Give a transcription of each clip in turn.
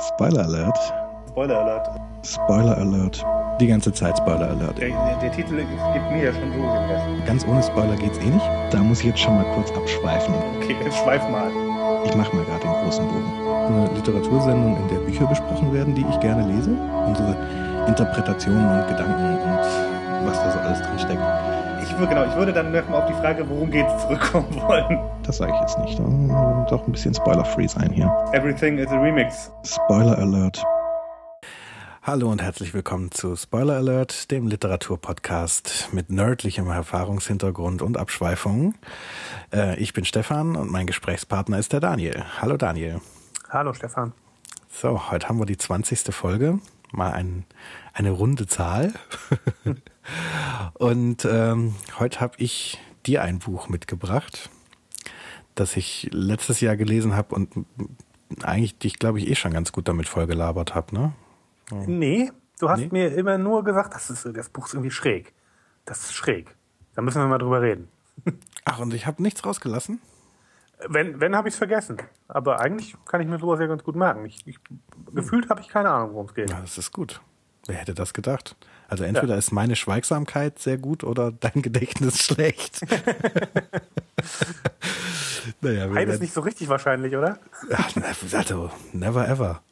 Spoiler Alert. Spoiler Alert. Spoiler Alert. Die ganze Zeit Spoiler Alert. Der, der, der Titel gibt mir ja schon so den. Ganz ohne Spoiler geht's eh nicht. Da muss ich jetzt schon mal kurz abschweifen. Okay, jetzt schweif mal. Ich mache mal gerade den großen Bogen. Eine Literatursendung, in der Bücher besprochen werden, die ich gerne lese. Unsere Interpretationen und Gedanken und was da so alles drin steckt. Ich würde, genau, ich würde dann nochmal auf die Frage, worum geht's, zurückkommen wollen. Das sage ich jetzt nicht. Oh, Doch ein bisschen spoiler-free sein hier. Everything is a Remix. Spoiler Alert. Hallo und herzlich willkommen zu Spoiler Alert, dem Literaturpodcast mit nerdlichem Erfahrungshintergrund und Abschweifungen. Äh, ich bin Stefan und mein Gesprächspartner ist der Daniel. Hallo Daniel. Hallo Stefan. So, heute haben wir die 20. Folge. Mal ein, eine runde Zahl. und ähm, heute habe ich dir ein Buch mitgebracht, das ich letztes Jahr gelesen habe und eigentlich dich, glaube ich, eh schon ganz gut damit vollgelabert habe, ne? Nee, du hast Nee? mir immer nur gesagt, das, ist, das Buch ist irgendwie schräg. Das ist schräg. Da müssen wir mal drüber reden. Ach, und ich habe nichts rausgelassen? Wenn, wenn habe ich es vergessen. Aber eigentlich kann ich mir sowas ja ganz gut merken. Ich, ich, gefühlt habe ich keine Ahnung, worum es geht. Ja, das ist gut. Wer hätte das gedacht? Also entweder ist meine Schweigsamkeit sehr gut oder dein Gedächtnis schlecht. naja, Beides nicht so richtig wahrscheinlich, oder? Ne, also, never ever.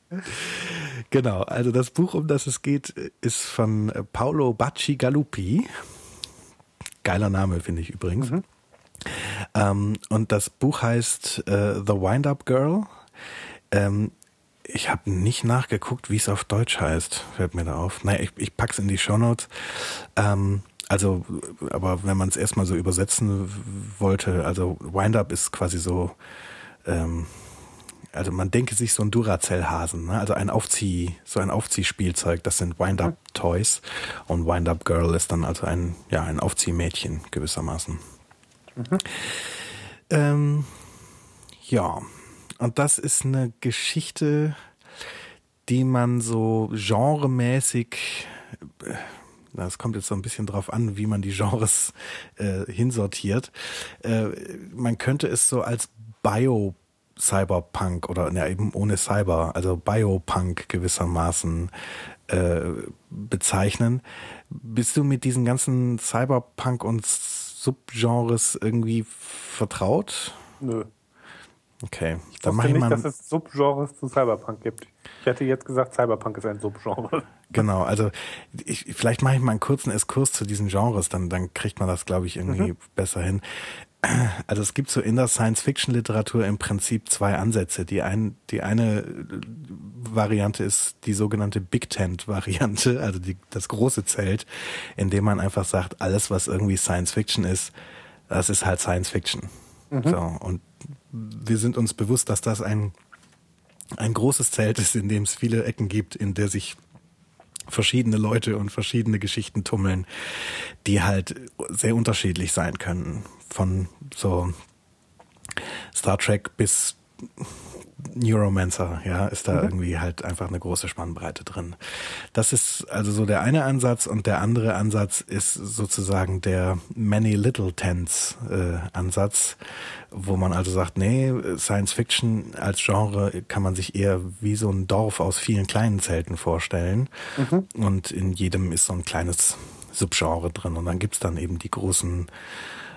genau, also das Buch, um das es geht, ist von Paolo Bacci Galuppi. Geiler Name, finde ich übrigens. Ähm, und das Buch heißt äh, The Wind-Up Girl. Ähm, ich habe nicht nachgeguckt, wie es auf Deutsch heißt, fällt mir da auf. Naja, ich, ich pack's in die Shownotes. Ähm, also, aber wenn man es erstmal so übersetzen wollte, also Wind-Up ist quasi so, ähm, also man denke sich so ein Duracell-Hasen, ne? also ein Aufzieh, so ein Aufziehspielzeug, das sind Wind-Up-Toys und Wind-Up-Girl ist dann also ein, ja, ein Aufziehmädchen gewissermaßen. Ähm, ja, und das ist eine Geschichte, die man so genremäßig, äh, das kommt jetzt so ein bisschen drauf an, wie man die Genres äh, hinsortiert. Äh, man könnte es so als Bio Cyberpunk oder na, eben ohne Cyber, also Biopunk gewissermaßen äh, bezeichnen. Bist du mit diesen ganzen Cyberpunk und Subgenres irgendwie vertraut? Nö. Okay, Ich dann mache ich nicht, mal. dass es Subgenres zu Cyberpunk gibt. Ich hätte jetzt gesagt, Cyberpunk ist ein Subgenre. Genau, also ich, vielleicht mache ich mal einen kurzen Exkurs zu diesen Genres, dann, dann kriegt man das, glaube ich, irgendwie besser hin. Also es gibt so in der Science-Fiction-Literatur im Prinzip zwei Ansätze. Die, ein, die eine äh, Variante ist die sogenannte Big Tent-Variante, also die, das große Zelt, in dem man einfach sagt, alles, was irgendwie Science-Fiction ist, das ist halt Science-Fiction. So, und wir sind uns bewusst, dass das ein, ein großes Zelt ist, in dem es viele Ecken gibt, in der sich verschiedene Leute und verschiedene Geschichten tummeln, die halt sehr unterschiedlich sein können. Von so Star Trek bis Neuromancer, ja, ist da irgendwie halt einfach eine große Spannbreite drin. Das ist also so der eine Ansatz und der andere Ansatz ist sozusagen der Many Little Tents äh, Ansatz, wo man also sagt, nee, Science Fiction als Genre kann man sich eher wie so ein Dorf aus vielen kleinen Zelten vorstellen. Und in jedem ist so ein kleines Subgenre drin. Und dann gibt's dann eben die großen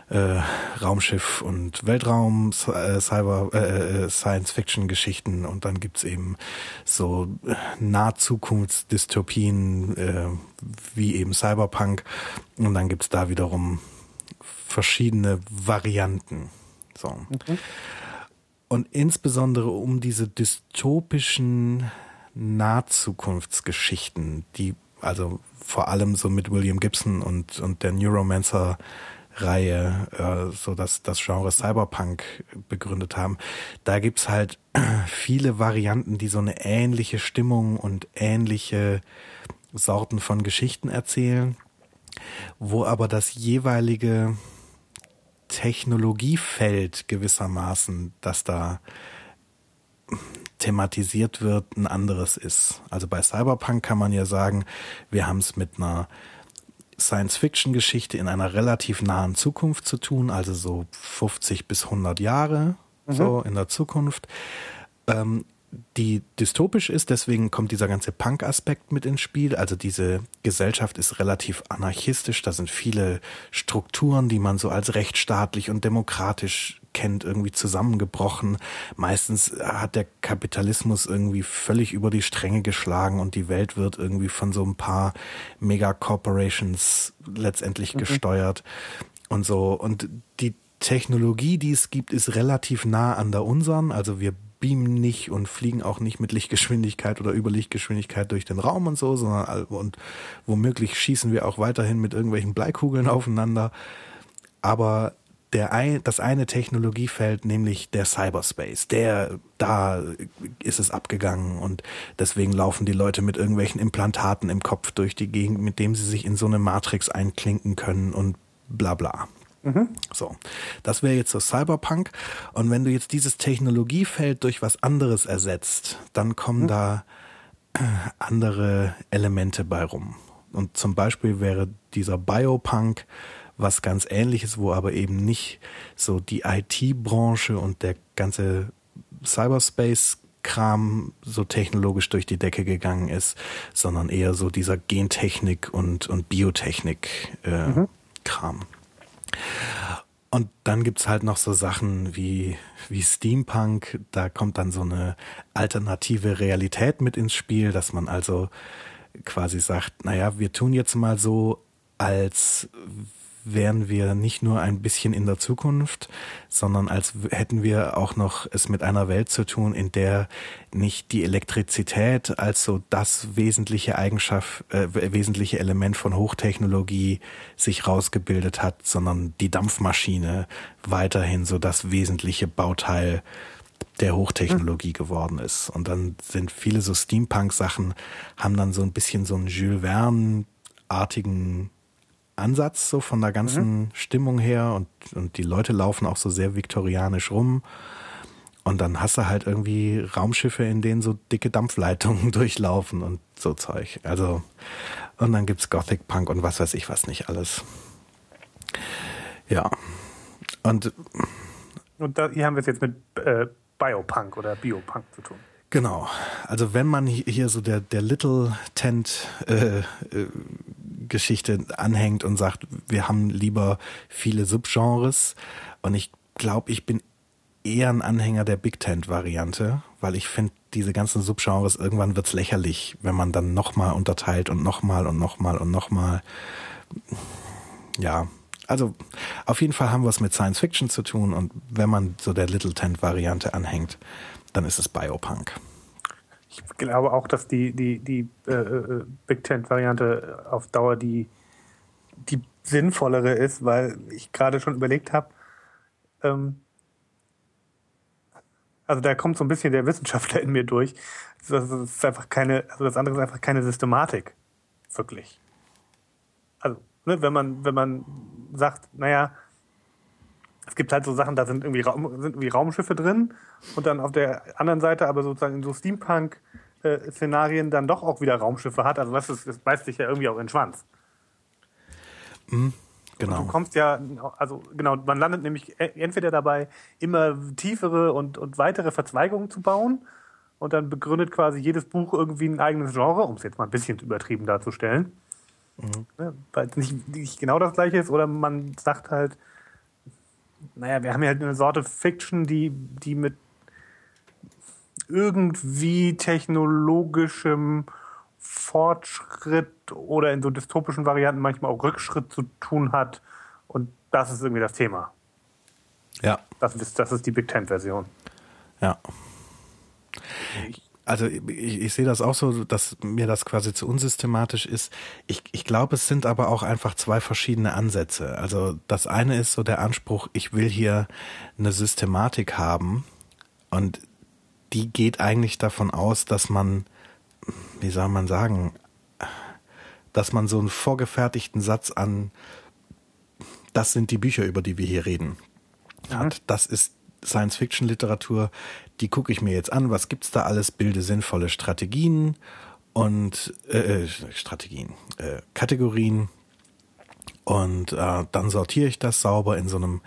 äh, Raumschiff und Weltraum, äh, Cyber, äh, äh, Science-Fiction-Geschichten und dann gibt's eben so äh, Nahzukunftsdystopien äh, wie eben Cyberpunk und dann gibt's da wiederum verschiedene Varianten. So. Und insbesondere um diese dystopischen Nahzukunftsgeschichten, die also vor allem so mit William Gibson und, und der Neuromancer Reihe, äh, so dass das Genre Cyberpunk begründet haben. Da gibt's halt viele Varianten, die so eine ähnliche Stimmung und ähnliche Sorten von Geschichten erzählen, wo aber das jeweilige Technologiefeld gewissermaßen, das da thematisiert wird, ein anderes ist. Also bei Cyberpunk kann man ja sagen, wir haben es mit einer Science-Fiction-Geschichte in einer relativ nahen Zukunft zu tun, also so 50 bis 100 Jahre so in der Zukunft. Ähm, die dystopisch ist, deswegen kommt dieser ganze Punk-Aspekt mit ins Spiel. Also diese Gesellschaft ist relativ anarchistisch, da sind viele Strukturen, die man so als rechtsstaatlich und demokratisch kennt, irgendwie zusammengebrochen. Meistens hat der Kapitalismus irgendwie völlig über die Stränge geschlagen und die Welt wird irgendwie von so ein paar Mega-Corporations letztendlich mhm. gesteuert und so. Und die Technologie, die es gibt, ist relativ nah an der unseren. Also wir beamen nicht und fliegen auch nicht mit Lichtgeschwindigkeit oder Überlichtgeschwindigkeit durch den Raum und so, sondern und womöglich schießen wir auch weiterhin mit irgendwelchen Bleikugeln aufeinander. Aber der ein, das eine Technologiefeld, nämlich der Cyberspace, der, da ist es abgegangen und deswegen laufen die Leute mit irgendwelchen Implantaten im Kopf durch die Gegend, mit dem sie sich in so eine Matrix einklinken können und bla bla. Mhm. So, das wäre jetzt so Cyberpunk. Und wenn du jetzt dieses Technologiefeld durch was anderes ersetzt, dann kommen mhm. da andere Elemente bei rum. Und zum Beispiel wäre dieser Biopunk was ganz ähnliches, wo aber eben nicht so die IT-Branche und der ganze Cyberspace-Kram so technologisch durch die Decke gegangen ist, sondern eher so dieser Gentechnik und, und Biotechnik-Kram. Äh, mhm. Und dann gibt's halt noch so Sachen wie, wie Steampunk, da kommt dann so eine alternative Realität mit ins Spiel, dass man also quasi sagt, naja, wir tun jetzt mal so, als wären wir nicht nur ein bisschen in der Zukunft, sondern als hätten wir auch noch es mit einer Welt zu tun, in der nicht die Elektrizität als so das wesentliche Eigenschaft, äh, wesentliche Element von Hochtechnologie sich rausgebildet hat, sondern die Dampfmaschine weiterhin so das wesentliche Bauteil der Hochtechnologie geworden ist. Und dann sind viele so Steampunk-Sachen, haben dann so ein bisschen so einen Jules Verne-artigen Ansatz, so von der ganzen mhm. Stimmung her und, und die Leute laufen auch so sehr viktorianisch rum. Und dann hast du halt irgendwie Raumschiffe, in denen so dicke Dampfleitungen durchlaufen und so Zeug. Also, und dann gibt's Gothic Punk und was weiß ich was nicht alles. Ja. Und, und da, hier haben wir es jetzt mit äh, Biopunk oder Biopunk zu tun. Genau. Also wenn man hier so der, der Little Tent äh, äh, Geschichte anhängt und sagt, wir haben lieber viele Subgenres und ich glaube, ich bin eher ein Anhänger der Big Tent Variante, weil ich finde, diese ganzen Subgenres, irgendwann wird's lächerlich, wenn man dann nochmal unterteilt und nochmal und nochmal und nochmal. Ja, also auf jeden Fall haben wir es mit Science Fiction zu tun und wenn man so der Little Tent Variante anhängt, dann ist es Biopunk. Ich glaube auch, dass die, die, die äh, äh, Big Tent-Variante auf Dauer die, die sinnvollere ist, weil ich gerade schon überlegt habe, ähm, also da kommt so ein bisschen der Wissenschaftler in mir durch. Das ist einfach keine, also das andere ist einfach keine Systematik. Wirklich. Also, ne, wenn man, wenn man sagt, naja, es gibt halt so Sachen, da sind irgendwie, Raum, sind irgendwie Raumschiffe drin und dann auf der anderen Seite aber sozusagen in so Steampunk-Szenarien dann doch auch wieder Raumschiffe hat. Also das, ist, das beißt sich ja irgendwie auch in den Schwanz. Mhm, genau. Und du kommst ja, also genau, man landet nämlich e, entweder dabei, immer tiefere und, und weitere Verzweigungen zu bauen und dann begründet quasi jedes Buch irgendwie ein eigenes Genre, um es jetzt mal ein bisschen übertrieben darzustellen. Mhm. Ne, weil es nicht, nicht genau das gleiche ist, oder man sagt halt, naja, wir haben ja halt eine Sorte Fiction, die, die mit irgendwie technologischem Fortschritt oder in so dystopischen Varianten manchmal auch Rückschritt zu tun hat. Und das ist irgendwie das Thema. Ja. Das ist, das ist die Big Ten-Version. Ja. Ich also ich, ich sehe das auch so, dass mir das quasi zu unsystematisch ist. Ich, ich glaube, es sind aber auch einfach zwei verschiedene Ansätze. Also das eine ist so der Anspruch, ich will hier eine Systematik haben und die geht eigentlich davon aus, dass man, wie soll man sagen, dass man so einen vorgefertigten Satz an, das sind die Bücher, über die wir hier reden, hat. Das ist Science-Fiction-Literatur, die gucke ich mir jetzt an, was gibt's da alles, bilde sinnvolle Strategien und äh, äh, Strategien, äh, Kategorien und äh, dann sortiere ich das sauber in so einem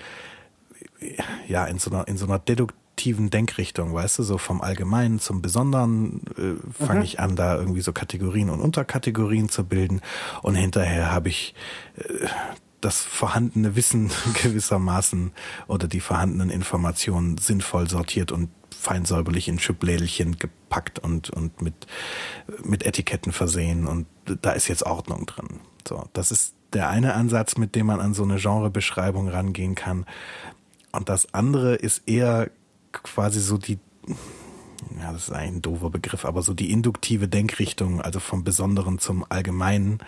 ja in so einer in so einer Deduk induktiven Denkrichtung, weißt du, so vom Allgemeinen zum Besonderen äh, fange mhm. ich an, da irgendwie so Kategorien und Unterkategorien zu bilden und hinterher habe ich äh, das vorhandene Wissen gewissermaßen oder die vorhandenen Informationen sinnvoll sortiert und fein säuberlich in Schublädelchen gepackt und, und mit, mit Etiketten versehen und da ist jetzt Ordnung drin. So, das ist der eine Ansatz, mit dem man an so eine Genrebeschreibung rangehen kann. Und das andere ist eher quasi so die, ja, das ist ein doofer Begriff, aber so die induktive Denkrichtung, also vom Besonderen zum Allgemeinen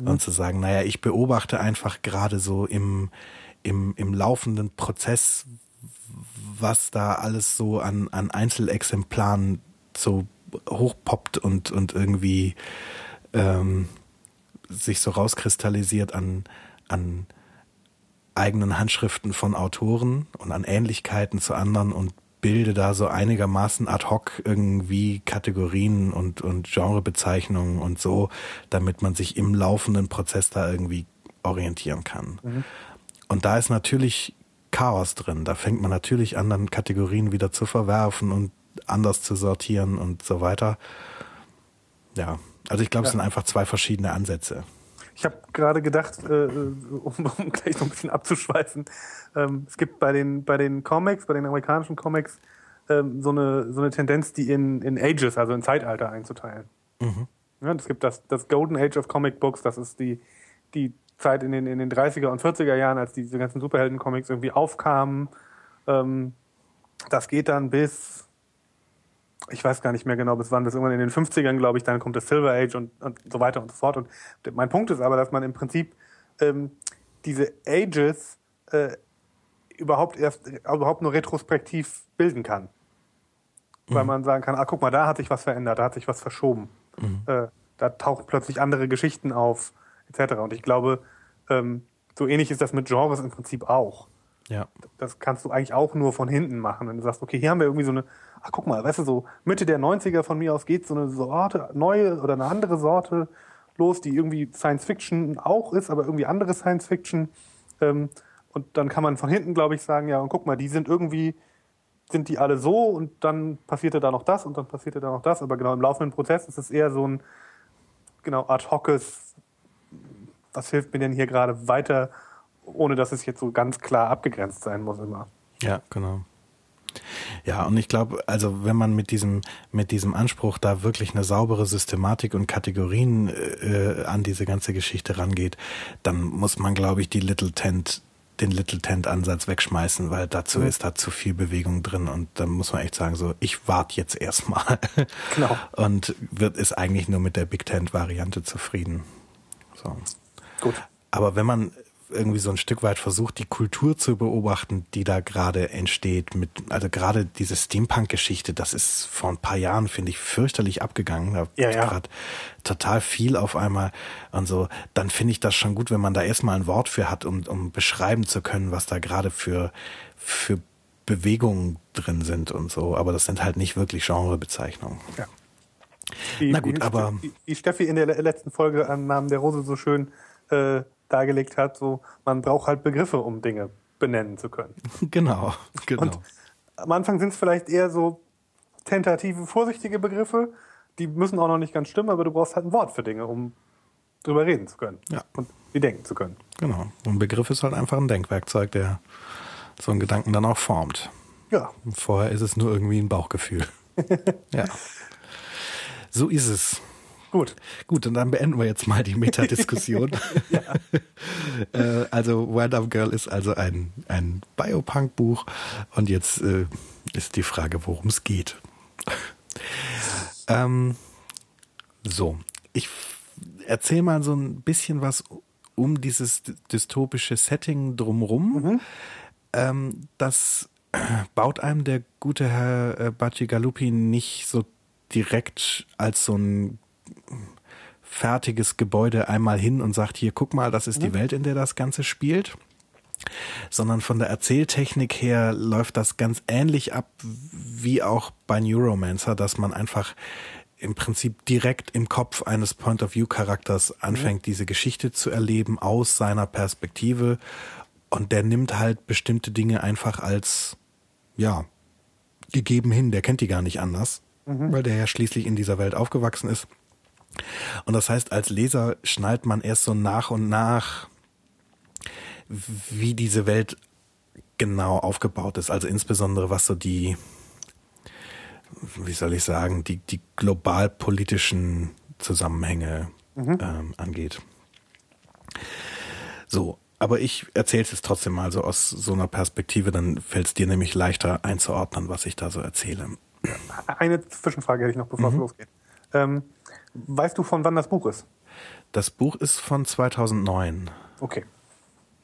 mhm. und zu sagen, naja, ich beobachte einfach gerade so im, im, im laufenden Prozess, was da alles so an, an Einzelexemplaren so hochpoppt und, und irgendwie ähm, sich so rauskristallisiert an, an eigenen Handschriften von Autoren und an Ähnlichkeiten zu anderen und bilde da so einigermaßen ad hoc irgendwie Kategorien und, und Genrebezeichnungen und so, damit man sich im laufenden Prozess da irgendwie orientieren kann. Mhm. Und da ist natürlich Chaos drin. Da fängt man natürlich an, dann Kategorien wieder zu verwerfen und anders zu sortieren und so weiter. Ja, also ich glaube, ja. es sind einfach zwei verschiedene Ansätze. Ich habe gerade gedacht, äh, um, um gleich noch ein bisschen abzuschweifen, ähm, es gibt bei den, bei den Comics, bei den amerikanischen Comics, ähm, so, eine, so eine Tendenz, die in, in Ages, also in Zeitalter einzuteilen. Mhm. Ja, es gibt das, das Golden Age of Comic Books, das ist die, die Zeit in den, in den 30er und 40er Jahren, als diese ganzen Superhelden-Comics irgendwie aufkamen. Ähm, das geht dann bis ich weiß gar nicht mehr genau, bis wann, bis irgendwann in den 50ern, glaube ich, dann kommt das Silver Age und, und so weiter und so fort. Und mein Punkt ist aber, dass man im Prinzip ähm, diese Ages äh, überhaupt erst überhaupt nur retrospektiv bilden kann. Mhm. Weil man sagen kann, ah, guck mal, da hat sich was verändert, da hat sich was verschoben. Mhm. Äh, da tauchen plötzlich andere Geschichten auf, etc. Und ich glaube, ähm, so ähnlich ist das mit Genres im Prinzip auch. Ja. Das kannst du eigentlich auch nur von hinten machen. Wenn du sagst, okay, hier haben wir irgendwie so eine ach guck mal, weißt du, so Mitte der 90er von mir aus geht so eine Sorte, neue oder eine andere Sorte los, die irgendwie Science Fiction auch ist, aber irgendwie andere Science Fiction. Ähm, und dann kann man von hinten, glaube ich, sagen, ja, und guck mal, die sind irgendwie, sind die alle so und dann passierte da noch das und dann passierte da noch das. Aber genau im laufenden Prozess ist es eher so ein, genau, ad hocus, was hilft mir denn hier gerade weiter, ohne dass es jetzt so ganz klar abgegrenzt sein muss immer. Ja, genau. Ja, und ich glaube, also wenn man mit diesem mit diesem Anspruch da wirklich eine saubere Systematik und Kategorien äh, an diese ganze Geschichte rangeht, dann muss man, glaube ich, die Little Tent den Little Tent Ansatz wegschmeißen, weil dazu mhm. ist da zu viel Bewegung drin und da muss man echt sagen so, ich warte jetzt erstmal. Genau. Und wird ist eigentlich nur mit der Big Tent Variante zufrieden. So. Gut. Aber wenn man irgendwie so ein Stück weit versucht, die Kultur zu beobachten, die da gerade entsteht. Mit, also gerade diese Steampunk-Geschichte, das ist vor ein paar Jahren, finde ich, fürchterlich abgegangen. Da ja, ja. gerade total viel auf einmal und so. Dann finde ich das schon gut, wenn man da erstmal ein Wort für hat, um, um beschreiben zu können, was da gerade für, für Bewegungen drin sind und so. Aber das sind halt nicht wirklich Genrebezeichnungen. Ja. Wie, Na gut, wie, aber. Wie Steffi in der letzten Folge am Namen der Rose so schön äh, dargelegt hat, so man braucht halt Begriffe, um Dinge benennen zu können. Genau, genau. Und am Anfang sind es vielleicht eher so tentative, vorsichtige Begriffe, die müssen auch noch nicht ganz stimmen, aber du brauchst halt ein Wort für Dinge, um drüber reden zu können ja. und die denken zu können. Genau. Und ein Begriff ist halt einfach ein Denkwerkzeug, der so einen Gedanken dann auch formt. Ja. Vorher ist es nur irgendwie ein Bauchgefühl. ja. So ist es. Gut. Gut, und dann beenden wir jetzt mal die Metadiskussion. äh, also Wild Up Girl ist also ein, ein Biopunk-Buch und jetzt äh, ist die Frage, worum es geht. ähm, so, ich erzähle mal so ein bisschen was um dieses dystopische Setting drumrum. Mhm. Ähm, das baut einem der gute Herr äh, Bacigalupi nicht so direkt als so ein fertiges Gebäude einmal hin und sagt, hier, guck mal, das ist die Welt, in der das Ganze spielt sondern von der Erzähltechnik her läuft das ganz ähnlich ab wie auch bei Neuromancer, dass man einfach im Prinzip direkt im Kopf eines Point-of-View-Charakters anfängt, mhm. diese Geschichte zu erleben aus seiner Perspektive und der nimmt halt bestimmte Dinge einfach als, ja, gegeben hin, der kennt die gar nicht anders, mhm. weil der ja schließlich in dieser Welt aufgewachsen ist. Und das heißt, als Leser schnallt man erst so nach und nach, wie diese Welt genau aufgebaut ist. Also insbesondere was so die, wie soll ich sagen, die, die globalpolitischen Zusammenhänge mhm. ähm, angeht. So, aber ich erzähle es jetzt trotzdem mal so aus so einer Perspektive, dann fällt es dir nämlich leichter einzuordnen, was ich da so erzähle. Eine Zwischenfrage hätte ich noch, bevor mhm. es losgeht. Ähm, weißt du, von wann das Buch ist? Das Buch ist von 2009. Okay.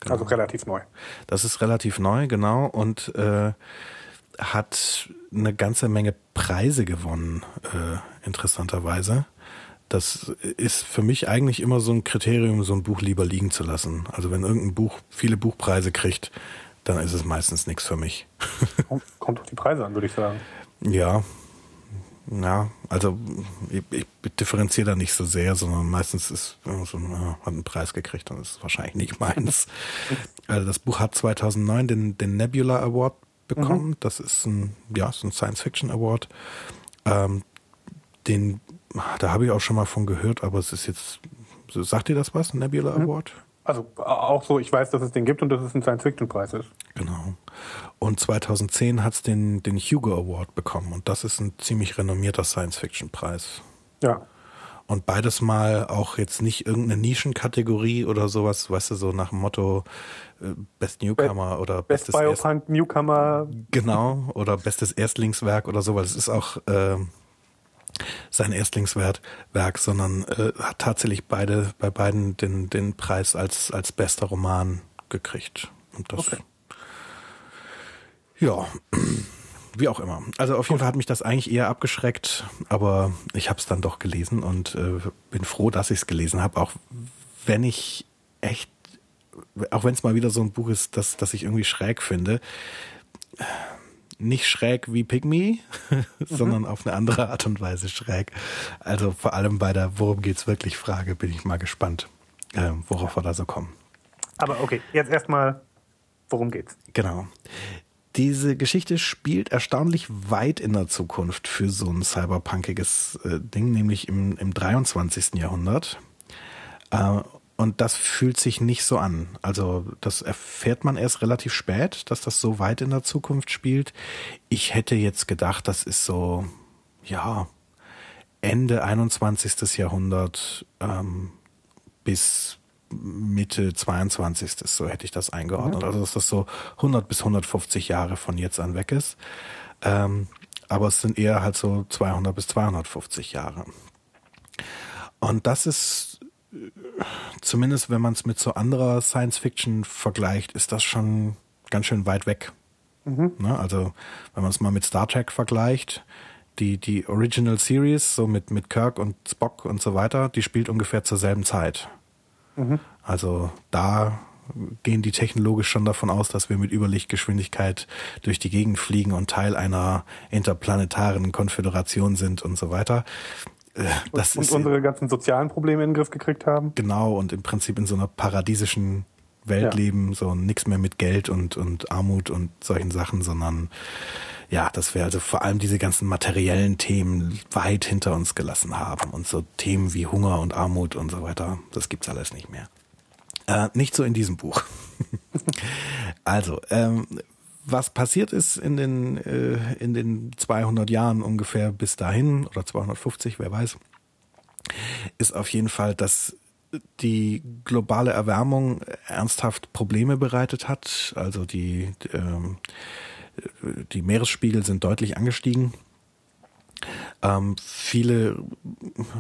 Genau. Also relativ neu. Das ist relativ neu, genau. Und äh, hat eine ganze Menge Preise gewonnen, äh, interessanterweise das ist für mich eigentlich immer so ein Kriterium, so ein Buch lieber liegen zu lassen. Also wenn irgendein Buch viele Buchpreise kriegt, dann ist es meistens nichts für mich. Kommt auf die Preise an, würde ich sagen. Ja. Ja, also ich, ich differenziere da nicht so sehr, sondern meistens ist so ein, hat einen Preis gekriegt und ist wahrscheinlich nicht meins. also das Buch hat 2009 den, den Nebula Award bekommen. Mhm. Das ist ein, ja, ist ein Science Fiction Award. Ähm, den da habe ich auch schon mal von gehört, aber es ist jetzt, sagt dir das was, Nebula mhm. Award? Also auch so, ich weiß, dass es den gibt und dass es ein Science-Fiction-Preis ist. Genau. Und 2010 hat es den, den Hugo Award bekommen und das ist ein ziemlich renommierter Science-Fiction-Preis. Ja. Und beides mal auch jetzt nicht irgendeine Nischenkategorie oder sowas, weißt du, so nach dem Motto äh, Best Newcomer Be oder Best Bestes Biopunk Newcomer. Genau, oder bestes Erstlingswerk oder so, weil es ist auch äh, sein Erstlingswerk, sondern äh, hat tatsächlich beide bei beiden den den Preis als als bester Roman gekriegt. Und das okay. ja, wie auch immer. Also auf jeden Fall hat mich das eigentlich eher abgeschreckt, aber ich habe es dann doch gelesen und äh, bin froh, dass ich es gelesen habe, auch wenn ich echt, auch wenn es mal wieder so ein Buch ist, das, das ich irgendwie schräg finde nicht schräg wie Pygmy, mhm. sondern auf eine andere Art und Weise schräg. Also vor allem bei der Worum geht's wirklich Frage bin ich mal gespannt, äh, worauf wir da so kommen. Aber okay, jetzt erstmal, worum geht's? Genau. Diese Geschichte spielt erstaunlich weit in der Zukunft für so ein cyberpunkiges äh, Ding, nämlich im, im 23. Jahrhundert. Äh, und das fühlt sich nicht so an. Also das erfährt man erst relativ spät, dass das so weit in der Zukunft spielt. Ich hätte jetzt gedacht, das ist so, ja, Ende 21. Jahrhundert ähm, bis Mitte 22. So hätte ich das eingeordnet. Mhm. Also dass das so 100 bis 150 Jahre von jetzt an weg ist. Ähm, aber es sind eher halt so 200 bis 250 Jahre. Und das ist zumindest wenn man es mit so anderer Science Fiction vergleicht, ist das schon ganz schön weit weg. Mhm. Ne? Also wenn man es mal mit Star Trek vergleicht, die, die Original Series, so mit, mit Kirk und Spock und so weiter, die spielt ungefähr zur selben Zeit. Mhm. Also da gehen die technologisch schon davon aus, dass wir mit Überlichtgeschwindigkeit durch die Gegend fliegen und Teil einer interplanetaren Konföderation sind und so weiter. Das und, ist, unsere ganzen sozialen Probleme in den Griff gekriegt haben. Genau, und im Prinzip in so einer paradiesischen Welt ja. leben, so nichts mehr mit Geld und, und Armut und solchen Sachen, sondern ja, dass wir also vor allem diese ganzen materiellen Themen weit hinter uns gelassen haben und so Themen wie Hunger und Armut und so weiter, das gibt's alles nicht mehr. Äh, nicht so in diesem Buch. also, ähm, was passiert ist in den, äh, in den 200 Jahren ungefähr bis dahin oder 250, wer weiß, ist auf jeden Fall, dass die globale Erwärmung ernsthaft Probleme bereitet hat. Also die, ähm, die Meeresspiegel sind deutlich angestiegen. Ähm, viele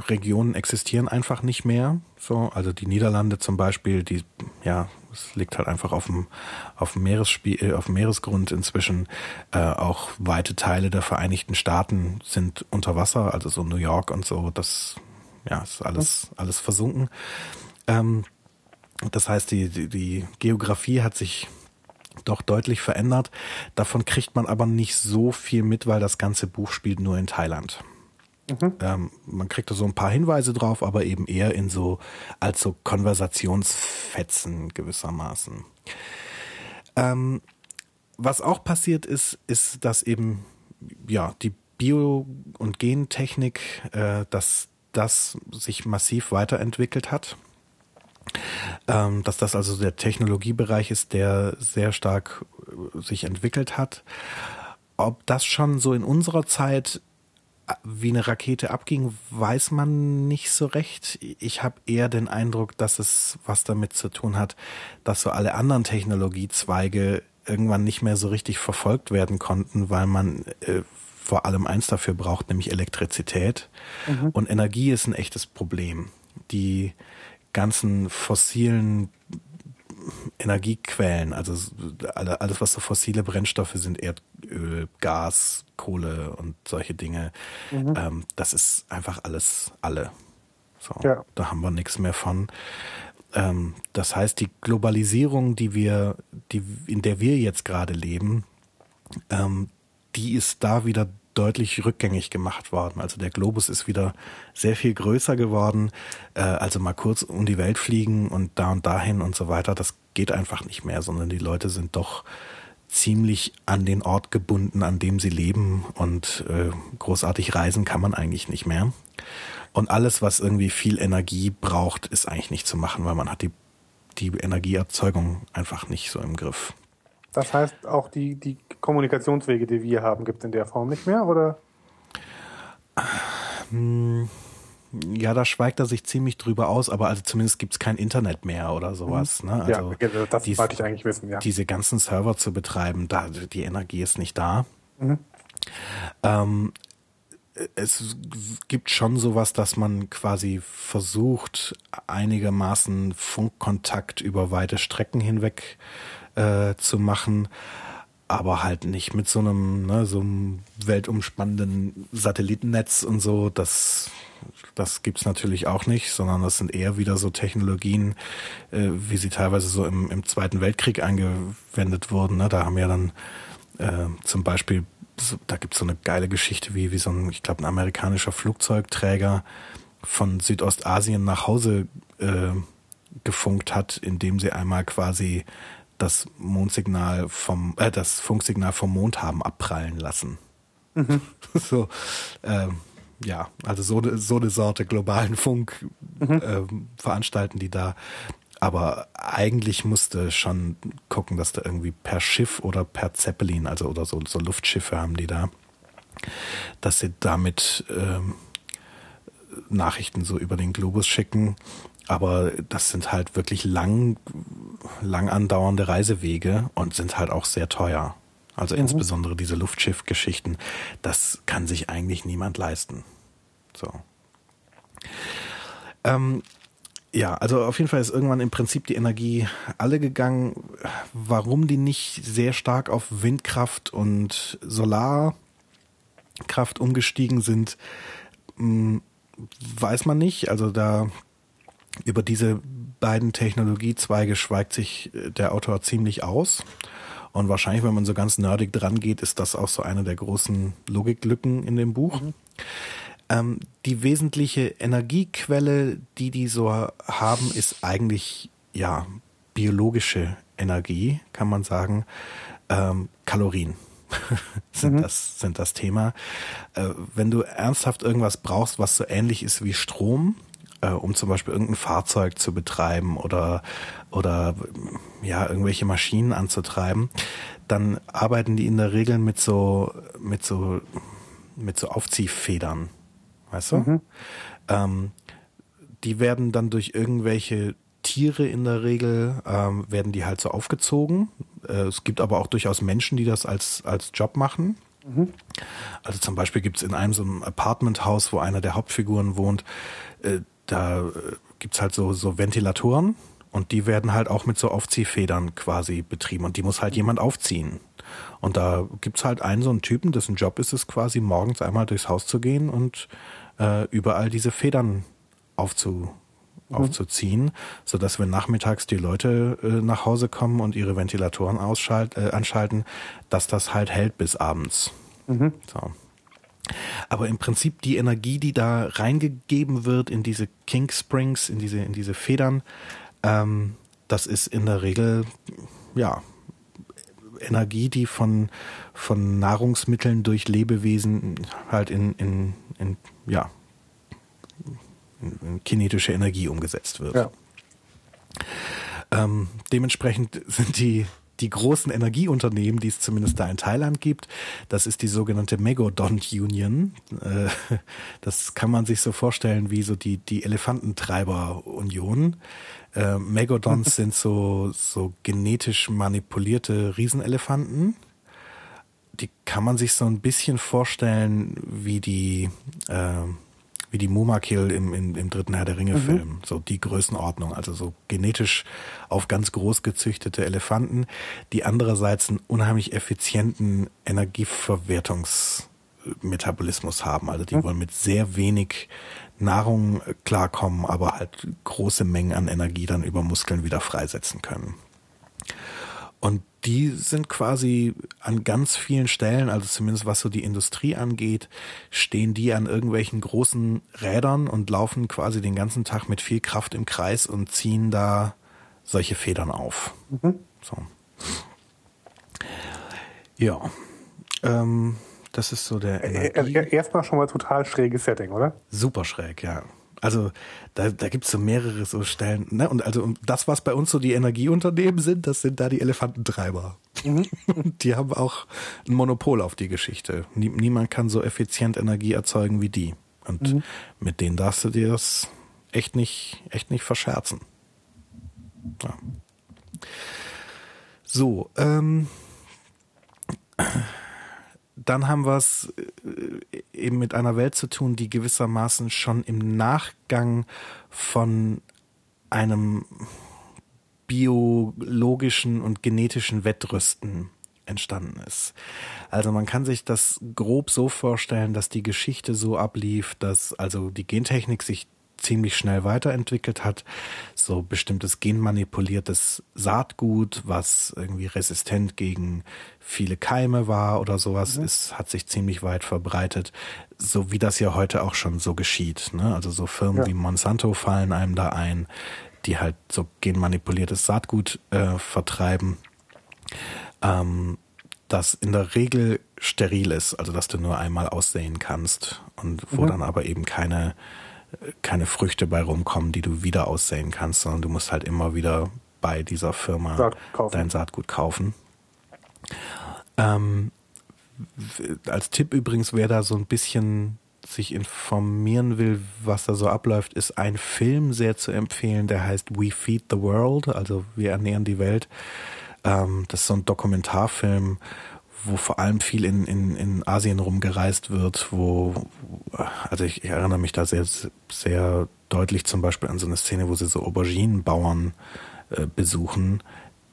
Regionen existieren einfach nicht mehr. So, also die Niederlande zum Beispiel, die ja es liegt halt einfach auf dem, auf dem, Meeresspie äh, auf dem Meeresgrund inzwischen. Äh, auch weite Teile der Vereinigten Staaten sind unter Wasser, also so New York und so. Das ja, ist alles, alles versunken. Ähm, das heißt, die, die, die Geografie hat sich doch deutlich verändert. Davon kriegt man aber nicht so viel mit, weil das ganze Buch spielt nur in Thailand. Mhm. Ähm, man kriegt da so ein paar Hinweise drauf, aber eben eher in so, als so Konversationsfetzen gewissermaßen. Ähm, was auch passiert ist, ist, dass eben ja, die Bio- und Gentechnik, äh, dass das sich massiv weiterentwickelt hat. Ähm, dass das also der Technologiebereich ist, der sehr stark äh, sich entwickelt hat. Ob das schon so in unserer Zeit äh, wie eine Rakete abging, weiß man nicht so recht. Ich habe eher den Eindruck, dass es was damit zu tun hat, dass so alle anderen Technologiezweige irgendwann nicht mehr so richtig verfolgt werden konnten, weil man äh, vor allem eins dafür braucht, nämlich Elektrizität. Mhm. Und Energie ist ein echtes Problem. Die ganzen fossilen Energiequellen, also alles, was so fossile Brennstoffe sind, Erdöl, Gas, Kohle und solche Dinge, mhm. ähm, das ist einfach alles alle. So, ja. Da haben wir nichts mehr von. Ähm, das heißt, die Globalisierung, die wir, die, in der wir jetzt gerade leben, ähm, die ist da wieder deutlich rückgängig gemacht worden. Also der Globus ist wieder sehr viel größer geworden. Äh, also mal kurz um die Welt fliegen und da und dahin und so weiter, das geht einfach nicht mehr, sondern die Leute sind doch ziemlich an den Ort gebunden, an dem sie leben und äh, großartig reisen kann man eigentlich nicht mehr. Und alles, was irgendwie viel Energie braucht, ist eigentlich nicht zu machen, weil man hat die, die Energieerzeugung einfach nicht so im Griff. Das heißt, auch die, die Kommunikationswege, die wir haben, gibt es in der Form nicht mehr, oder? Hm, ja, da schweigt er sich ziemlich drüber aus, aber also zumindest gibt es kein Internet mehr oder sowas. Mhm. Ne? Also ja, das dies, wollte ich eigentlich wissen, ja. Diese ganzen Server zu betreiben, da die Energie ist nicht da. Mhm. Ähm, es gibt schon sowas, dass man quasi versucht, einigermaßen Funkkontakt über weite Strecken hinweg äh, zu machen, aber halt nicht mit so einem, ne, so einem weltumspannenden Satellitennetz und so. Das, das gibt's natürlich auch nicht, sondern das sind eher wieder so Technologien, äh, wie sie teilweise so im, im Zweiten Weltkrieg angewendet wurden. Ne? Da haben ja dann äh, zum Beispiel da gibt's so eine geile Geschichte, wie, wie so ein, ich glaube, ein amerikanischer Flugzeugträger von Südostasien nach Hause äh, gefunkt hat, indem sie einmal quasi das Mondsignal vom, äh, das Funksignal vom Mond haben abprallen lassen. Mhm. So, äh, ja, also so, so eine Sorte globalen Funk mhm. äh, veranstalten die da. Aber eigentlich musste schon gucken, dass da irgendwie per Schiff oder per Zeppelin, also oder so, so Luftschiffe haben die da, dass sie damit ähm, Nachrichten so über den Globus schicken. Aber das sind halt wirklich lang, lang andauernde Reisewege und sind halt auch sehr teuer. Also mhm. insbesondere diese Luftschiffgeschichten, das kann sich eigentlich niemand leisten. So. Ähm, ja, also auf jeden Fall ist irgendwann im Prinzip die Energie alle gegangen. Warum die nicht sehr stark auf Windkraft und Solarkraft umgestiegen sind, hm, weiß man nicht. Also da über diese beiden Technologiezweige schweigt sich der Autor ziemlich aus. Und wahrscheinlich, wenn man so ganz nerdig dran geht, ist das auch so eine der großen Logiklücken in dem Buch. Mhm. Ähm, die wesentliche Energiequelle, die die so haben, ist eigentlich ja biologische Energie, kann man sagen. Ähm, Kalorien sind mhm. das sind das Thema. Äh, wenn du ernsthaft irgendwas brauchst, was so ähnlich ist wie Strom, äh, um zum Beispiel irgendein Fahrzeug zu betreiben oder oder ja irgendwelche Maschinen anzutreiben, dann arbeiten die in der Regel mit so mit so mit so Aufziehfedern weißt du? Mhm. Ähm, die werden dann durch irgendwelche Tiere in der Regel, ähm, werden die halt so aufgezogen. Äh, es gibt aber auch durchaus Menschen, die das als, als Job machen. Mhm. Also zum Beispiel gibt es in einem so einem Apartmenthaus, wo einer der Hauptfiguren wohnt, äh, da äh, gibt's halt so, so Ventilatoren und die werden halt auch mit so Aufziehfedern quasi betrieben und die muss halt jemand aufziehen. Und da gibt's halt einen so einen Typen, dessen Job ist es quasi, morgens einmal durchs Haus zu gehen und äh, überall diese Federn aufzu, mhm. aufzuziehen, so dass wenn nachmittags die Leute äh, nach Hause kommen und ihre Ventilatoren ausschalt, äh, anschalten, dass das halt hält bis abends. Mhm. So. Aber im Prinzip die Energie, die da reingegeben wird in diese King Springs, in diese, in diese Federn, ähm, das ist in der Regel, ja, Energie, die von, von Nahrungsmitteln durch Lebewesen halt in, in, in ja, in, in kinetische Energie umgesetzt wird. Ja. Ähm, dementsprechend sind die die großen Energieunternehmen, die es zumindest da in Thailand gibt. Das ist die sogenannte Megodont Union. Äh, das kann man sich so vorstellen wie so die, die Elefantentreiber-Union. Äh, Megodons sind so, so genetisch manipulierte Riesenelefanten. Die kann man sich so ein bisschen vorstellen wie die, äh, wie die Mumakil im, im, im dritten Herr der Ringe-Film. Mhm. So die Größenordnung, also so genetisch auf ganz groß gezüchtete Elefanten, die andererseits einen unheimlich effizienten Energieverwertungsmetabolismus haben. Also die mhm. wollen mit sehr wenig Nahrung klarkommen, aber halt große Mengen an Energie dann über Muskeln wieder freisetzen können. Und die sind quasi an ganz vielen Stellen, also zumindest was so die Industrie angeht, stehen die an irgendwelchen großen Rädern und laufen quasi den ganzen Tag mit viel Kraft im Kreis und ziehen da solche Federn auf. Mhm. So. Ja. Ähm, das ist so der Energie. Erstmal schon mal total schräges Setting, oder? Super schräg, ja. Also da, da gibt es so mehrere so Stellen. Ne? Und also und das, was bei uns so die Energieunternehmen sind, das sind da die Elefantentreiber. Mhm. die haben auch ein Monopol auf die Geschichte. niemand kann so effizient Energie erzeugen wie die. Und mhm. mit denen darfst du dir das echt nicht, echt nicht verscherzen. Ja. So, ähm, dann haben wir es äh, eben mit einer Welt zu tun, die gewissermaßen schon im Nachgang von einem biologischen und genetischen Wettrüsten entstanden ist. Also man kann sich das grob so vorstellen, dass die Geschichte so ablief, dass also die Gentechnik sich ziemlich schnell weiterentwickelt hat. So bestimmtes genmanipuliertes Saatgut, was irgendwie resistent gegen viele Keime war oder sowas, mhm. ist, hat sich ziemlich weit verbreitet. So wie das ja heute auch schon so geschieht. Ne? Also so Firmen ja. wie Monsanto fallen einem da ein, die halt so genmanipuliertes Saatgut äh, vertreiben. Ähm, das in der Regel steril ist, also dass du nur einmal aussehen kannst und wo mhm. dann aber eben keine keine Früchte bei rumkommen, die du wieder aussäen kannst, sondern du musst halt immer wieder bei dieser Firma Saat dein Saatgut kaufen. Ähm, als Tipp übrigens, wer da so ein bisschen sich informieren will, was da so abläuft, ist ein Film sehr zu empfehlen, der heißt We Feed the World, also wir ernähren die Welt. Ähm, das ist so ein Dokumentarfilm, wo vor allem viel in, in, in Asien rumgereist wird, wo, also ich, ich erinnere mich da sehr, sehr deutlich zum Beispiel an so eine Szene, wo sie so Auberginenbauern äh, besuchen,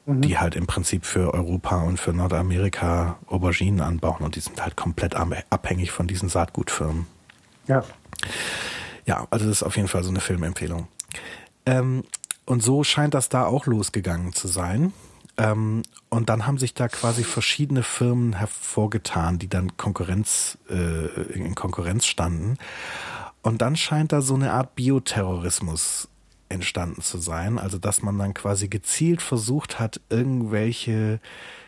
mhm. die halt im Prinzip für Europa und für Nordamerika Auberginen anbauen und die sind halt komplett abhängig von diesen Saatgutfirmen. Ja. Ja, also das ist auf jeden Fall so eine Filmempfehlung. Ähm, und so scheint das da auch losgegangen zu sein. Ähm, und dann haben sich da quasi verschiedene Firmen hervorgetan, die dann Konkurrenz, äh, in Konkurrenz standen. Und dann scheint da so eine Art Bioterrorismus entstanden zu sein. Also, dass man dann quasi gezielt versucht hat, irgendwelche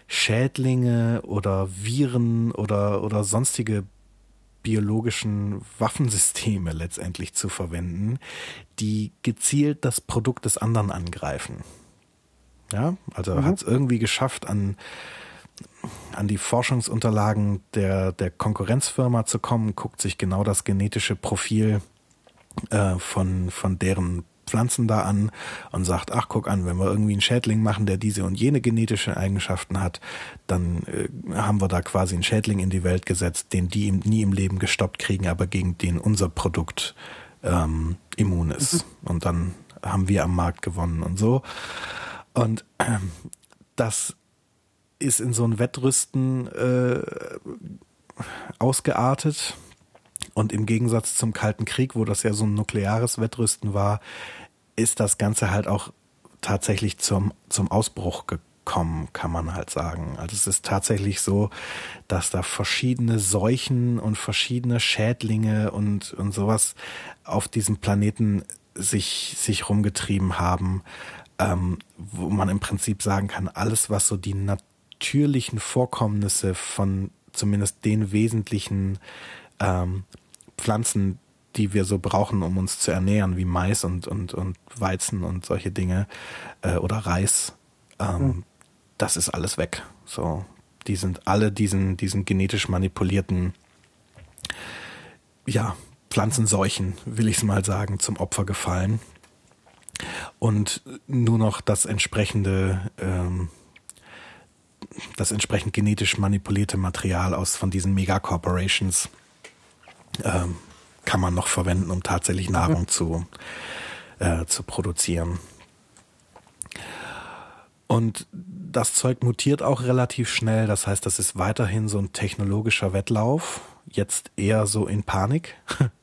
Schädlinge oder Viren oder, oder sonstige biologischen Waffensysteme letztendlich zu verwenden, die gezielt das Produkt des anderen angreifen. Ja, also mhm. hat es irgendwie geschafft, an, an die Forschungsunterlagen der, der Konkurrenzfirma zu kommen, guckt sich genau das genetische Profil äh, von, von deren Pflanzen da an und sagt, ach guck an, wenn wir irgendwie einen Schädling machen, der diese und jene genetische Eigenschaften hat, dann äh, haben wir da quasi einen Schädling in die Welt gesetzt, den die nie im Leben gestoppt kriegen, aber gegen den unser Produkt ähm, immun ist. Mhm. Und dann haben wir am Markt gewonnen und so. Und ähm, das ist in so ein Wettrüsten äh, ausgeartet. Und im Gegensatz zum Kalten Krieg, wo das ja so ein nukleares Wettrüsten war, ist das Ganze halt auch tatsächlich zum, zum Ausbruch gekommen, kann man halt sagen. Also es ist tatsächlich so, dass da verschiedene Seuchen und verschiedene Schädlinge und, und sowas auf diesem Planeten sich, sich rumgetrieben haben ähm, wo man im Prinzip sagen kann, alles, was so die natürlichen Vorkommnisse von zumindest den wesentlichen ähm, Pflanzen, die wir so brauchen, um uns zu ernähren, wie Mais und, und, und Weizen und solche Dinge äh, oder Reis, ähm, mhm. das ist alles weg. So, die sind alle diesen, diesen genetisch manipulierten, ja, Pflanzenseuchen, will ich es mal sagen, zum Opfer gefallen. Und nur noch das entsprechende, ähm, das entsprechend genetisch manipulierte Material aus von diesen Megacorporations ähm, kann man noch verwenden, um tatsächlich Nahrung mhm. zu, äh, zu produzieren. Und das Zeug mutiert auch relativ schnell. Das heißt, das ist weiterhin so ein technologischer Wettlauf. Jetzt eher so in Panik.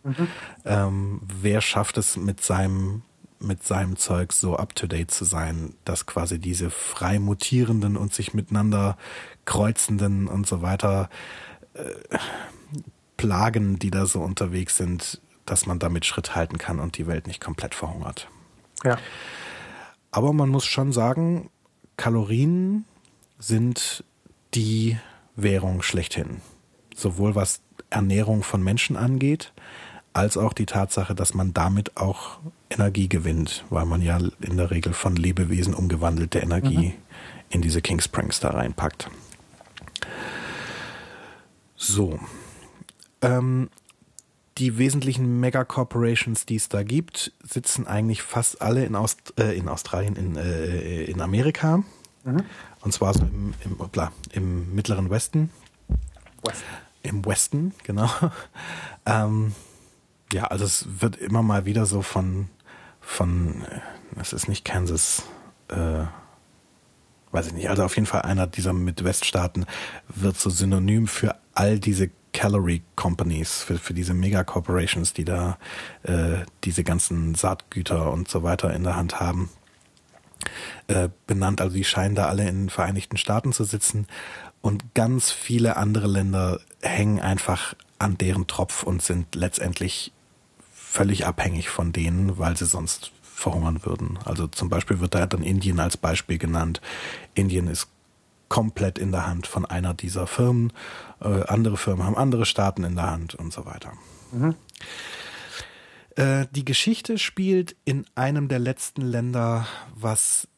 Mhm. ähm, wer schafft es mit seinem mit seinem Zeug so up to date zu sein, dass quasi diese frei mutierenden und sich miteinander kreuzenden und so weiter äh, Plagen, die da so unterwegs sind, dass man damit Schritt halten kann und die Welt nicht komplett verhungert. Ja. Aber man muss schon sagen, Kalorien sind die Währung schlechthin. Sowohl was Ernährung von Menschen angeht, als auch die Tatsache, dass man damit auch Energie gewinnt, weil man ja in der Regel von Lebewesen umgewandelte Energie mhm. in diese King Springs da reinpackt. So, ähm, die wesentlichen Megacorporations, die es da gibt, sitzen eigentlich fast alle in, Aust äh, in Australien, in, äh, in Amerika. Mhm. Und zwar so im, im, hoppla, im mittleren Westen. West. Im Westen, genau. ähm, ja, also es wird immer mal wieder so von, von, das ist nicht Kansas, äh, weiß ich nicht, also auf jeden Fall einer dieser Midweststaaten wird so synonym für all diese Calorie Companies, für, für diese Mega-Corporations, die da äh, diese ganzen Saatgüter und so weiter in der Hand haben, äh, benannt. Also die scheinen da alle in den Vereinigten Staaten zu sitzen und ganz viele andere Länder hängen einfach an deren Tropf und sind letztendlich völlig abhängig von denen, weil sie sonst verhungern würden. Also zum Beispiel wird da dann Indien als Beispiel genannt. Indien ist komplett in der Hand von einer dieser Firmen. Äh, andere Firmen haben andere Staaten in der Hand und so weiter. Mhm. Äh, die Geschichte spielt in einem der letzten Länder, was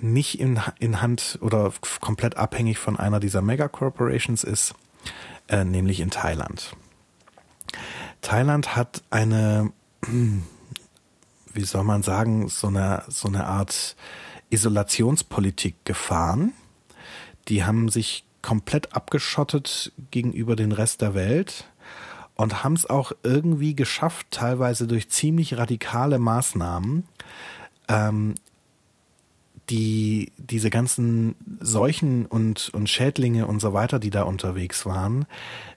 nicht in, in Hand oder komplett abhängig von einer dieser Megacorporations ist, äh, nämlich in Thailand. Thailand hat eine, wie soll man sagen, so eine, so eine Art Isolationspolitik gefahren. Die haben sich komplett abgeschottet gegenüber den Rest der Welt und haben es auch irgendwie geschafft, teilweise durch ziemlich radikale Maßnahmen, ähm, die diese ganzen Seuchen und, und Schädlinge und so weiter, die da unterwegs waren,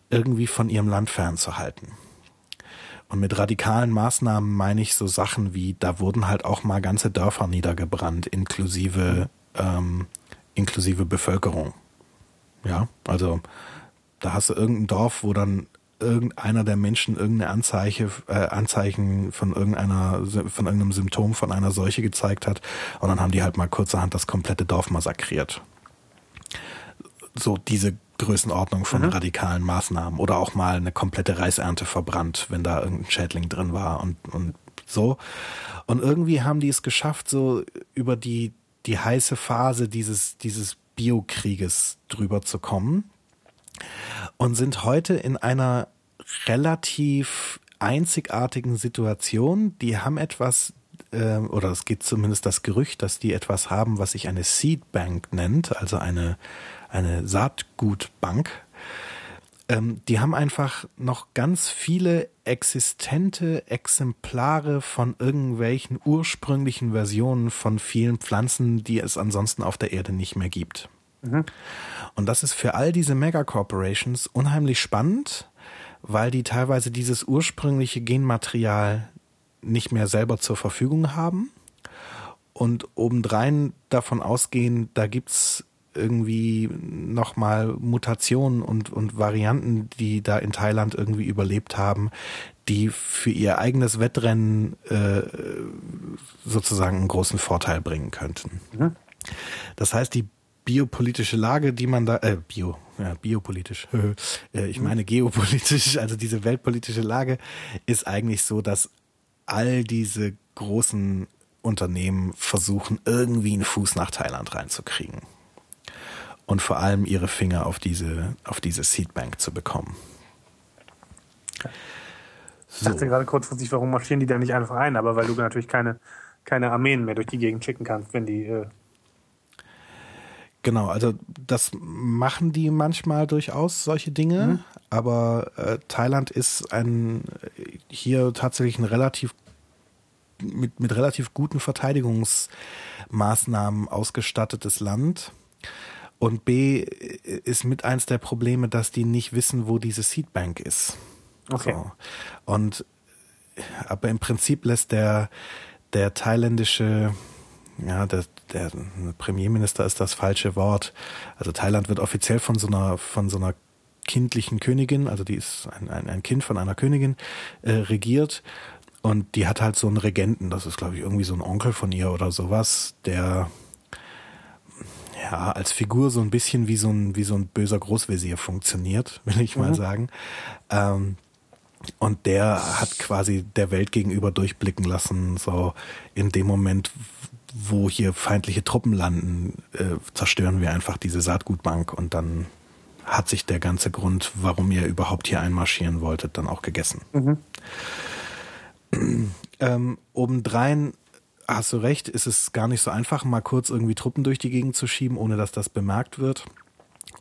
irgendwie von ihrem Land fernzuhalten. Und mit radikalen Maßnahmen meine ich so Sachen wie, da wurden halt auch mal ganze Dörfer niedergebrannt, inklusive, ähm, inklusive Bevölkerung. Ja, also da hast du irgendein Dorf, wo dann irgendeiner der Menschen irgendeine Anzeiche, äh, Anzeichen von irgendeiner, von irgendeinem Symptom von einer Seuche gezeigt hat. Und dann haben die halt mal kurzerhand das komplette Dorf massakriert. So diese Größenordnung von mhm. radikalen Maßnahmen oder auch mal eine komplette Reisernte verbrannt, wenn da irgendein Schädling drin war und, und so. Und irgendwie haben die es geschafft, so über die, die heiße Phase dieses, dieses Biokrieges drüber zu kommen und sind heute in einer relativ einzigartigen Situation. Die haben etwas, äh, oder es geht zumindest das Gerücht, dass die etwas haben, was sich eine Seed Bank nennt, also eine, eine Saatgutbank. Ähm, die haben einfach noch ganz viele existente Exemplare von irgendwelchen ursprünglichen Versionen von vielen Pflanzen, die es ansonsten auf der Erde nicht mehr gibt. Mhm. Und das ist für all diese Megacorporations unheimlich spannend, weil die teilweise dieses ursprüngliche Genmaterial nicht mehr selber zur Verfügung haben und obendrein davon ausgehen, da gibt's irgendwie nochmal Mutationen und, und Varianten, die da in Thailand irgendwie überlebt haben, die für ihr eigenes Wettrennen äh, sozusagen einen großen Vorteil bringen könnten. Mhm. Das heißt, die biopolitische Lage, die man da, äh, bio, ja, biopolitisch, äh, ich meine geopolitisch, also diese weltpolitische Lage ist eigentlich so, dass all diese großen Unternehmen versuchen, irgendwie einen Fuß nach Thailand reinzukriegen. Und vor allem ihre Finger auf diese, auf diese Seedbank zu bekommen. Ich dachte gerade kurzfristig, warum marschieren die da nicht einfach ein? Aber weil du natürlich keine, keine Armeen mehr durch die Gegend schicken kannst, wenn die. Äh Genau, also das machen die manchmal durchaus solche Dinge, mhm. aber äh, Thailand ist ein hier tatsächlich ein relativ mit, mit relativ guten Verteidigungsmaßnahmen ausgestattetes Land. Und B ist mit eins der Probleme, dass die nicht wissen, wo diese Seedbank ist. Okay. So. Und aber im Prinzip lässt der der thailändische ja, der, der Premierminister ist das falsche Wort. Also Thailand wird offiziell von so einer, von so einer kindlichen Königin, also die ist ein, ein, ein Kind von einer Königin, äh, regiert. Und die hat halt so einen Regenten, das ist, glaube ich, irgendwie so ein Onkel von ihr oder sowas, der ja als Figur so ein bisschen wie so ein, wie so ein böser Großvezier funktioniert, will ich mhm. mal sagen. Ähm, und der hat quasi der Welt gegenüber durchblicken lassen, so in dem Moment, wo hier feindliche Truppen landen, äh, zerstören wir einfach diese Saatgutbank und dann hat sich der ganze Grund, warum ihr überhaupt hier einmarschieren wolltet, dann auch gegessen. Mhm. Ähm, obendrein hast du recht, ist es gar nicht so einfach, mal kurz irgendwie Truppen durch die Gegend zu schieben, ohne dass das bemerkt wird.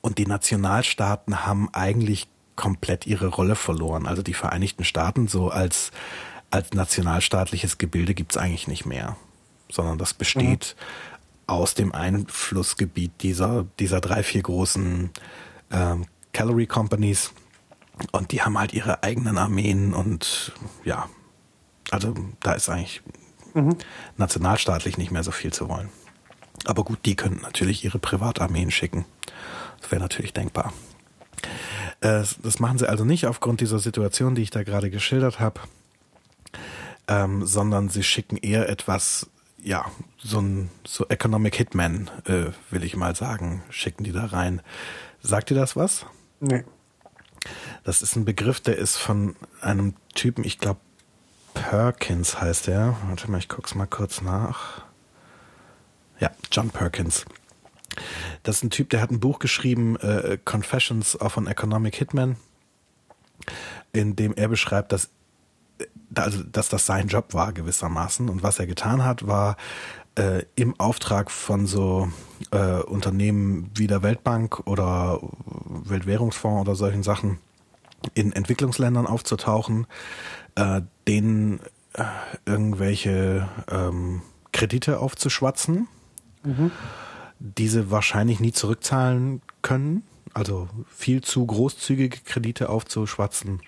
Und die Nationalstaaten haben eigentlich komplett ihre Rolle verloren. Also die Vereinigten Staaten so als, als nationalstaatliches Gebilde gibt's eigentlich nicht mehr sondern das besteht mhm. aus dem Einflussgebiet dieser, dieser drei, vier großen ähm, Calorie Companies. Und die haben halt ihre eigenen Armeen und ja, also da ist eigentlich mhm. nationalstaatlich nicht mehr so viel zu wollen. Aber gut, die könnten natürlich ihre Privatarmeen schicken. Das wäre natürlich denkbar. Äh, das machen sie also nicht aufgrund dieser Situation, die ich da gerade geschildert habe, ähm, sondern sie schicken eher etwas ja, so ein so Economic Hitman, äh, will ich mal sagen, schicken die da rein. Sagt dir das was? Nee. Das ist ein Begriff, der ist von einem Typen, ich glaube Perkins heißt er. Warte mal, ich guck's mal kurz nach. Ja, John Perkins. Das ist ein Typ, der hat ein Buch geschrieben, äh, Confessions of an Economic Hitman, in dem er beschreibt, dass also dass das sein Job war gewissermaßen. Und was er getan hat, war äh, im Auftrag von so äh, Unternehmen wie der Weltbank oder Weltwährungsfonds oder solchen Sachen in Entwicklungsländern aufzutauchen, äh, denen äh, irgendwelche ähm, Kredite aufzuschwatzen, mhm. diese wahrscheinlich nie zurückzahlen können, also viel zu großzügige Kredite aufzuschwatzen.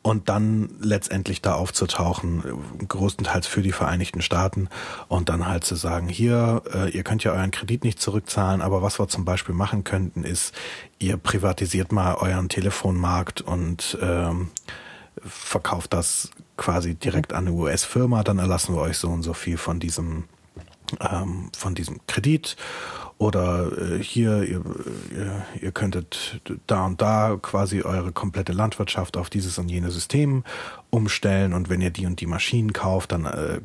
Und dann letztendlich da aufzutauchen, größtenteils für die Vereinigten Staaten. Und dann halt zu sagen, hier, äh, ihr könnt ja euren Kredit nicht zurückzahlen, aber was wir zum Beispiel machen könnten, ist, ihr privatisiert mal euren Telefonmarkt und ähm, verkauft das quasi direkt an eine US-Firma, dann erlassen wir euch so und so viel von diesem ähm, von diesem Kredit. Oder äh, hier, ihr, ihr, ihr könntet da und da quasi eure komplette Landwirtschaft auf dieses und jenes System umstellen. Und wenn ihr die und die Maschinen kauft, dann äh,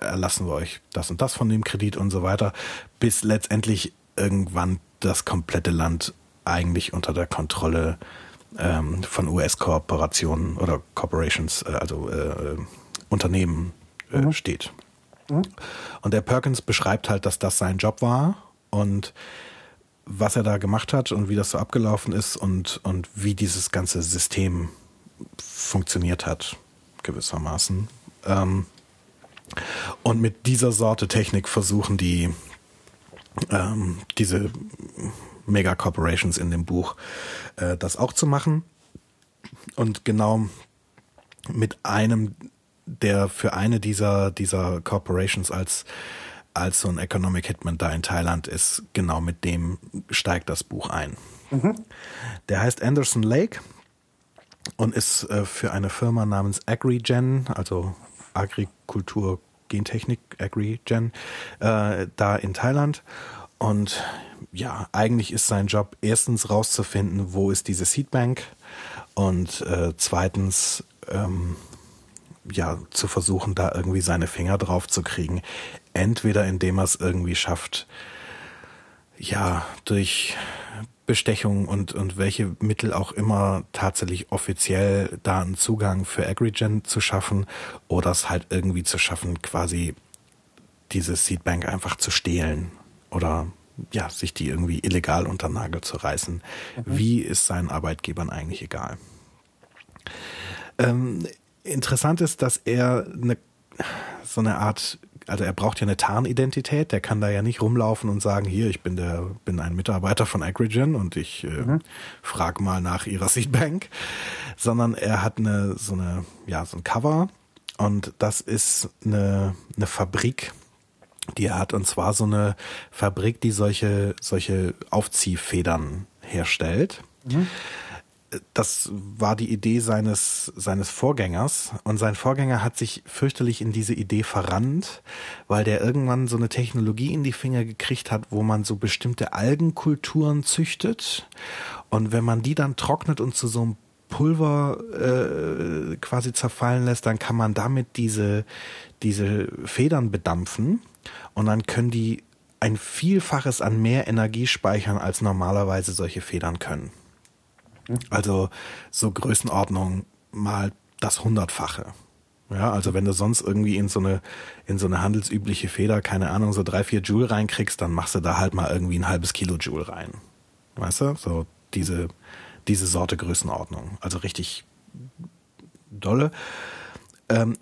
erlassen wir euch das und das von dem Kredit und so weiter, bis letztendlich irgendwann das komplette Land eigentlich unter der Kontrolle ähm, von US-Kooperationen oder Corporations, äh, also äh, Unternehmen äh, mhm. steht. Mhm. Und der Perkins beschreibt halt, dass das sein Job war und was er da gemacht hat und wie das so abgelaufen ist und, und wie dieses ganze System funktioniert hat, gewissermaßen. Ähm, und mit dieser Sorte Technik versuchen die ähm, diese Mega-Corporations in dem Buch äh, das auch zu machen. Und genau mit einem der für eine dieser, dieser Corporations als, als so ein Economic Hitman da in Thailand ist, genau mit dem steigt das Buch ein. Mhm. Der heißt Anderson Lake und ist äh, für eine Firma namens AgriGen, also Agrikultur, Gentechnik, AgriGen, äh, da in Thailand. und ja, eigentlich ist sein Job erstens rauszufinden, wo ist diese Seedbank und äh, zweitens ähm, ja zu versuchen, da irgendwie seine Finger drauf zu kriegen. Entweder indem er es irgendwie schafft, ja, durch Bestechung und, und welche Mittel auch immer tatsächlich offiziell da einen Zugang für Agrigen zu schaffen oder es halt irgendwie zu schaffen, quasi diese Seedbank einfach zu stehlen oder ja, sich die irgendwie illegal unter Nagel zu reißen. Mhm. Wie ist seinen Arbeitgebern eigentlich egal? Ähm, interessant ist, dass er eine, so eine Art, also er braucht ja eine Tarnidentität, der kann da ja nicht rumlaufen und sagen, hier, ich bin der, bin ein Mitarbeiter von Agrigen und ich äh, mhm. frage mal nach ihrer Seedbank, sondern er hat eine, so eine, ja, so ein Cover und das ist eine, eine Fabrik, die er hat und zwar so eine Fabrik, die solche, solche Aufziehfedern herstellt. Mhm das war die Idee seines, seines Vorgängers. Und sein Vorgänger hat sich fürchterlich in diese Idee verrannt, weil der irgendwann so eine Technologie in die Finger gekriegt hat, wo man so bestimmte Algenkulturen züchtet. Und wenn man die dann trocknet und zu so einem Pulver äh, quasi zerfallen lässt, dann kann man damit diese, diese Federn bedampfen. Und dann können die ein Vielfaches an mehr Energie speichern, als normalerweise solche Federn können. Also so Größenordnung mal das Hundertfache. Ja, also wenn du sonst irgendwie in so eine, in so eine handelsübliche Feder, keine Ahnung, so drei, vier Joule reinkriegst, dann machst du da halt mal irgendwie ein halbes Kilo Joule rein. Weißt du? So diese, diese Sorte Größenordnung. Also richtig dolle. Ähm,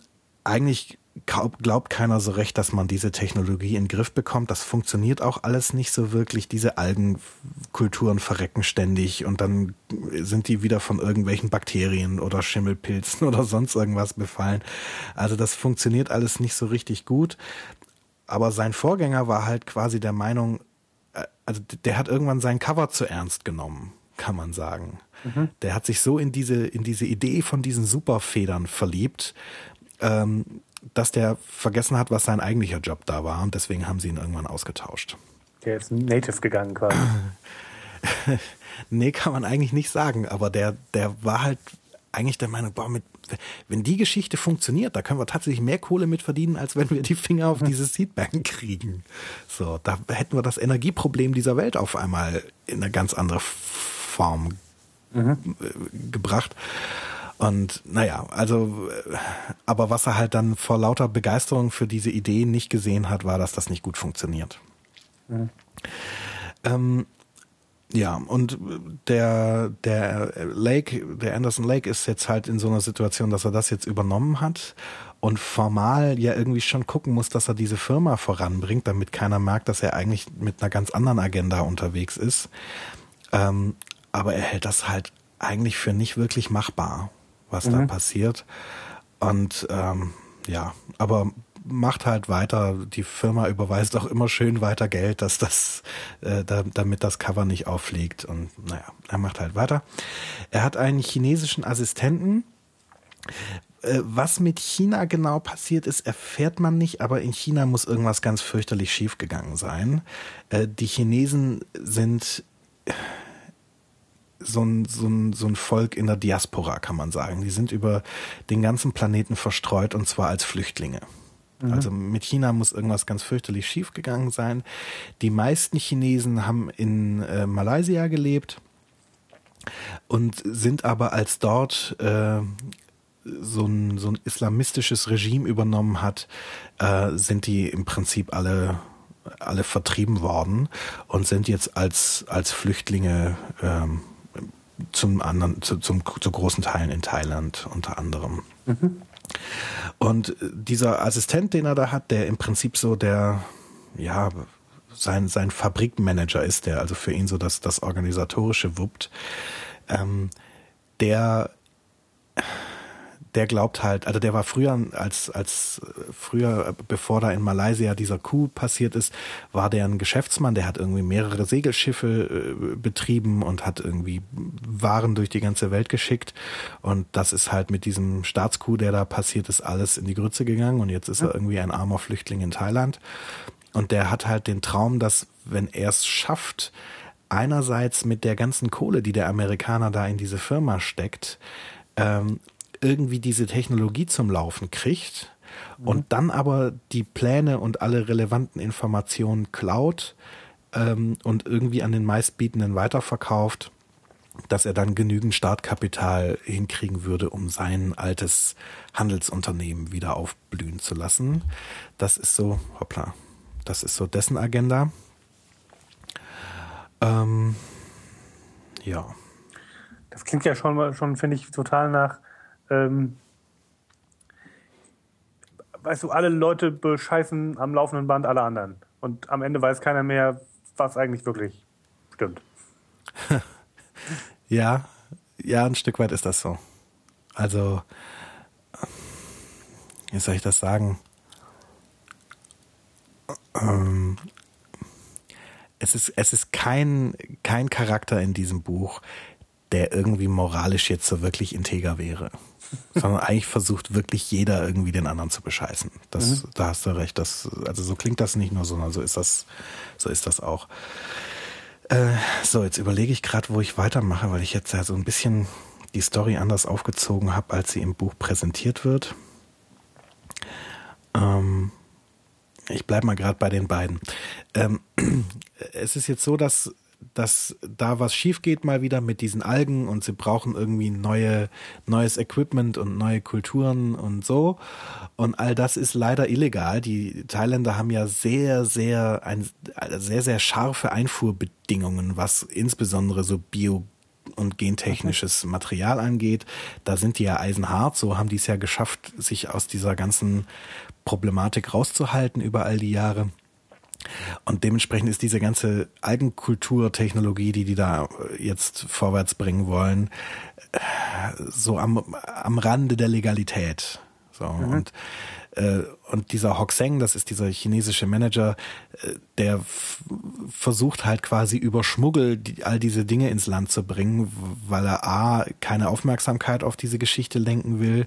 eigentlich glaubt keiner so recht, dass man diese Technologie in den Griff bekommt. Das funktioniert auch alles nicht so wirklich. Diese Algenkulturen verrecken ständig und dann sind die wieder von irgendwelchen Bakterien oder Schimmelpilzen oder sonst irgendwas befallen. Also das funktioniert alles nicht so richtig gut. Aber sein Vorgänger war halt quasi der Meinung, äh, also der hat irgendwann sein Cover zu ernst genommen, kann man sagen. Mhm. Der hat sich so in diese, in diese Idee von diesen Superfedern verliebt, ähm, dass der vergessen hat, was sein eigentlicher Job da war und deswegen haben sie ihn irgendwann ausgetauscht. Der ist native gegangen quasi. nee, kann man eigentlich nicht sagen, aber der, der war halt eigentlich der Meinung, boah, mit, wenn die Geschichte funktioniert, da können wir tatsächlich mehr Kohle mit verdienen, als wenn wir die Finger auf diese Seedbank kriegen. So, da hätten wir das Energieproblem dieser Welt auf einmal in eine ganz andere Form mhm. gebracht. Und naja, also, äh, aber was er halt dann vor lauter Begeisterung für diese Idee nicht gesehen hat, war, dass das nicht gut funktioniert. Mhm. Ähm, ja, und der, der Lake, der Anderson Lake ist jetzt halt in so einer Situation, dass er das jetzt übernommen hat und formal ja irgendwie schon gucken muss, dass er diese Firma voranbringt, damit keiner merkt, dass er eigentlich mit einer ganz anderen Agenda unterwegs ist. Ähm, aber er hält das halt eigentlich für nicht wirklich machbar was mhm. da passiert. Und ähm, ja, aber macht halt weiter. Die Firma überweist auch immer schön weiter Geld, dass das, äh, da, damit das Cover nicht auffliegt. Und naja, er macht halt weiter. Er hat einen chinesischen Assistenten. Äh, was mit China genau passiert ist, erfährt man nicht, aber in China muss irgendwas ganz fürchterlich schiefgegangen sein. Äh, die Chinesen sind so ein, so, ein, so ein Volk in der Diaspora, kann man sagen. Die sind über den ganzen Planeten verstreut und zwar als Flüchtlinge. Mhm. Also mit China muss irgendwas ganz fürchterlich schiefgegangen sein. Die meisten Chinesen haben in äh, Malaysia gelebt und sind aber als dort äh, so ein, so ein islamistisches Regime übernommen hat, äh, sind die im Prinzip alle alle vertrieben worden und sind jetzt als als Flüchtlinge ähm, zum anderen, zu, zum, zu großen Teilen in Thailand unter anderem. Mhm. Und dieser Assistent, den er da hat, der im Prinzip so der, ja, sein, sein Fabrikmanager ist, der also für ihn so das, das Organisatorische wuppt, ähm, der der glaubt halt, also der war früher als als früher bevor da in Malaysia dieser Coup passiert ist, war der ein Geschäftsmann, der hat irgendwie mehrere Segelschiffe äh, betrieben und hat irgendwie Waren durch die ganze Welt geschickt. Und das ist halt mit diesem Staatscoup, der da passiert ist, alles in die Grütze gegangen. Und jetzt ist er irgendwie ein armer Flüchtling in Thailand. Und der hat halt den Traum, dass wenn er es schafft, einerseits mit der ganzen Kohle, die der Amerikaner da in diese Firma steckt, ähm, irgendwie diese Technologie zum Laufen kriegt mhm. und dann aber die Pläne und alle relevanten Informationen klaut ähm, und irgendwie an den meistbietenden weiterverkauft, dass er dann genügend Startkapital hinkriegen würde, um sein altes Handelsunternehmen wieder aufblühen zu lassen. Das ist so, hoppla, das ist so dessen Agenda. Ähm, ja. Das klingt ja schon, schon finde ich, total nach, ähm, weißt du, alle Leute bescheißen am laufenden Band alle anderen. Und am Ende weiß keiner mehr, was eigentlich wirklich stimmt. ja, ja, ein Stück weit ist das so. Also, wie soll ich das sagen? Ähm, es ist, es ist kein, kein Charakter in diesem Buch, der irgendwie moralisch jetzt so wirklich integer wäre. Sondern eigentlich versucht wirklich jeder irgendwie den anderen zu bescheißen. Das, mhm. da hast du recht. Das, also so klingt das nicht nur, sondern so ist das, so ist das auch. Äh, so, jetzt überlege ich gerade, wo ich weitermache, weil ich jetzt ja so ein bisschen die Story anders aufgezogen habe, als sie im Buch präsentiert wird. Ähm, ich bleibe mal gerade bei den beiden. Ähm, es ist jetzt so, dass dass da was schief geht mal wieder mit diesen Algen und sie brauchen irgendwie neue, neues Equipment und neue Kulturen und so. Und all das ist leider illegal. Die Thailänder haben ja sehr, sehr, ein, sehr, sehr scharfe Einfuhrbedingungen, was insbesondere so Bio und gentechnisches Material angeht. Da sind die ja eisenhart. So haben die es ja geschafft, sich aus dieser ganzen Problematik rauszuhalten über all die Jahre. Und dementsprechend ist diese ganze Algenkulturtechnologie, die die da jetzt vorwärts bringen wollen, so am, am Rande der Legalität. So, mhm. und äh, und dieser Hoxeng, das ist dieser chinesische Manager, äh, der versucht halt quasi über Schmuggel all diese Dinge ins Land zu bringen, weil er A, keine Aufmerksamkeit auf diese Geschichte lenken will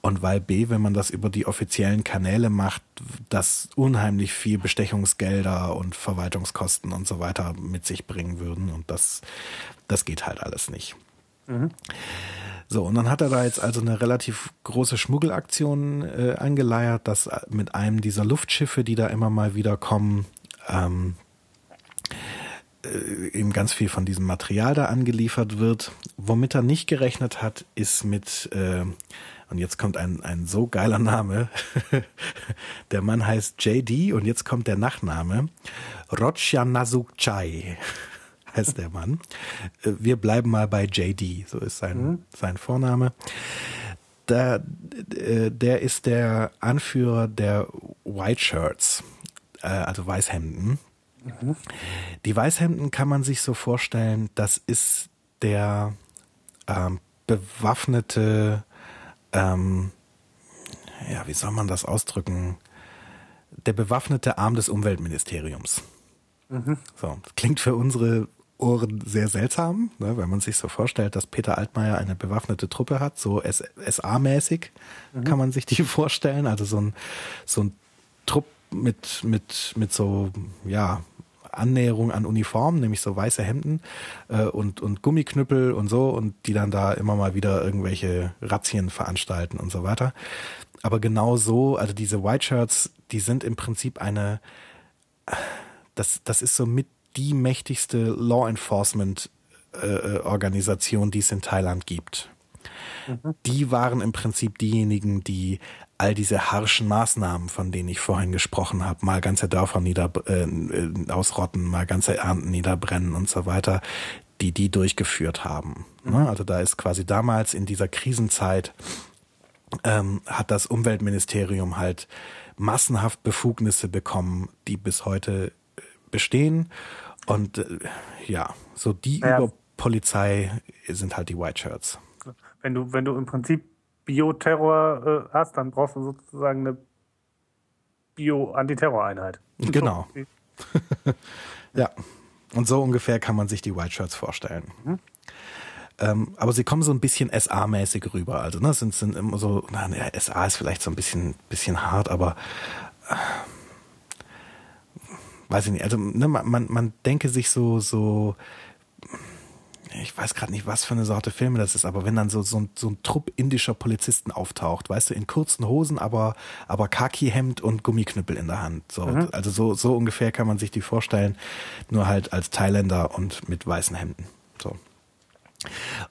und weil B, wenn man das über die offiziellen Kanäle macht, das unheimlich viel Bestechungsgelder und Verwaltungskosten und so weiter mit sich bringen würden und das, das geht halt alles nicht. Mhm. So, und dann hat er da jetzt also eine relativ große Schmuggelaktion äh, angeleiert, dass mit einem dieser Luftschiffe, die da immer mal wieder kommen, ähm, äh, ihm ganz viel von diesem Material da angeliefert wird. Womit er nicht gerechnet hat, ist mit, äh, und jetzt kommt ein, ein so geiler Name, der Mann heißt JD und jetzt kommt der Nachname, Rochyanazukchai heißt der Mann. Äh, wir bleiben mal bei JD, so ist sein, mhm. sein Vorname. Da, äh, der ist der Anführer der White Shirts, äh, also Weißhemden. Mhm. Die Weißhemden kann man sich so vorstellen, das ist der ähm, bewaffnete, ähm, ja, wie soll man das ausdrücken? Der bewaffnete Arm des Umweltministeriums. Mhm. So, klingt für unsere Ohren sehr seltsam, ne, wenn man sich so vorstellt, dass Peter Altmaier eine bewaffnete Truppe hat, so SA-mäßig mhm. kann man sich die vorstellen, also so ein, so ein Trupp mit, mit, mit so, ja, Annäherung an Uniformen, nämlich so weiße Hemden äh, und, und Gummiknüppel und so und die dann da immer mal wieder irgendwelche Razzien veranstalten und so weiter. Aber genau so, also diese White Shirts, die sind im Prinzip eine, das, das ist so mit die mächtigste Law Enforcement äh, äh, Organisation, die es in Thailand gibt. Mhm. Die waren im Prinzip diejenigen, die all diese harschen Maßnahmen, von denen ich vorhin gesprochen habe, mal ganze Dörfer nieder, äh, ausrotten, mal ganze Ernten niederbrennen und so weiter, die die durchgeführt haben. Mhm. Ne? Also da ist quasi damals in dieser Krisenzeit ähm, hat das Umweltministerium halt massenhaft Befugnisse bekommen, die bis heute äh, bestehen und äh, ja, so die naja. Überpolizei sind halt die White Shirts. Wenn du, wenn du im Prinzip Bioterror äh, hast, dann brauchst du sozusagen eine Bio-Antiterror-Einheit. Genau. ja. Und so ungefähr kann man sich die White Shirts vorstellen. Mhm. Ähm, aber sie kommen so ein bisschen SA-mäßig rüber. Also, ne, sind, sind immer so, na, SA ist vielleicht so ein bisschen, bisschen hart, aber äh, weiß ich nicht, also ne, man, man denke sich so, so, ich weiß gerade nicht, was für eine Sorte Filme das ist, aber wenn dann so, so, ein, so ein Trupp indischer Polizisten auftaucht, weißt du, in kurzen Hosen, aber, aber Khaki-Hemd und Gummiknüppel in der Hand. So, mhm. Also so, so ungefähr kann man sich die vorstellen, nur halt als Thailänder und mit weißen Hemden.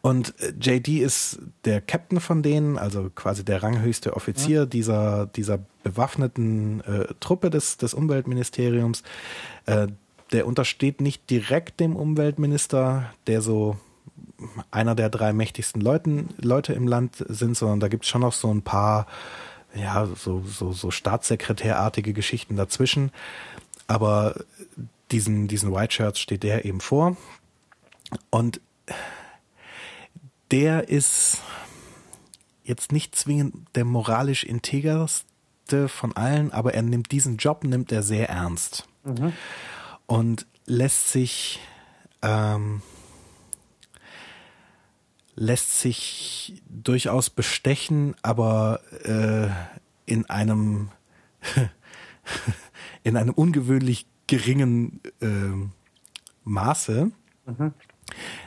Und äh, JD ist der Captain von denen, also quasi der ranghöchste Offizier mhm. dieser, dieser bewaffneten äh, Truppe des, des Umweltministeriums. Äh, der untersteht nicht direkt dem Umweltminister, der so einer der drei mächtigsten Leuten, Leute im Land sind, sondern da gibt es schon noch so ein paar, ja, so, so, so Staatssekretärartige Geschichten dazwischen. Aber diesen, diesen White Shirts steht der eben vor. Und der ist jetzt nicht zwingend der moralisch integerste von allen, aber er nimmt diesen Job nimmt er sehr ernst mhm. und lässt sich ähm, lässt sich durchaus bestechen, aber äh, in einem in einem ungewöhnlich geringen äh, Maße. Mhm.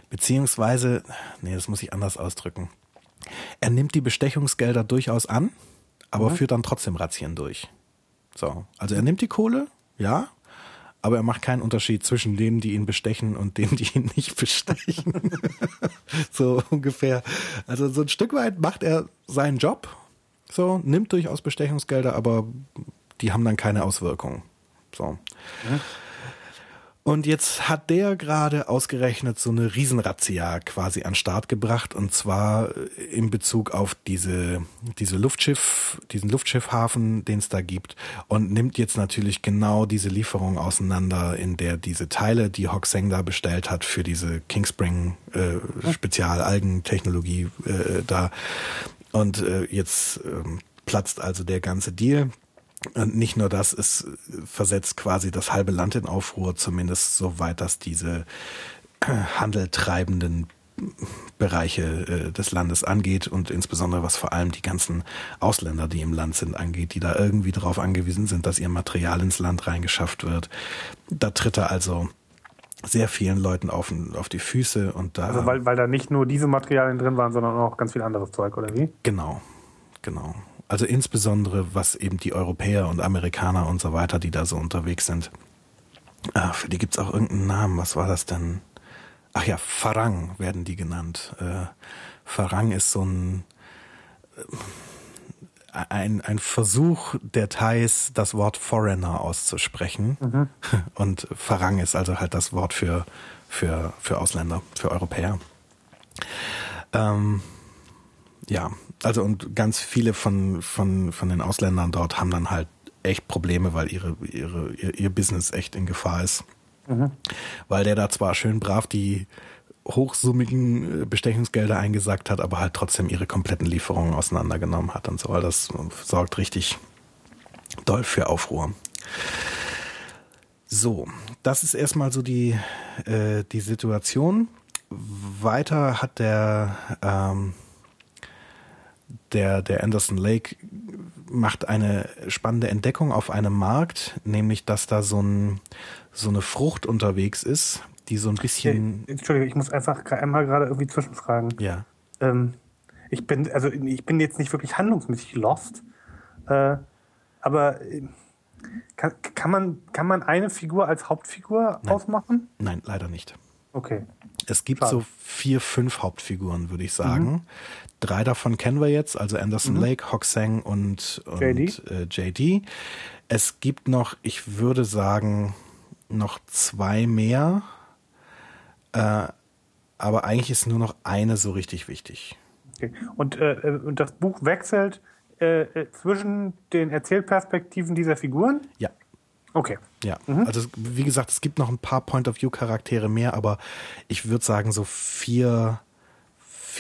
Beziehungsweise, nee, das muss ich anders ausdrücken. Er nimmt die Bestechungsgelder durchaus an, aber mhm. führt dann trotzdem Razzien durch. So, also er nimmt die Kohle, ja, aber er macht keinen Unterschied zwischen denen, die ihn bestechen und denen, die ihn nicht bestechen. so ungefähr. Also so ein Stück weit macht er seinen Job, so, nimmt durchaus Bestechungsgelder, aber die haben dann keine Auswirkungen. So. Mhm. Und jetzt hat der gerade ausgerechnet so eine Riesenrazzia quasi an Start gebracht. Und zwar in Bezug auf diese, diese Luftschiff, diesen Luftschiffhafen, den es da gibt. Und nimmt jetzt natürlich genau diese Lieferung auseinander, in der diese Teile, die Hoxeng da bestellt hat für diese Kingspring äh, Spezialalgentechnologie äh, da. Und äh, jetzt äh, platzt also der ganze Deal. Und nicht nur das, es versetzt quasi das halbe Land in Aufruhr, zumindest soweit das diese äh, handeltreibenden Bereiche äh, des Landes angeht und insbesondere was vor allem die ganzen Ausländer, die im Land sind, angeht, die da irgendwie darauf angewiesen sind, dass ihr Material ins Land reingeschafft wird. Da tritt er also sehr vielen Leuten auf, auf die Füße und da. Also weil, weil da nicht nur diese Materialien drin waren, sondern auch ganz viel anderes Zeug, oder wie? Genau, genau. Also insbesondere was eben die Europäer und Amerikaner und so weiter, die da so unterwegs sind. Ah, für die gibt's auch irgendeinen Namen. Was war das denn? Ach ja, Farang werden die genannt. Äh, Farang ist so ein, äh, ein, ein Versuch der Thais, das Wort Foreigner auszusprechen. Mhm. Und Farang ist also halt das Wort für, für, für Ausländer, für Europäer. Ähm, ja, also und ganz viele von, von, von den Ausländern dort haben dann halt echt Probleme, weil ihre, ihre, ihr, ihr Business echt in Gefahr ist. Mhm. Weil der da zwar schön brav die hochsummigen äh, Bestechungsgelder eingesackt hat, aber halt trotzdem ihre kompletten Lieferungen auseinandergenommen hat und so. Also das sorgt richtig doll für Aufruhr. So, das ist erstmal so die, äh, die Situation. Weiter hat der ähm, der, der Anderson Lake macht eine spannende Entdeckung auf einem Markt, nämlich dass da so, ein, so eine Frucht unterwegs ist, die so ein bisschen. Hey, Entschuldigung, ich muss einfach einmal gerade irgendwie zwischenfragen. Ja. Ähm, ich bin, also ich bin jetzt nicht wirklich handlungsmäßig lost, äh, aber äh, kann, kann, man, kann man eine Figur als Hauptfigur Nein. ausmachen? Nein, leider nicht. Okay. Es gibt Schade. so vier, fünf Hauptfiguren, würde ich sagen. Mhm. Drei davon kennen wir jetzt, also Anderson mhm. Lake, Hoxang und, und JD. Äh, JD. Es gibt noch, ich würde sagen, noch zwei mehr. Äh, aber eigentlich ist nur noch eine so richtig wichtig. Okay. Und, äh, äh und das Buch wechselt äh, äh, zwischen den Erzählperspektiven dieser Figuren? Ja. Okay. Ja, mhm. also wie gesagt, es gibt noch ein paar Point-of-View-Charaktere mehr, aber ich würde sagen, so vier,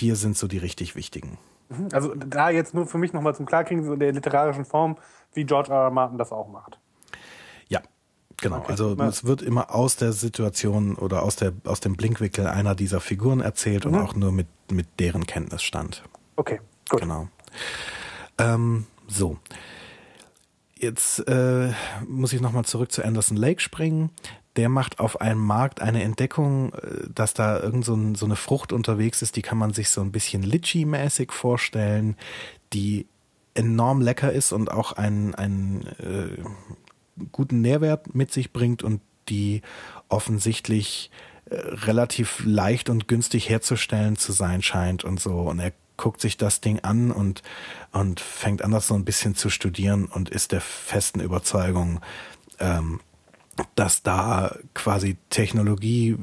vier sind so die richtig wichtigen. Mhm. Also da jetzt nur für mich nochmal zum Klarkriegen, so in der literarischen Form, wie George R. R. Martin das auch macht. Ja, genau. Okay. Also es wird immer aus der Situation oder aus, der, aus dem Blinkwinkel einer dieser Figuren erzählt mhm. und auch nur mit, mit deren Kenntnisstand. Okay, gut. Genau. Ähm, so jetzt äh, muss ich nochmal zurück zu Anderson Lake springen. Der macht auf einem Markt eine Entdeckung, äh, dass da irgend so, ein, so eine Frucht unterwegs ist, die kann man sich so ein bisschen Litchi-mäßig vorstellen, die enorm lecker ist und auch einen, einen äh, guten Nährwert mit sich bringt und die offensichtlich äh, relativ leicht und günstig herzustellen zu sein scheint und so. Und er guckt sich das Ding an und, und fängt an, das so ein bisschen zu studieren und ist der festen Überzeugung, ähm, dass da quasi Technologie,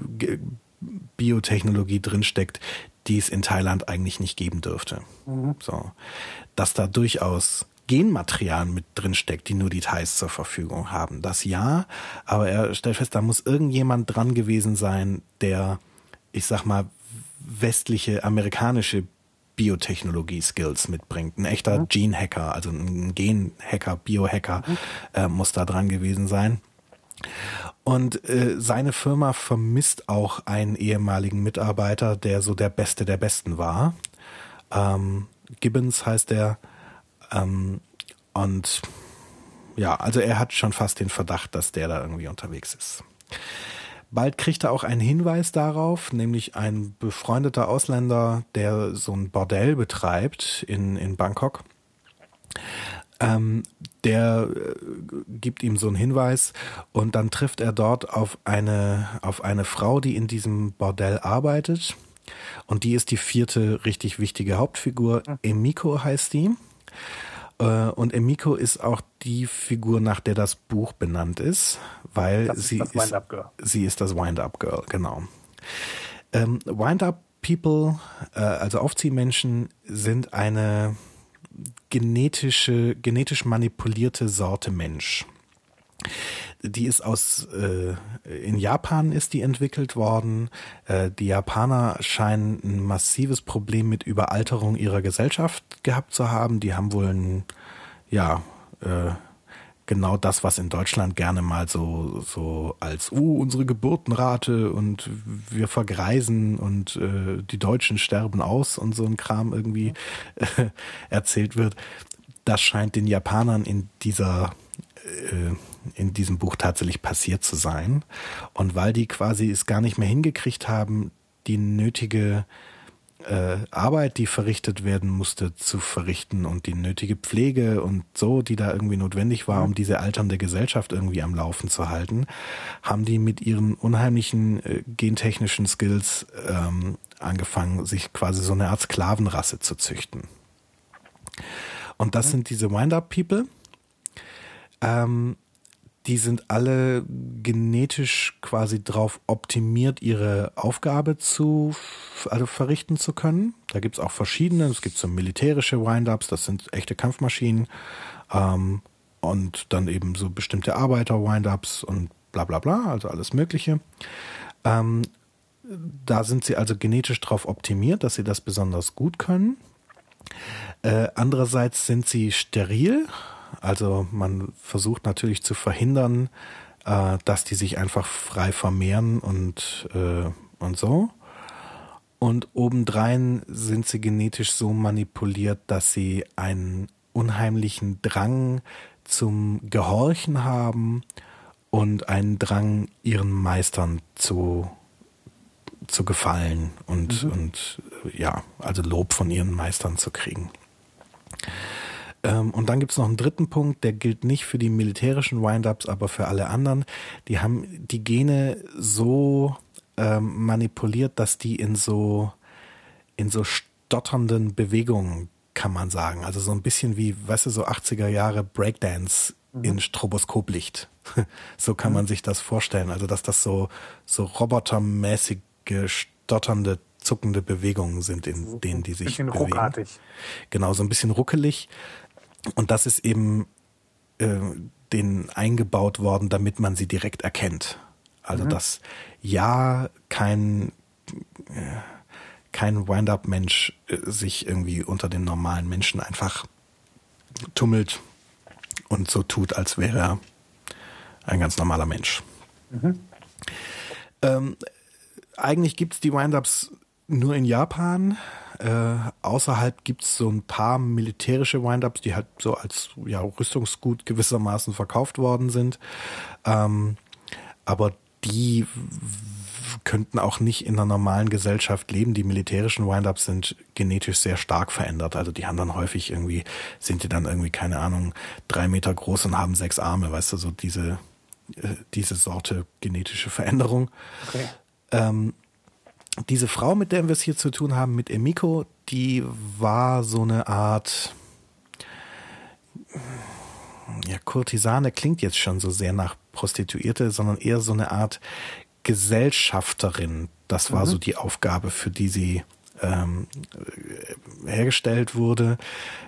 Biotechnologie drinsteckt, die es in Thailand eigentlich nicht geben dürfte. Mhm. So, dass da durchaus Genmaterial mit drin steckt, die nur die Thais zur Verfügung haben. Das ja, aber er stellt fest, da muss irgendjemand dran gewesen sein, der, ich sag mal, westliche amerikanische Biotechnologie-Skills mitbringt. Ein echter mhm. Gene-Hacker, also ein Gen-Hacker, Biohacker mhm. äh, muss da dran gewesen sein. Und äh, seine Firma vermisst auch einen ehemaligen Mitarbeiter, der so der Beste der Besten war. Ähm, Gibbons heißt der. Ähm, und ja, also er hat schon fast den Verdacht, dass der da irgendwie unterwegs ist. Bald kriegt er auch einen Hinweis darauf, nämlich ein befreundeter Ausländer, der so ein Bordell betreibt in, in Bangkok. Ähm, der äh, gibt ihm so einen Hinweis und dann trifft er dort auf eine, auf eine Frau, die in diesem Bordell arbeitet. Und die ist die vierte richtig wichtige Hauptfigur. Emiko heißt die. Äh, und Emiko ist auch die Figur, nach der das Buch benannt ist, weil das sie ist, ist sie ist das Wind-Up Girl, genau. Ähm, Wind-Up People, äh, also Aufziehmenschen, sind eine genetische, genetisch manipulierte Sorte Mensch. Die ist aus äh, in Japan ist die entwickelt worden. Äh, die Japaner scheinen ein massives Problem mit Überalterung ihrer Gesellschaft gehabt zu haben. Die haben wohl ein ja äh, genau das, was in Deutschland gerne mal so, so als, uh, unsere Geburtenrate und wir vergreisen und äh, die Deutschen sterben aus und so ein Kram irgendwie äh, erzählt wird. Das scheint den Japanern in dieser äh, in diesem Buch tatsächlich passiert zu sein. Und weil die quasi es gar nicht mehr hingekriegt haben, die nötige äh, Arbeit, die verrichtet werden musste, zu verrichten und die nötige Pflege und so, die da irgendwie notwendig war, um diese alternde Gesellschaft irgendwie am Laufen zu halten, haben die mit ihren unheimlichen äh, gentechnischen Skills ähm, angefangen, sich quasi so eine Art Sklavenrasse zu züchten. Und das sind diese Wind-Up-People. Ähm, die sind alle genetisch quasi drauf optimiert, ihre Aufgabe zu also verrichten zu können. Da gibt's auch verschiedene. Es gibt so militärische Wind-Ups, das sind echte Kampfmaschinen. Ähm, und dann eben so bestimmte Arbeiter-Wind-Ups und bla bla bla, also alles Mögliche. Ähm, da sind sie also genetisch drauf optimiert, dass sie das besonders gut können. Äh, andererseits sind sie steril, also man versucht natürlich zu verhindern, äh, dass die sich einfach frei vermehren und, äh, und so. Und obendrein sind sie genetisch so manipuliert, dass sie einen unheimlichen Drang zum Gehorchen haben und einen Drang, ihren Meistern zu, zu gefallen und, mhm. und ja, also Lob von ihren Meistern zu kriegen. Ähm, und dann gibt es noch einen dritten Punkt, der gilt nicht für die militärischen Wind-Ups, aber für alle anderen. Die haben die Gene so ähm, manipuliert, dass die in so, in so stotternden Bewegungen, kann man sagen. Also so ein bisschen wie, weißt du, so 80er Jahre Breakdance mhm. in Stroboskoplicht. so kann mhm. man sich das vorstellen. Also dass das so, so robotermäßige, stotternde zuckende Bewegungen sind, in denen die sich bisschen bewegen. Ruckartig. Genau, so ein bisschen ruckelig. Und das ist eben äh, denen eingebaut worden, damit man sie direkt erkennt. Also mhm. dass ja kein äh, kein Wind-up-Mensch äh, sich irgendwie unter den normalen Menschen einfach tummelt und so tut, als wäre er ein ganz normaler Mensch. Mhm. Ähm, eigentlich gibt es die Wind-ups nur in Japan. Äh, außerhalb gibt's so ein paar militärische Windups, die halt so als ja, Rüstungsgut gewissermaßen verkauft worden sind. Ähm, aber die könnten auch nicht in einer normalen Gesellschaft leben. Die militärischen Windups sind genetisch sehr stark verändert. Also die haben dann häufig irgendwie, sind die dann irgendwie, keine Ahnung, drei Meter groß und haben sechs Arme, weißt du, so diese, äh, diese Sorte genetische Veränderung. Okay. Ähm, diese Frau, mit der wir es hier zu tun haben, mit Emiko, die war so eine Art, ja, Kurtisane klingt jetzt schon so sehr nach Prostituierte, sondern eher so eine Art Gesellschafterin. Das war mhm. so die Aufgabe, für die sie ähm, hergestellt wurde,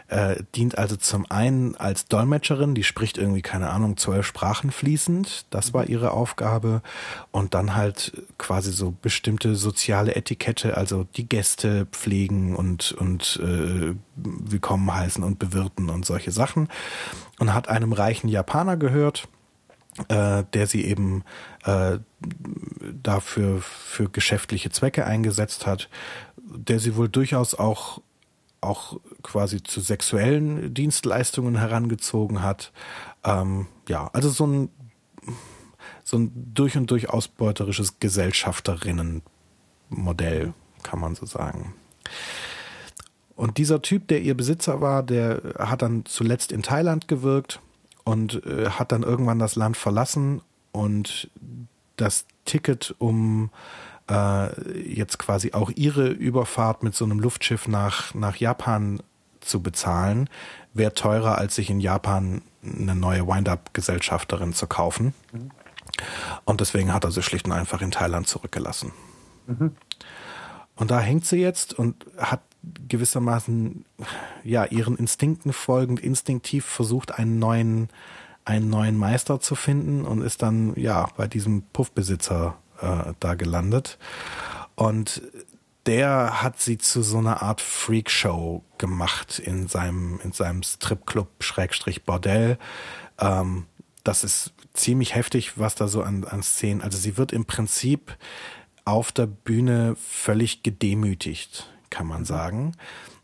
äh, dient also zum einen als Dolmetscherin, die spricht irgendwie, keine Ahnung, zwölf Sprachen fließend, das war ihre Aufgabe, und dann halt quasi so bestimmte soziale Etikette, also die Gäste pflegen und, und äh, willkommen heißen und bewirten und solche Sachen, und hat einem reichen Japaner gehört, äh, der sie eben äh, dafür für geschäftliche Zwecke eingesetzt hat, der sie wohl durchaus auch auch quasi zu sexuellen Dienstleistungen herangezogen hat. Ähm, ja, also so ein so ein durch und durch ausbeuterisches Gesellschafterinnenmodell, kann man so sagen. Und dieser Typ, der ihr Besitzer war, der hat dann zuletzt in Thailand gewirkt und äh, hat dann irgendwann das Land verlassen und das Ticket, um äh, jetzt quasi auch ihre Überfahrt mit so einem Luftschiff nach, nach Japan zu bezahlen, wäre teurer, als sich in Japan eine neue Wind-Up-Gesellschafterin zu kaufen. Mhm. Und deswegen hat er sie schlicht und einfach in Thailand zurückgelassen. Mhm. Und da hängt sie jetzt und hat gewissermaßen ja ihren Instinkten folgend instinktiv versucht einen neuen einen neuen Meister zu finden und ist dann ja bei diesem Puffbesitzer äh, da gelandet. Und der hat sie zu so einer Art Freakshow gemacht in seinem, in seinem Stripclub Schrägstrich Bordell. Ähm, das ist ziemlich heftig, was da so an, an Szenen. Also sie wird im Prinzip auf der Bühne völlig gedemütigt, kann man sagen.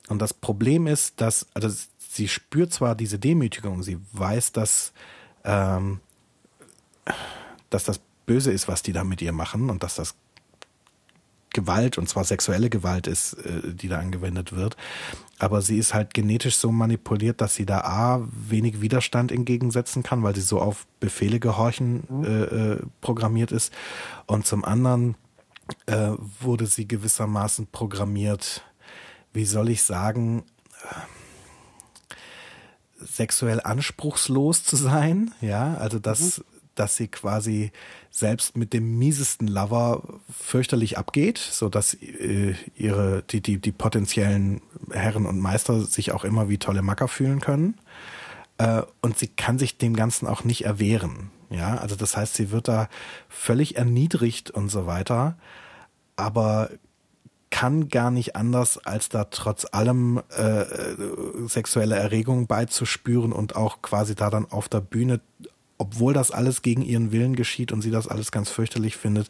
Und das Problem ist, dass, also sie spürt zwar diese Demütigung, sie weiß, dass, ähm, dass das böse ist, was die da mit ihr machen und dass das Gewalt, und zwar sexuelle Gewalt ist, äh, die da angewendet wird. Aber sie ist halt genetisch so manipuliert, dass sie da A, wenig Widerstand entgegensetzen kann, weil sie so auf Befehle gehorchen mhm. äh, äh, programmiert ist. Und zum anderen äh, wurde sie gewissermaßen programmiert, wie soll ich sagen, äh, sexuell anspruchslos zu sein. Ja, also das, mhm. dass sie quasi selbst mit dem miesesten Lover fürchterlich abgeht, so dass äh, ihre die die die potenziellen Herren und Meister sich auch immer wie tolle Macker fühlen können. Äh, und sie kann sich dem Ganzen auch nicht erwehren. Ja, also das heißt, sie wird da völlig erniedrigt und so weiter, aber kann gar nicht anders, als da trotz allem äh, sexuelle Erregung beizuspüren und auch quasi da dann auf der Bühne obwohl das alles gegen ihren Willen geschieht und sie das alles ganz fürchterlich findet,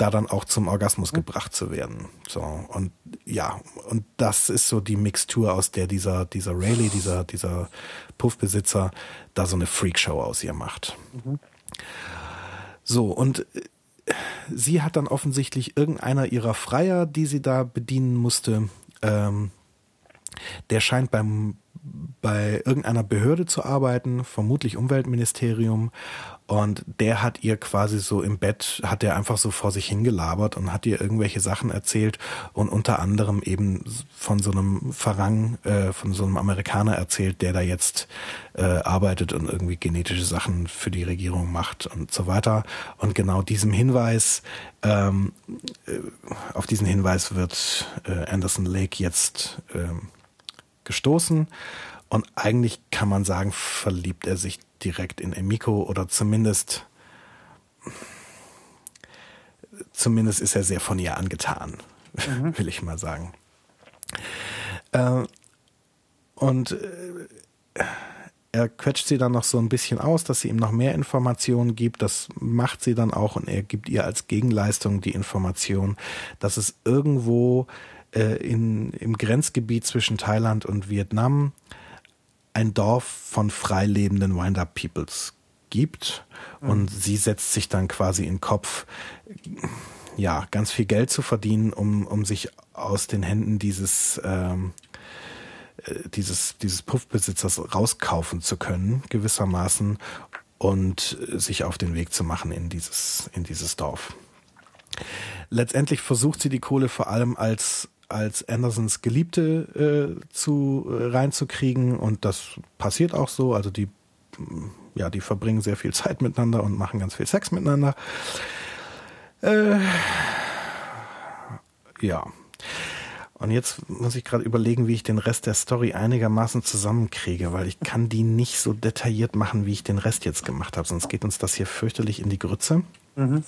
da dann auch zum Orgasmus gebracht zu werden. So und ja, und das ist so die Mixtur, aus der dieser dieser Rayleigh, dieser dieser Puffbesitzer, da so eine Freakshow aus ihr macht. Mhm. So und äh, sie hat dann offensichtlich irgendeiner ihrer Freier, die sie da bedienen musste, ähm, der scheint beim bei irgendeiner Behörde zu arbeiten, vermutlich Umweltministerium. Und der hat ihr quasi so im Bett, hat er einfach so vor sich hingelabert und hat ihr irgendwelche Sachen erzählt und unter anderem eben von so einem Farang, äh, von so einem Amerikaner erzählt, der da jetzt äh, arbeitet und irgendwie genetische Sachen für die Regierung macht und so weiter. Und genau diesem Hinweis, ähm, äh, auf diesen Hinweis wird äh, Anderson Lake jetzt ähm, gestoßen und eigentlich kann man sagen, verliebt er sich direkt in Emiko oder zumindest zumindest ist er sehr von ihr angetan, mhm. will ich mal sagen. Äh, und äh, er quetscht sie dann noch so ein bisschen aus, dass sie ihm noch mehr Informationen gibt. Das macht sie dann auch und er gibt ihr als Gegenleistung die Information, dass es irgendwo äh, in, im Grenzgebiet zwischen Thailand und Vietnam ein Dorf von freilebenden Wind-Up-Peoples gibt. Mhm. Und sie setzt sich dann quasi in den Kopf, ja, ganz viel Geld zu verdienen, um, um sich aus den Händen dieses ähm, äh, dieses, dieses Puffbesitzers rauskaufen zu können, gewissermaßen, und sich auf den Weg zu machen in dieses, in dieses Dorf. Letztendlich versucht sie die Kohle vor allem als als Andersons Geliebte äh, zu äh, reinzukriegen und das passiert auch so. Also die ja die verbringen sehr viel Zeit miteinander und machen ganz viel Sex miteinander. Äh, ja, und jetzt muss ich gerade überlegen, wie ich den Rest der Story einigermaßen zusammenkriege, weil ich kann die nicht so detailliert machen, wie ich den Rest jetzt gemacht habe, sonst geht uns das hier fürchterlich in die Grütze. Mhm.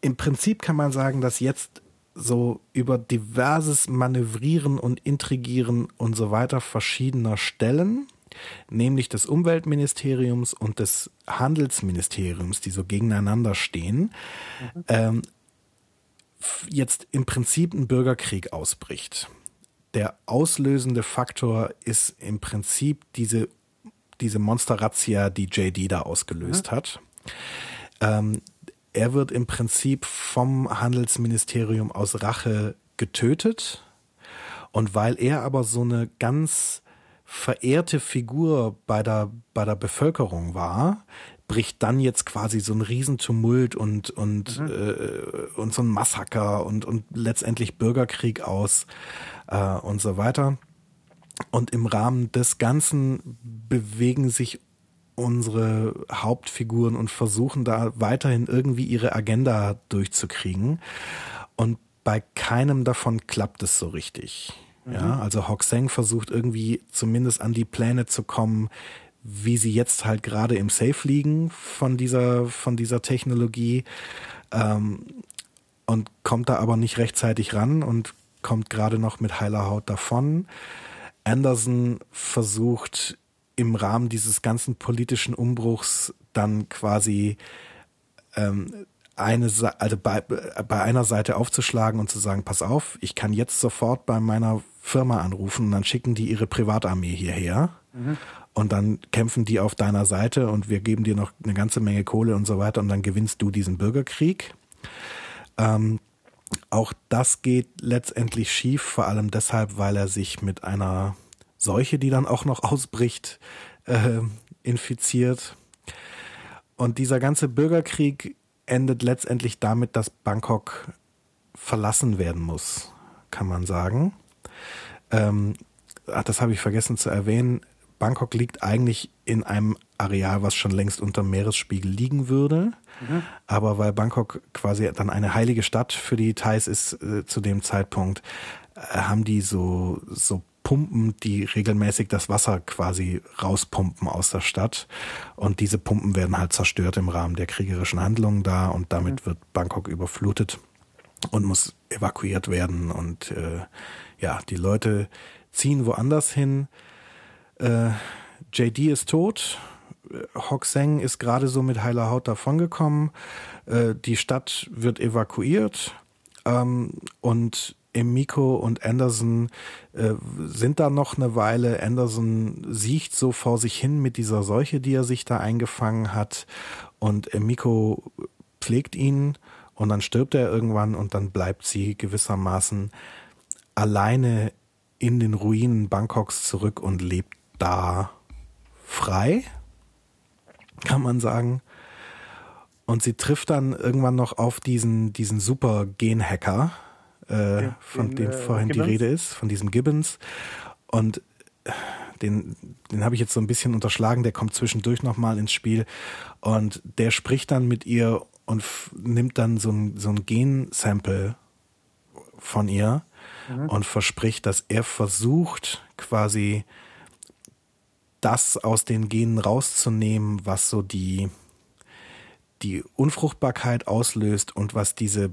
Im Prinzip kann man sagen, dass jetzt so über diverses Manövrieren und Intrigieren und so weiter verschiedener Stellen, nämlich des Umweltministeriums und des Handelsministeriums, die so gegeneinander stehen, mhm. ähm, jetzt im Prinzip ein Bürgerkrieg ausbricht. Der auslösende Faktor ist im Prinzip diese, diese Monsterrazzia, die JD da ausgelöst mhm. hat. Ähm, er wird im Prinzip vom Handelsministerium aus Rache getötet. Und weil er aber so eine ganz verehrte Figur bei der, bei der Bevölkerung war, bricht dann jetzt quasi so ein Riesentumult und und mhm. äh, und so ein Massaker und und letztendlich Bürgerkrieg aus äh, und so weiter. Und im Rahmen des Ganzen bewegen sich unsere Hauptfiguren und versuchen da weiterhin irgendwie ihre Agenda durchzukriegen. Und bei keinem davon klappt es so richtig. Mhm. Ja, also Hoxeng versucht irgendwie zumindest an die Pläne zu kommen, wie sie jetzt halt gerade im Safe liegen von dieser, von dieser Technologie ähm, und kommt da aber nicht rechtzeitig ran und kommt gerade noch mit heiler Haut davon. Anderson versucht im Rahmen dieses ganzen politischen Umbruchs dann quasi ähm, eine, also bei, bei einer Seite aufzuschlagen und zu sagen, pass auf, ich kann jetzt sofort bei meiner Firma anrufen und dann schicken die ihre Privatarmee hierher. Mhm und dann kämpfen die auf deiner Seite und wir geben dir noch eine ganze Menge Kohle und so weiter und dann gewinnst du diesen Bürgerkrieg. Ähm, auch das geht letztendlich schief, vor allem deshalb, weil er sich mit einer Seuche, die dann auch noch ausbricht, äh, infiziert. Und dieser ganze Bürgerkrieg endet letztendlich damit, dass Bangkok verlassen werden muss, kann man sagen. Ähm, ach, das habe ich vergessen zu erwähnen. Bangkok liegt eigentlich in einem Areal, was schon längst unter Meeresspiegel liegen würde. Mhm. Aber weil Bangkok quasi dann eine heilige Stadt für die Thais ist äh, zu dem Zeitpunkt, äh, haben die so, so Pumpen, die regelmäßig das Wasser quasi rauspumpen aus der Stadt. Und diese Pumpen werden halt zerstört im Rahmen der kriegerischen Handlungen da und damit mhm. wird Bangkok überflutet und muss evakuiert werden. Und äh, ja, die Leute ziehen woanders hin. Äh, JD ist tot. Hoxeng ist gerade so mit heiler Haut davongekommen. Äh, die Stadt wird evakuiert. Ähm, und Emiko und Anderson äh, sind da noch eine Weile. Anderson sieht so vor sich hin mit dieser Seuche, die er sich da eingefangen hat. Und Emiko pflegt ihn und dann stirbt er irgendwann und dann bleibt sie gewissermaßen alleine in den Ruinen Bangkoks zurück und lebt da frei, kann man sagen. Und sie trifft dann irgendwann noch auf diesen, diesen super Gen-Hacker, äh, den, von dem äh, vorhin Gibbons? die Rede ist, von diesem Gibbons. Und äh, den, den habe ich jetzt so ein bisschen unterschlagen, der kommt zwischendurch nochmal ins Spiel. Und der spricht dann mit ihr und nimmt dann so ein, so ein Gen-Sample von ihr mhm. und verspricht, dass er versucht, quasi das aus den Genen rauszunehmen, was so die, die Unfruchtbarkeit auslöst und was diese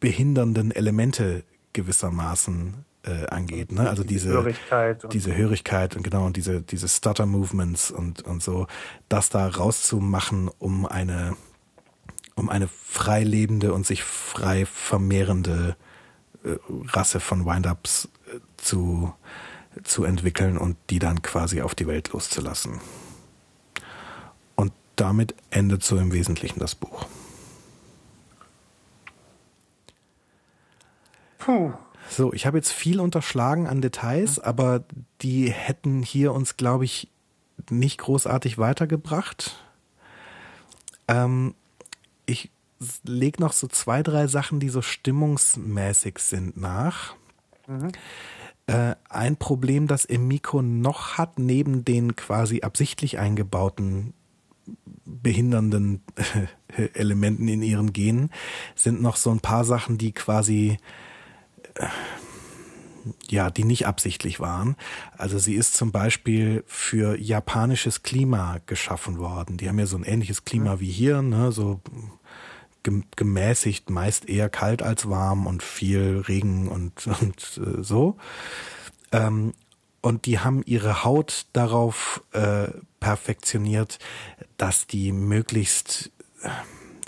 behindernden Elemente gewissermaßen äh, angeht. Ne? Also diese Hörigkeit und- diese Hörigkeit und genau und diese diese Stutter Movements und und so, das da rauszumachen, um eine um eine frei lebende und sich frei vermehrende äh, Rasse von Windups äh, zu zu entwickeln und die dann quasi auf die Welt loszulassen. Und damit endet so im Wesentlichen das Buch. Puh. So, ich habe jetzt viel unterschlagen an Details, aber die hätten hier uns, glaube ich, nicht großartig weitergebracht. Ähm, ich leg noch so zwei, drei Sachen, die so stimmungsmäßig sind, nach. Äh, ein Problem, das Emiko noch hat, neben den quasi absichtlich eingebauten behindernden Elementen in ihren Genen, sind noch so ein paar Sachen, die quasi ja, die nicht absichtlich waren. Also sie ist zum Beispiel für japanisches Klima geschaffen worden. Die haben ja so ein ähnliches Klima wie hier, ne, so gem- gemäßigt, meist eher kalt als warm und viel Regen und, und äh, so. Ähm, und die haben ihre Haut darauf äh, perfektioniert, dass die möglichst äh,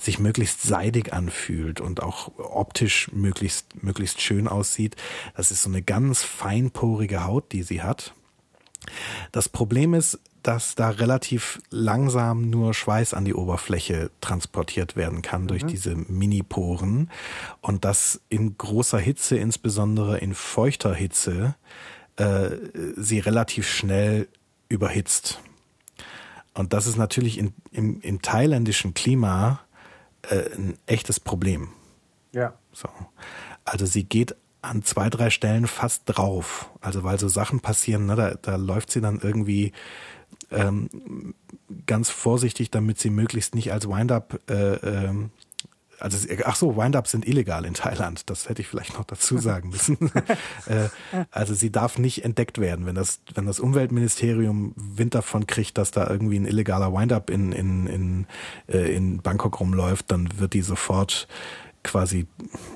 sich möglichst seidig anfühlt und auch optisch möglichst möglichst schön aussieht. Das ist so eine ganz feinporige Haut, die sie hat. Das Problem ist, dass da relativ langsam nur Schweiß an die Oberfläche transportiert werden kann durch diese Mini-Poren und dass in großer Hitze, insbesondere in feuchter Hitze, äh, sie relativ schnell überhitzt. Und das ist natürlich in, im, im thailändischen Klima äh, ein echtes Problem. Ja. So. Also sie geht an zwei, drei Stellen fast drauf. Also weil so Sachen passieren, ne, da, da läuft sie dann irgendwie ähm, ganz vorsichtig, damit sie möglichst nicht als Wind-up äh, ähm, also ach so, Wind-ups sind illegal in Thailand. Das hätte ich vielleicht noch dazu sagen müssen. äh, also sie darf nicht entdeckt werden, wenn das wenn das Umweltministerium Wind davon kriegt, dass da irgendwie ein illegaler Wind-up in in in äh, in Bangkok rumläuft, dann wird die sofort quasi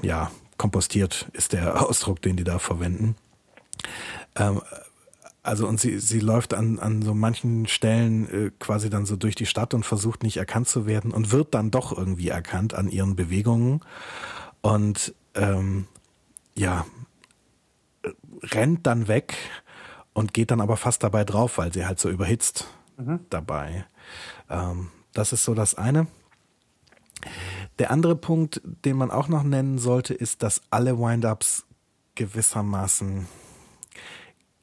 ja kompostiert ist der Ausdruck, den die da verwenden. Ähm, also und sie, sie läuft an, an so manchen Stellen äh, quasi dann so durch die Stadt und versucht nicht erkannt zu werden und wird dann doch irgendwie erkannt an ihren Bewegungen und ähm, ja, äh, rennt dann weg und geht dann aber fast dabei drauf, weil sie halt so überhitzt dabei. Ähm, das ist so das eine. Der andere Punkt, den man auch noch nennen sollte, ist, dass alle Wind-ups gewissermaßen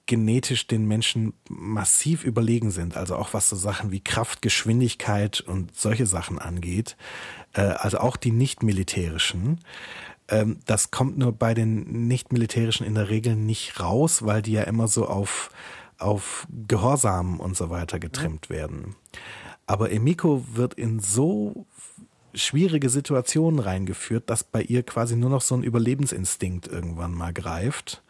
genetisch den Menschen massiv überlegen sind, also auch was so Sachen wie Kraft, Geschwindigkeit und solche Sachen angeht, äh, also auch die nicht-militärischen. Ähm, das kommt nur bei den nicht-militärischen in der Regel nicht raus, weil die ja immer so auf, auf Gehorsam und so weiter getrimmt werden. Aber Emiko wird in so schwierige Situationen reingeführt, dass bei ihr quasi nur noch so ein Überlebensinstinkt irgendwann mal greift.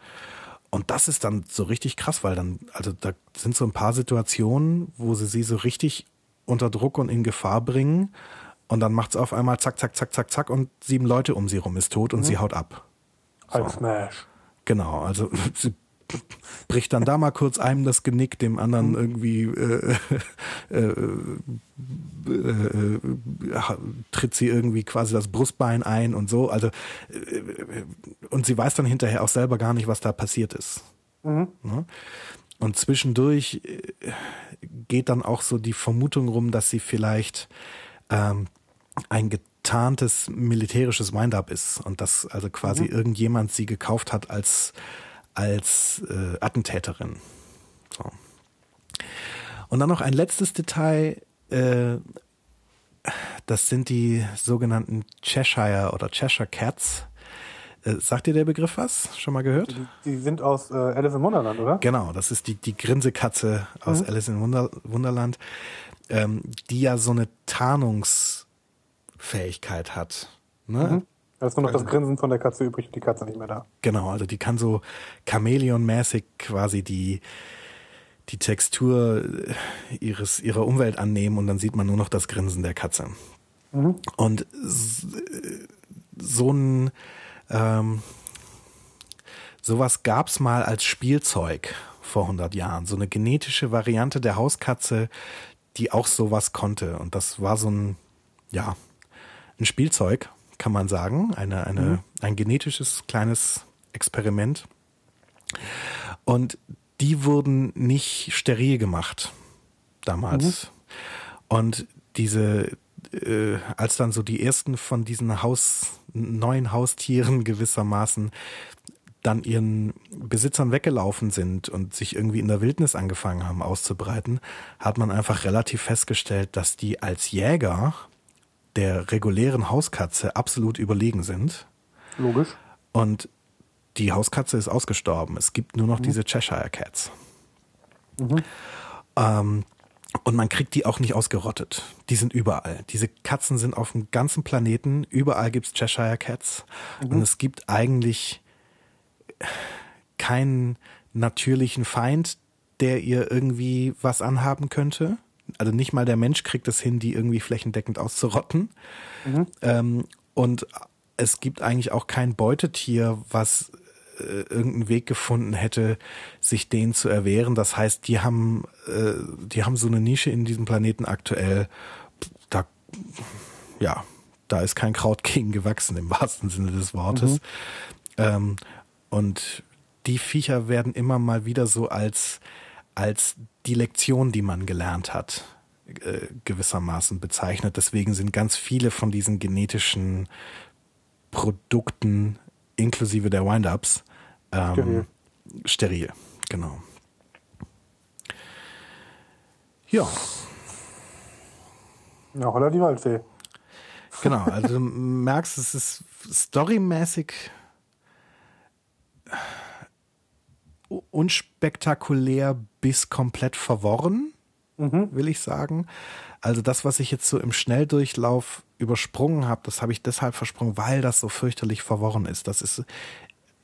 Und das ist dann so richtig krass, weil dann, also da sind so ein paar Situationen, wo sie sie so richtig unter Druck und in Gefahr bringen. Und dann macht es auf einmal zack, zack, zack, zack, zack und sieben Leute um sie rum ist tot und sie haut ab. Hulk Smash. Genau, also sie bricht dann da mal kurz einem das Genick, dem anderen irgendwie äh, äh, äh, äh, tritt sie irgendwie quasi das Brustbein ein und so. Also äh, und sie weiß dann hinterher auch selber gar nicht, was da passiert ist. Ne? Und zwischendurch äh, geht dann auch so die Vermutung rum, dass sie vielleicht ähm, ein getarntes militärisches Wind-up ist und dass also quasi irgendjemand sie gekauft hat als als äh, Attentäterin. So. Und dann noch ein letztes Detail, äh, das sind die sogenannten Cheshire oder Cheshire Cats. Äh, sagt dir der Begriff was? Schon mal gehört? Die, die sind aus äh, Alice im Wunderland, oder? Genau, das ist die, die Grinsekatze aus Alice in Wunder, Wunderland, ähm, die ja so eine Tarnungsfähigkeit hat. Ne? Da ist nur noch das Grinsen von der Katze übrig und die Katze nicht mehr da. Genau, also die kann so Chamäleonmäßig quasi die, die Textur ihres, ihrer Umwelt annehmen und dann sieht man nur noch das Grinsen der Katze. Und s- so ein, ähm, sowas gab's mal als Spielzeug vor 100 Jahren. So eine genetische Variante der Hauskatze, die auch sowas konnte. Und das war so ein, ja, ein Spielzeug, kann man sagen. Eine, eine, mhm. ein genetisches kleines Experiment. Und die wurden nicht steril gemacht damals. Mhm. Und diese, äh, als dann so die ersten von diesen Haus, neuen Haustieren gewissermaßen dann ihren Besitzern weggelaufen sind und sich irgendwie in der Wildnis angefangen haben auszubreiten, hat man einfach relativ festgestellt, dass die als Jäger der regulären Hauskatze absolut überlegen sind. Logisch. Und die Hauskatze ist ausgestorben. Es gibt nur noch mhm. diese Cheshire Cats. Mhm. Ähm, und man kriegt die auch nicht ausgerottet. Die sind überall. Diese Katzen sind auf dem ganzen Planeten. Überall gibt's Cheshire Cats. Mhm. Und es gibt eigentlich keinen natürlichen Feind, der ihr irgendwie was anhaben könnte. Also nicht mal der Mensch kriegt es hin, die irgendwie flächendeckend auszurotten. Mhm. Ähm, und es gibt eigentlich auch kein Beutetier, was äh, irgendeinen Weg gefunden hätte, sich denen zu erwehren. Das heißt, die haben, äh, die haben so eine Nische in diesem Planeten aktuell. Da, ja, da ist kein Kraut gegen gewachsen im wahrsten Sinne des Wortes. Mhm. Ähm, und die Viecher werden immer mal wieder so als als die Lektion, die man gelernt hat, äh, gewissermaßen bezeichnet. Deswegen sind ganz viele von diesen genetischen Produkten inklusive der Wind-Ups ähm, steril. steril. Genau. Ja. Ja, holla die Waldfee. Genau, also du merkst, es ist storymäßig unspektakulär bis komplett verworren, mhm. will ich sagen. Also das, was ich jetzt so im Schnelldurchlauf übersprungen habe, das habe ich deshalb versprungen, weil das so fürchterlich verworren ist. Das ist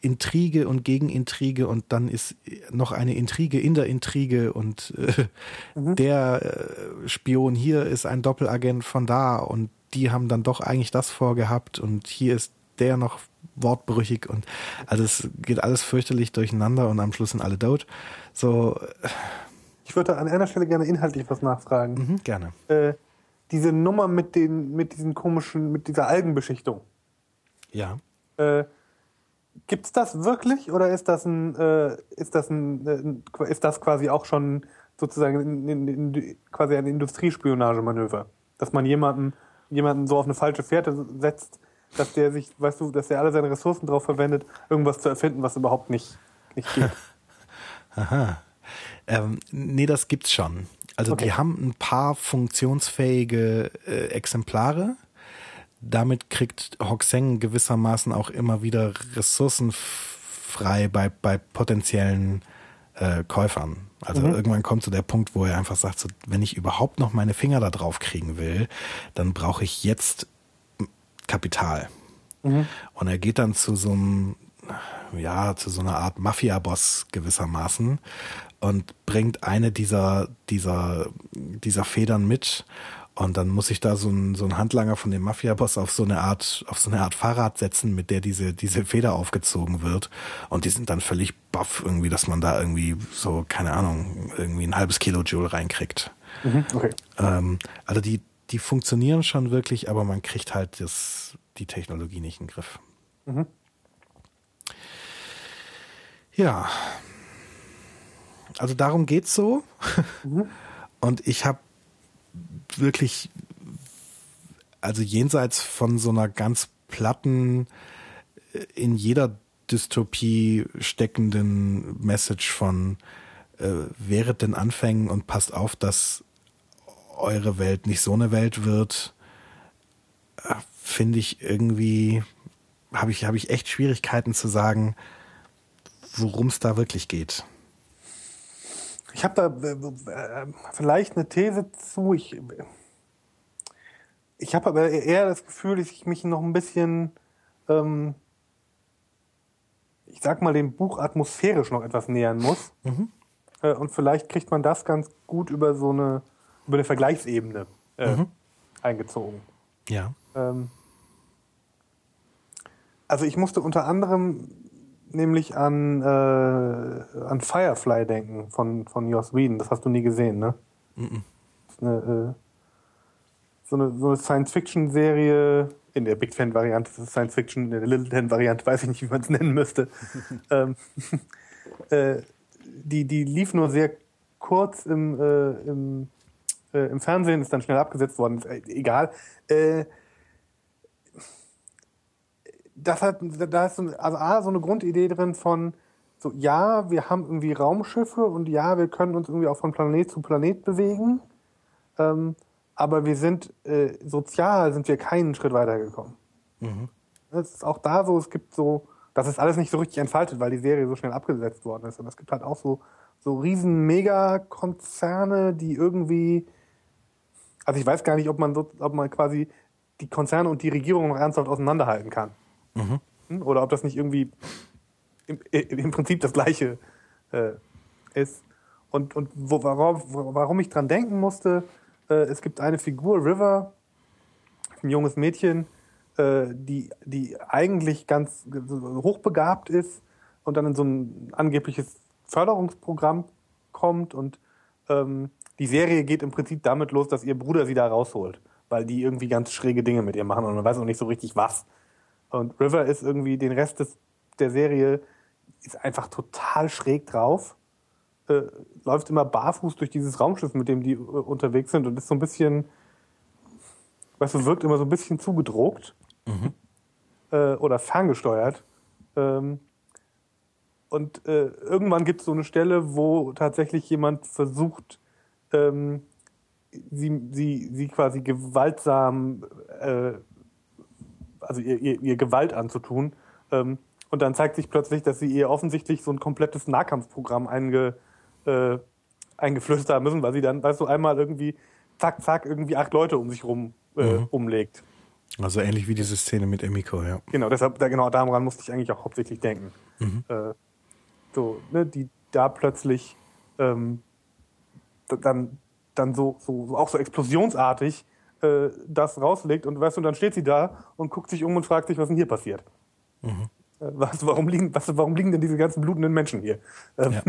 Intrige und Gegenintrige und dann ist noch eine Intrige in der Intrige und äh, mhm. der äh, Spion hier ist ein Doppelagent von da und die haben dann doch eigentlich das vorgehabt und hier ist der noch wortbrüchig und also es geht alles fürchterlich durcheinander und am Schluss sind alle tot. So. Ich würde an einer Stelle gerne inhaltlich was nachfragen. Mhm, gerne. Äh, diese Nummer mit den, mit diesen komischen, mit dieser Algenbeschichtung. Ja. Äh, gibt's das wirklich oder ist das ein, äh, ist das ein, äh, ist das quasi auch schon sozusagen in, in, in, quasi ein Industriespionagemanöver, dass man jemanden, jemanden so auf eine falsche Fährte setzt, dass der sich, weißt du, dass er alle seine Ressourcen darauf verwendet, irgendwas zu erfinden, was überhaupt nicht, nicht geht. Aha. Ähm, nee, das gibt's schon. Also okay. die haben ein paar funktionsfähige äh, Exemplare. Damit kriegt Hoxeng gewissermaßen auch immer wieder Ressourcen frei bei, bei potenziellen äh, Käufern. Also mhm. irgendwann kommt zu so der Punkt, wo er einfach sagt, so, wenn ich überhaupt noch meine Finger da drauf kriegen will, dann brauche ich jetzt Kapital. Mhm. Und er geht dann zu so einem, ja, zu so einer Art Mafia-Boss gewissermaßen und bringt eine dieser, dieser, dieser Federn mit. Und dann muss ich da so ein, so ein Handlanger von dem Mafia-Boss auf so eine Art, auf so eine Art Fahrrad setzen, mit der diese, diese Feder aufgezogen wird. Und die sind dann völlig baff irgendwie, dass man da irgendwie so, keine Ahnung, irgendwie ein halbes Kilojoule reinkriegt. Mhm, okay. Ähm, also die, die funktionieren schon wirklich, aber man kriegt halt das, die Technologie nicht in den Griff. Mhm. Ja. Also darum geht's so. Mhm. Und ich habe wirklich, also jenseits von so einer ganz platten, äh, in jeder Dystopie steckenden Message von äh, wäret den Anfängen und passt auf, dass eure Welt nicht so eine Welt wird, äh, finde ich irgendwie, habe ich, habe ich echt Schwierigkeiten zu sagen, worum es da wirklich geht. Ich habe da äh, vielleicht eine These zu. Ich, ich habe aber eher das Gefühl, dass ich mich noch ein bisschen, ähm, ich sag mal, dem Buch atmosphärisch noch etwas nähern muss. Mhm. Äh, und vielleicht kriegt man das ganz gut über so eine über eine Vergleichsebene äh, mhm. eingezogen. Ja. Ähm, also ich musste unter anderem nämlich an, äh, an Firefly denken von, von Joss Whedon. Das hast du nie gesehen, ne? Eine, äh, so eine, so eine Science-Fiction-Serie, in der Big Fan-Variante ist es Science Fiction, in der Little Fan-Variante weiß ich nicht, wie man es nennen müsste. ähm, äh, die, die lief nur sehr kurz im, äh, im, äh, im Fernsehen, ist dann schnell abgesetzt worden, ist, egal. Äh, das hat, da ist so, also A, so eine Grundidee drin von, so, ja, wir haben irgendwie Raumschiffe und ja, wir können uns irgendwie auch von Planet zu Planet bewegen. Ähm, aber wir sind äh, sozial sind wir keinen Schritt weitergekommen. Mhm. Das ist auch da so, es gibt so, das ist alles nicht so richtig entfaltet, weil die Serie so schnell abgesetzt worden ist. Und es gibt halt auch so, so riesen Megakonzerne, die irgendwie, also ich weiß gar nicht, ob man so, ob man quasi die Konzerne und die Regierung noch ernsthaft auseinanderhalten kann. Mhm. Hm? Oder ob das nicht irgendwie im, im Prinzip das Gleiche äh, ist. Und, und wo, warum, warum ich dran denken musste, äh, es gibt eine Figur, River, ein junges Mädchen, äh, die, die eigentlich ganz hochbegabt ist und dann in so ein angebliches Förderungsprogramm kommt und ähm, die Serie geht im Prinzip damit los, dass ihr Bruder sie da rausholt, weil die irgendwie ganz schräge Dinge mit ihr machen und man weiß auch nicht so richtig was. Und River ist irgendwie den Rest des, der Serie ist einfach total schräg drauf äh, läuft immer barfuß durch dieses Raumschiff, mit dem die äh, unterwegs sind und ist so ein bisschen, weißt du, wirkt immer so ein bisschen zugedruckt mhm. äh, oder ferngesteuert. Ähm, und äh, irgendwann gibt es so eine Stelle, wo tatsächlich jemand versucht, ähm, sie, sie, sie quasi gewaltsam, äh, also ihr, ihr, ihr Gewalt anzutun. Ähm, und dann zeigt sich plötzlich, dass sie ihr offensichtlich so ein komplettes Nahkampfprogramm einge, äh, eingeflößt haben müssen, weil sie dann, weißt du, einmal irgendwie zack, zack, irgendwie acht Leute um sich rum äh, mhm. umlegt. Also ähnlich wie diese Szene mit Emiko, ja. Genau, deshalb, da, genau daran musste ich eigentlich auch hauptsächlich denken. Mhm. Äh, so, ne, die da plötzlich ähm, dann, dann so, so, so auch so explosionsartig äh, das rauslegt und weißt du, dann steht sie da und guckt sich um und fragt sich, was denn hier passiert. Mhm. Äh, was, warum, liegen, was, warum liegen denn diese ganzen blutenden Menschen hier? Ähm, ja.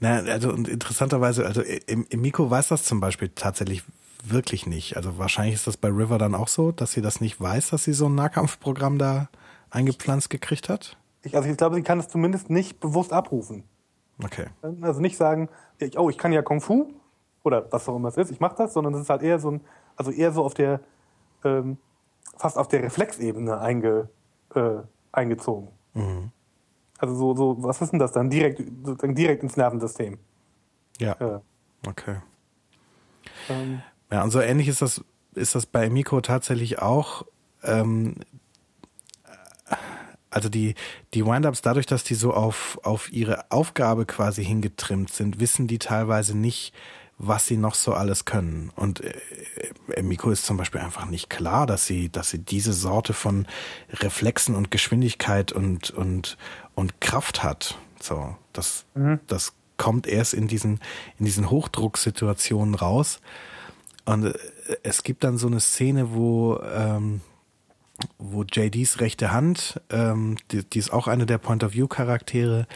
Na, also und interessanterweise, also im, im Miko weiß das zum Beispiel tatsächlich wirklich nicht. Also wahrscheinlich ist das bei River dann auch so, dass sie das nicht weiß, dass sie so ein Nahkampfprogramm da eingepflanzt gekriegt hat. Ich, also ich glaube, sie kann es zumindest nicht bewusst abrufen. Okay. Also nicht sagen, oh, ich kann ja Kung Fu oder was auch immer es ist, ich mache das, sondern es ist halt eher so ein, also eher so auf der, ähm, fast auf der Reflexebene einge, äh, eingezogen. Mhm. Also so, so, was ist denn das dann? Direkt, sozusagen direkt ins Nervensystem. Ja. ja. Okay. Ähm. Ja, und so ähnlich ist das, ist das bei Miko tatsächlich auch. Ähm, also die, die Windups, dadurch, dass die so auf, auf ihre Aufgabe quasi hingetrimmt sind, wissen die teilweise nicht, was sie noch so alles können. Und äh, äh, Miko ist zum Beispiel einfach nicht klar, dass sie, dass sie diese Sorte von Reflexen und Geschwindigkeit und, und, und Kraft hat. So, das, mhm. das kommt erst in diesen, in diesen Hochdrucksituationen raus. Und äh, es gibt dann so eine Szene, wo, ähm, wo JDs rechte Hand, ähm, die, die ist auch eine der Point-of-View-Charaktere,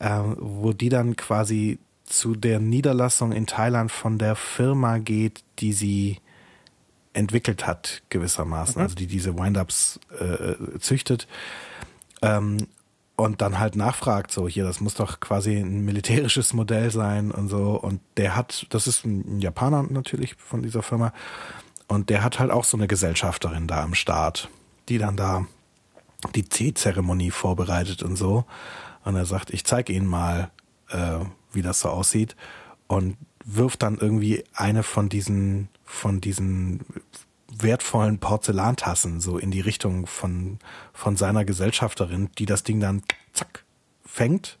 äh, wo die dann quasi zu der Niederlassung in Thailand von der Firma geht, die sie entwickelt hat, gewissermaßen, mhm. also die diese Windups äh, züchtet. Ähm, und dann halt nachfragt, so hier, das muss doch quasi ein militärisches Modell sein und so. Und der hat, das ist ein Japaner natürlich von dieser Firma, und der hat halt auch so eine Gesellschafterin da am Start, die dann da die Teezeremonie vorbereitet und so. Und er sagt, ich zeige Ihnen mal, äh, wie das so aussieht und wirft dann irgendwie eine von diesen von diesen wertvollen Porzellantassen so in die Richtung von von seiner Gesellschafterin, die das Ding dann zack fängt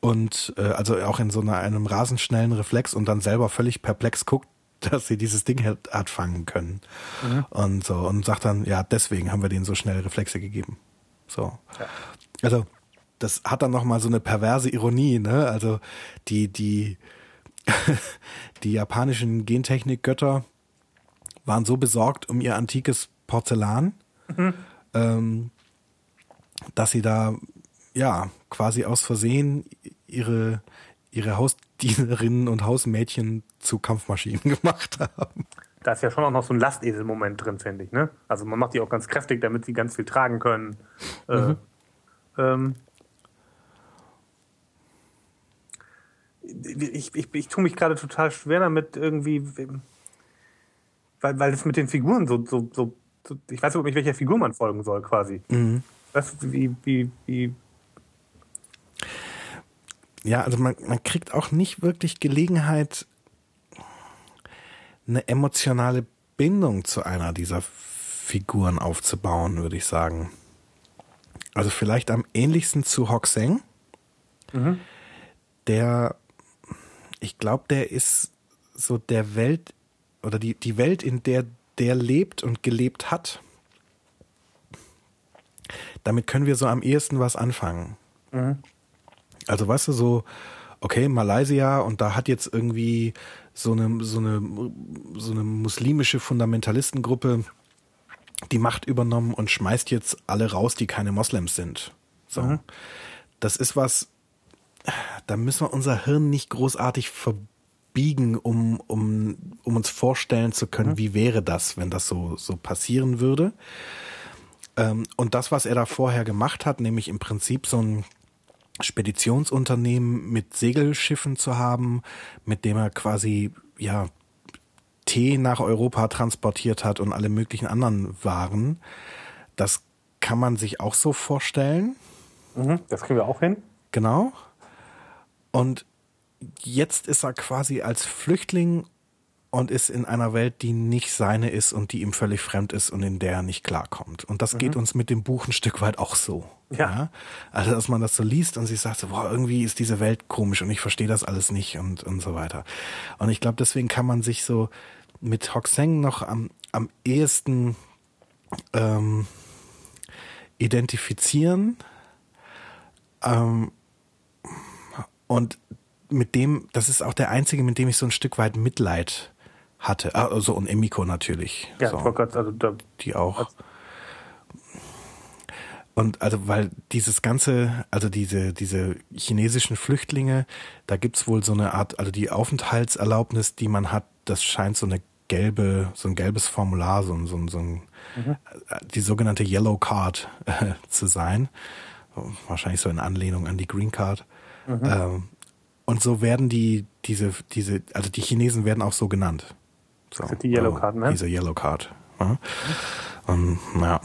und äh, also auch in so einer, einem rasend schnellen Reflex und dann selber völlig perplex guckt, dass sie dieses Ding hat, hat fangen können mhm. und so und sagt dann ja deswegen haben wir denen so schnell Reflexe gegeben. So. Ja. Also das hat dann noch mal so eine perverse Ironie, ne? Also die die die japanischen Gentechnik-Götter waren so besorgt um ihr antikes Porzellan, mhm. ähm, dass sie da ja quasi aus Versehen ihre ihre Hausdienerinnen und Hausmädchen zu Kampfmaschinen gemacht haben. Da ist ja schon auch noch so ein Lastesel-Moment drin, finde ich. Ne? Also man macht die auch ganz kräftig, damit sie ganz viel tragen können. Äh, mhm. Äh, ähm, ich, ich, ich tue mich gerade total schwer damit irgendwie, weil, weil das mit den Figuren so, so, so, so ich weiß überhaupt nicht, welcher Figur man folgen soll, quasi. Mhm. Was, wie, wie, wie. Ja, also man, man kriegt auch nicht wirklich Gelegenheit, eine emotionale Bindung zu einer dieser Figuren aufzubauen, würde ich sagen. Also vielleicht am ähnlichsten zu Hoxeng, mhm. der ich glaube, der ist so der Welt oder die, die Welt, in der der lebt und gelebt hat. Damit können wir so am ehesten was anfangen. Mhm. Also weißt du, so, okay, Malaysia und da hat jetzt irgendwie so eine, so eine, so eine muslimische Fundamentalistengruppe die Macht übernommen und schmeißt jetzt alle raus, die keine Moslems sind. So. Mhm. Das ist was, da müssen wir unser Hirn nicht großartig verbiegen, um, um, um uns vorstellen zu können, mhm. wie wäre das, wenn das so, so passieren würde. Ähm, und das, was er da vorher gemacht hat, nämlich im Prinzip so ein Speditionsunternehmen mit Segelschiffen zu haben, mit dem er quasi, ja, Tee nach Europa transportiert hat und alle möglichen anderen Waren. Das kann man sich auch so vorstellen. Mhm, das kriegen wir auch hin. Genau. Und jetzt ist er quasi als Flüchtling und ist in einer Welt, die nicht seine ist und die ihm völlig fremd ist und in der er nicht klarkommt. Und das mhm. geht uns mit dem Buch ein Stück weit auch so. Ja. ja. Also, dass man das so liest und sich sagt, so, boah, irgendwie ist diese Welt komisch und ich verstehe das alles nicht und, und so weiter. Und ich glaube, deswegen kann man sich so mit Hoxeng noch am, am ehesten ähm, identifizieren. Ähm, und mit dem, das ist auch der einzige, mit dem ich so ein Stück weit Mitleid hatte. Also und Emiko natürlich. Ja, so. Gott, also da, die auch. Und also, weil dieses ganze, also diese, diese chinesischen Flüchtlinge, da gibt's wohl so eine Art, also die Aufenthaltserlaubnis, die man hat, das scheint so eine gelbe, so ein gelbes Formular, so, so, so ein, mhm. die sogenannte Yellow Card äh, zu sein. Wahrscheinlich so in Anlehnung an die Green Card. Mhm. Ähm, und so werden die, diese, diese, also die Chinesen werden auch so genannt. So, die Yellow also Card, ne? Diese Yellow Card. Ja. Und, ja.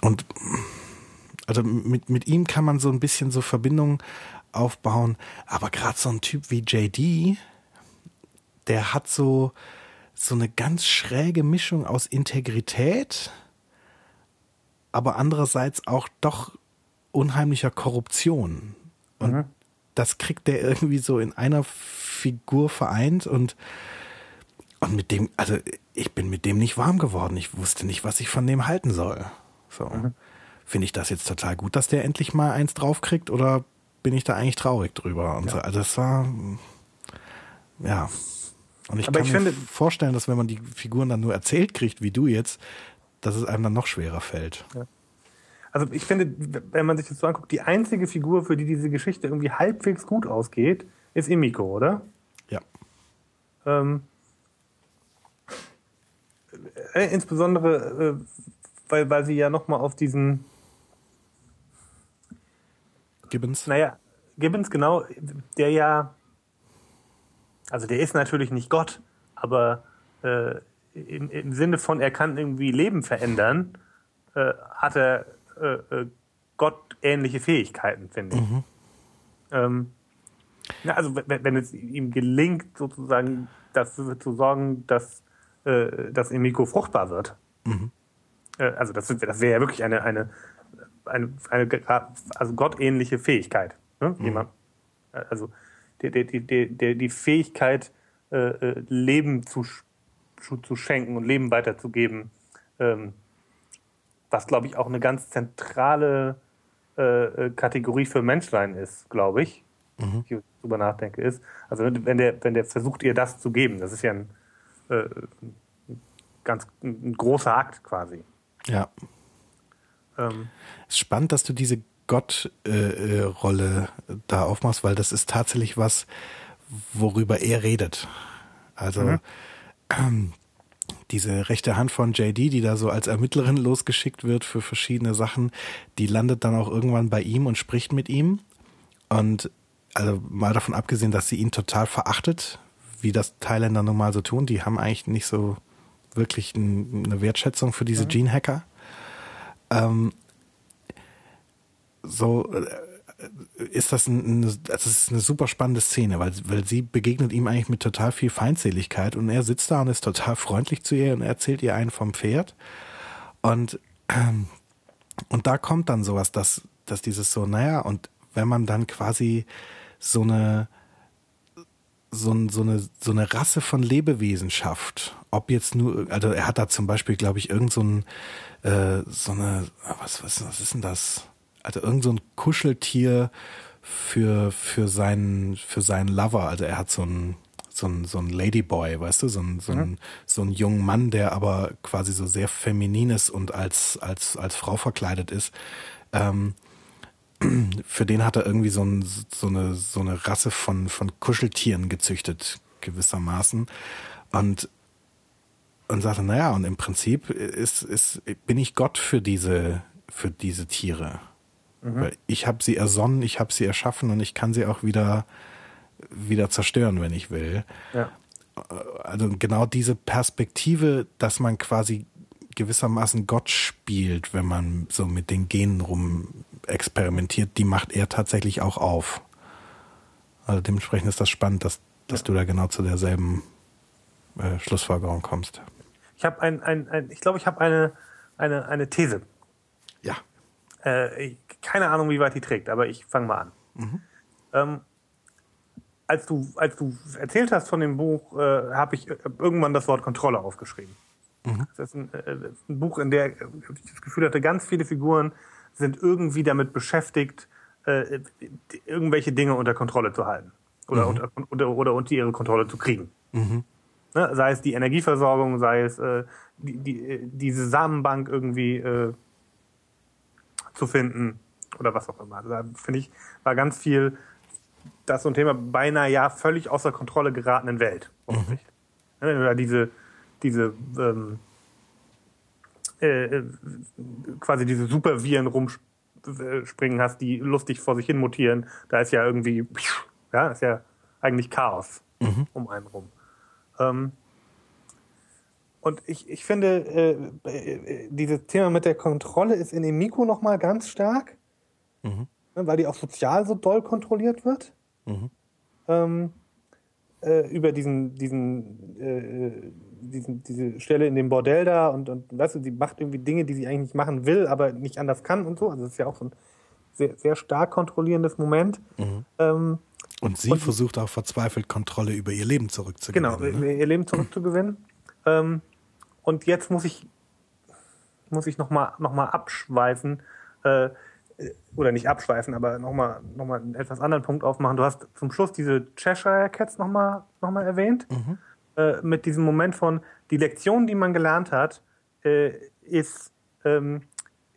Und also mit, mit ihm kann man so ein bisschen so Verbindungen aufbauen, aber gerade so ein Typ wie JD, der hat so, so eine ganz schräge Mischung aus Integrität, aber andererseits auch doch unheimlicher Korruption. Und mhm. Das kriegt der irgendwie so in einer Figur vereint und, und mit dem, also ich bin mit dem nicht warm geworden. Ich wusste nicht, was ich von dem halten soll. So. Mhm. Finde ich das jetzt total gut, dass der endlich mal eins draufkriegt oder bin ich da eigentlich traurig drüber? Und ja. so. Also es war, ja. Und ich Aber kann ich mir finde, vorstellen, dass wenn man die Figuren dann nur erzählt kriegt, wie du jetzt, dass es einem dann noch schwerer fällt. Ja. Also ich finde, wenn man sich das so anguckt, die einzige Figur, für die diese Geschichte irgendwie halbwegs gut ausgeht, ist Imiko, oder? Ja. Ähm, äh, insbesondere, äh, weil, weil sie ja nochmal auf diesen Gibbons. Naja, Gibbons, genau, der ja, also der ist natürlich nicht Gott, aber äh, im, im Sinne von, er kann irgendwie Leben verändern, äh, hat er äh, äh, gottähnliche Fähigkeiten, finde ich. Mhm. Ähm, ja, also wenn, wenn, es ihm gelingt, sozusagen dafür zu sorgen, dass, äh, dass Emiko fruchtbar wird. Mhm. Äh, also das, das wäre ja wirklich eine, eine, eine, eine also gottähnliche Fähigkeit. Ne? Mhm. Jemand, also die, die, die, die, die Fähigkeit, äh, äh Leben zu, zu schenken und Leben weiterzugeben, ähm, was glaube ich auch eine ganz zentrale äh, äh, Kategorie für Menschlein ist, glaube ich, mhm. ich drüber nachdenke, ist. Also wenn der, wenn der versucht, ihr das zu geben, das ist ja ein, äh, ganz ein großer Akt quasi. Ja. Ähm, es ist spannend, dass du diese Gott-Rolle äh, da aufmachst, weil das ist tatsächlich was, worüber er redet. Also mhm. ähm, diese rechte Hand von JD, die da so als Ermittlerin losgeschickt wird für verschiedene Sachen, die landet dann auch irgendwann bei ihm und spricht mit ihm. Und also mal davon abgesehen, dass sie ihn total verachtet, wie das Thailänder nun mal so tun, die haben eigentlich nicht so wirklich eine Wertschätzung für diese mhm. Gene-Hacker. Ähm, so äh, ist das, ein, das ist eine super spannende Szene, weil, weil sie begegnet ihm eigentlich mit total viel Feindseligkeit und er sitzt da und ist total freundlich zu ihr und erzählt ihr einen vom Pferd. Und, ähm, und da kommt dann sowas, dass, dass dieses so, naja, und wenn man dann quasi so eine, so, so, eine, so eine Rasse von Lebewesen schafft, ob jetzt nur, also er hat da zum Beispiel, glaube ich, irgend so ein, äh, so eine, was, was, was ist denn das? Also irgend so ein Kuscheltier für, für seinen, für seinen Lover. Also er hat so ein, so ein, so ein Ladyboy, weißt du, so ein, so ein, mhm. so ein junger Mann, der aber quasi so sehr feminin ist und als, als, als Frau verkleidet ist. Ähm, für den hat er irgendwie so, ein, so, eine, so eine Rasse von, von Kuscheltieren gezüchtet, gewissermaßen. Und, und sagte, naja, und im Prinzip ist, ist, bin ich Gott für diese, für diese Tiere. Mhm. Ich habe sie ersonnen, ich habe sie erschaffen und ich kann sie auch wieder, wieder zerstören, wenn ich will. Ja. Also genau diese Perspektive, dass man quasi gewissermaßen Gott spielt, wenn man so mit den Genen rum experimentiert, die macht er tatsächlich auch auf. Also dementsprechend ist das spannend, dass, dass ja. du da genau zu derselben äh, Schlussfolgerung kommst. Ich habe ein, ein, ein, ich glaube, ich habe eine, eine, eine These. Ja. Äh, keine Ahnung, wie weit die trägt, aber ich fange mal an. Mhm. Ähm, als du, als du erzählt hast von dem Buch, äh, habe ich äh, irgendwann das Wort Kontrolle aufgeschrieben. Mhm. Das ist ein, äh, ein, Buch, in der ich das Gefühl hatte, ganz viele Figuren sind irgendwie damit beschäftigt, äh, irgendwelche Dinge unter Kontrolle zu halten oder, mhm. unter, oder, oder unter ihre Kontrolle zu kriegen. Mhm. Ne? Sei es die Energieversorgung, sei es äh, die, die, äh, diese Samenbank irgendwie äh, zu finden oder was auch immer. Also da finde ich, war ganz viel, das so ein Thema beinahe ja völlig außer Kontrolle geratenen Welt. Mhm. Wenn du da diese, diese ähm, äh, äh, quasi diese Superviren rumspringen hast, die lustig vor sich hin mutieren, da ist ja irgendwie, ja, ist ja eigentlich Chaos mhm. um einen rum. Ähm, und ich, ich finde, äh, äh, dieses Thema mit der Kontrolle ist in dem Mikro nochmal ganz stark, mhm. ne, weil die auch sozial so doll kontrolliert wird. Mhm. Ähm, äh, über diesen, diesen, äh, diesen, diese Stelle in dem Bordell da und, und weißt du, sie macht irgendwie Dinge, die sie eigentlich nicht machen will, aber nicht anders kann und so. Also das ist ja auch so ein sehr, sehr stark kontrollierendes Moment. Mhm. Ähm, und sie und, versucht auch verzweifelt Kontrolle über ihr Leben zurückzugewinnen. Genau, ne? ihr Leben zurückzugewinnen. ähm, und jetzt muss ich, muss ich nochmal noch mal abschweifen, äh, oder nicht abschweifen, aber nochmal noch mal einen etwas anderen Punkt aufmachen. Du hast zum Schluss diese Cheshire Cats nochmal noch mal erwähnt, mhm. äh, mit diesem Moment von, die Lektion, die man gelernt hat, äh, ist ähm,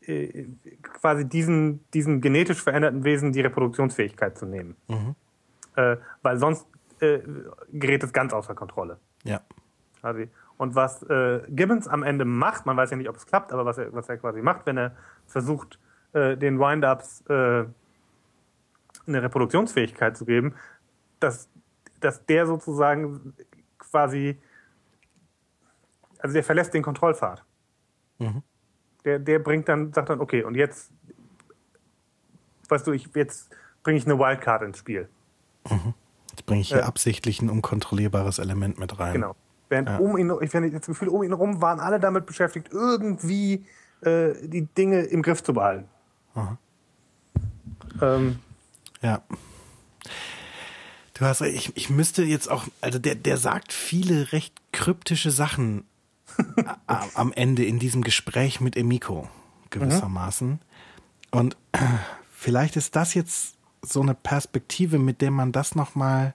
äh, quasi diesen, diesen genetisch veränderten Wesen die Reproduktionsfähigkeit zu nehmen. Mhm. Äh, weil sonst äh, gerät es ganz außer Kontrolle. Ja. Quasi. Und was äh, Gibbons am Ende macht, man weiß ja nicht, ob es klappt, aber was er, was er quasi macht, wenn er versucht, äh, den Wind-Ups äh, eine Reproduktionsfähigkeit zu geben, dass, dass der sozusagen quasi, also der verlässt den Kontrollpfad. Mhm. Der, der bringt dann, sagt dann, okay, und jetzt, weißt du, ich, jetzt bringe ich eine Wildcard ins Spiel. Mhm. Jetzt bringe ich hier äh, absichtlich ein unkontrollierbares Element mit rein. Genau. Während ja. um ihn, ich habe das Gefühl, um ihn herum waren alle damit beschäftigt, irgendwie äh, die Dinge im Griff zu behalten. Ähm, ja. Du hast, ich, ich müsste jetzt auch, also der, der sagt viele recht kryptische Sachen am Ende in diesem Gespräch mit Emiko, gewissermaßen. Mhm. Und vielleicht ist das jetzt so eine Perspektive, mit der man das nochmal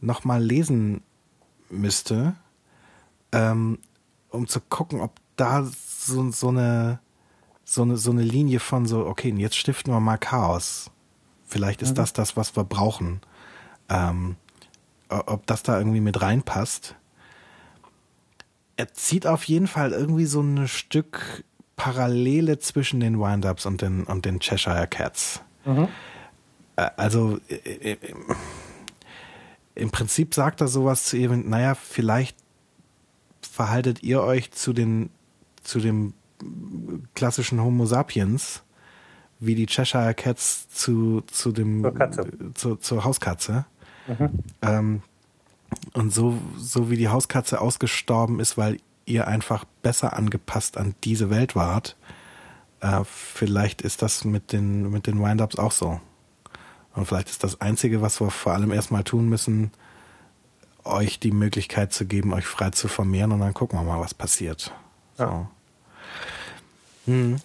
noch mal lesen müsste, ähm, um zu gucken, ob da so, so eine so eine, so eine Linie von so, okay, jetzt stiften wir mal Chaos. Vielleicht ist mhm. das das, was wir brauchen. Ähm, ob das da irgendwie mit reinpasst. Er zieht auf jeden Fall irgendwie so ein Stück Parallele zwischen den Wind-Ups und den, und den Cheshire Cats. Mhm. Also im Prinzip sagt er sowas zu ihr, naja, vielleicht verhaltet ihr euch zu den zu dem klassischen Homo sapiens, wie die Cheshire Cats zu, zu dem zu, zur Hauskatze. Mhm. Ähm, und so, so wie die Hauskatze ausgestorben ist, weil ihr einfach besser angepasst an diese Welt wart, äh, vielleicht ist das mit den, mit den Wind-Ups auch so. Und vielleicht ist das Einzige, was wir vor allem erstmal tun müssen, euch die Möglichkeit zu geben, euch frei zu vermehren und dann gucken wir mal, was passiert. So. Ja. Hm.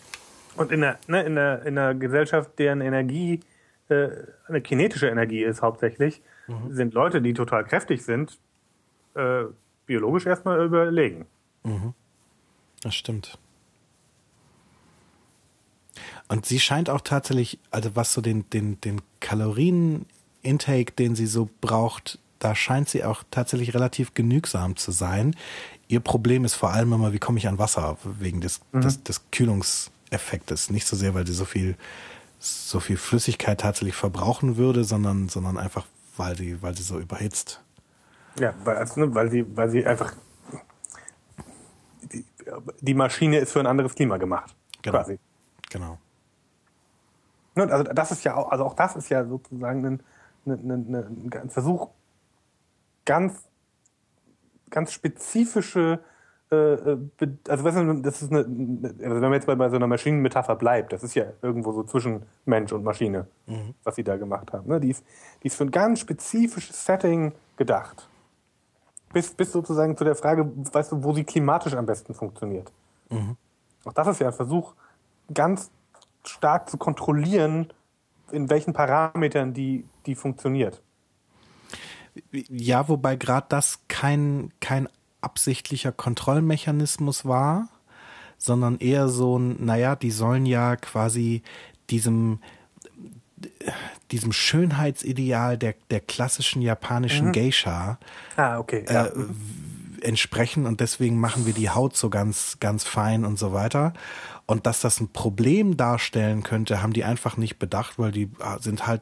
Und in der, ne, in, der, in der Gesellschaft, deren Energie äh, eine kinetische Energie ist hauptsächlich, mhm. sind Leute, die total kräftig sind, äh, biologisch erstmal überlegen. Mhm. Das stimmt. Und sie scheint auch tatsächlich, also was so den, den, den Kalorien-Intake, den sie so braucht, da scheint sie auch tatsächlich relativ genügsam zu sein. Ihr Problem ist vor allem immer, wie komme ich an Wasser wegen des, mhm. des, des Kühlungseffektes. Nicht so sehr, weil sie so viel, so viel Flüssigkeit tatsächlich verbrauchen würde, sondern, sondern einfach, weil sie, weil sie so überhitzt. Ja, weil, also, weil sie, weil sie einfach die, die Maschine ist für ein anderes Klima gemacht. Genau. Quasi. Genau. Ne, also das ist ja auch, also auch das ist ja sozusagen ein, ein, ein, ein Versuch, ganz, ganz spezifische, äh, äh also weißt du, das ist eine, also wenn man jetzt bei, bei so einer Maschinenmetapher bleibt, das ist ja irgendwo so zwischen Mensch und Maschine, mhm. was sie da gemacht haben. Ne? Die, ist, die ist für ein ganz spezifisches Setting gedacht. Bis, bis sozusagen zu der Frage, weißt du, wo sie klimatisch am besten funktioniert. Mhm. Auch das ist ja ein Versuch, ganz stark zu kontrollieren, in welchen Parametern die, die funktioniert. Ja, wobei gerade das kein, kein absichtlicher Kontrollmechanismus war, sondern eher so ein, naja, die sollen ja quasi diesem, diesem Schönheitsideal der, der klassischen japanischen mhm. Geisha ah, okay, ja. äh, entsprechen und deswegen machen wir die Haut so ganz, ganz fein und so weiter. Und dass das ein Problem darstellen könnte, haben die einfach nicht bedacht, weil die ah, sind halt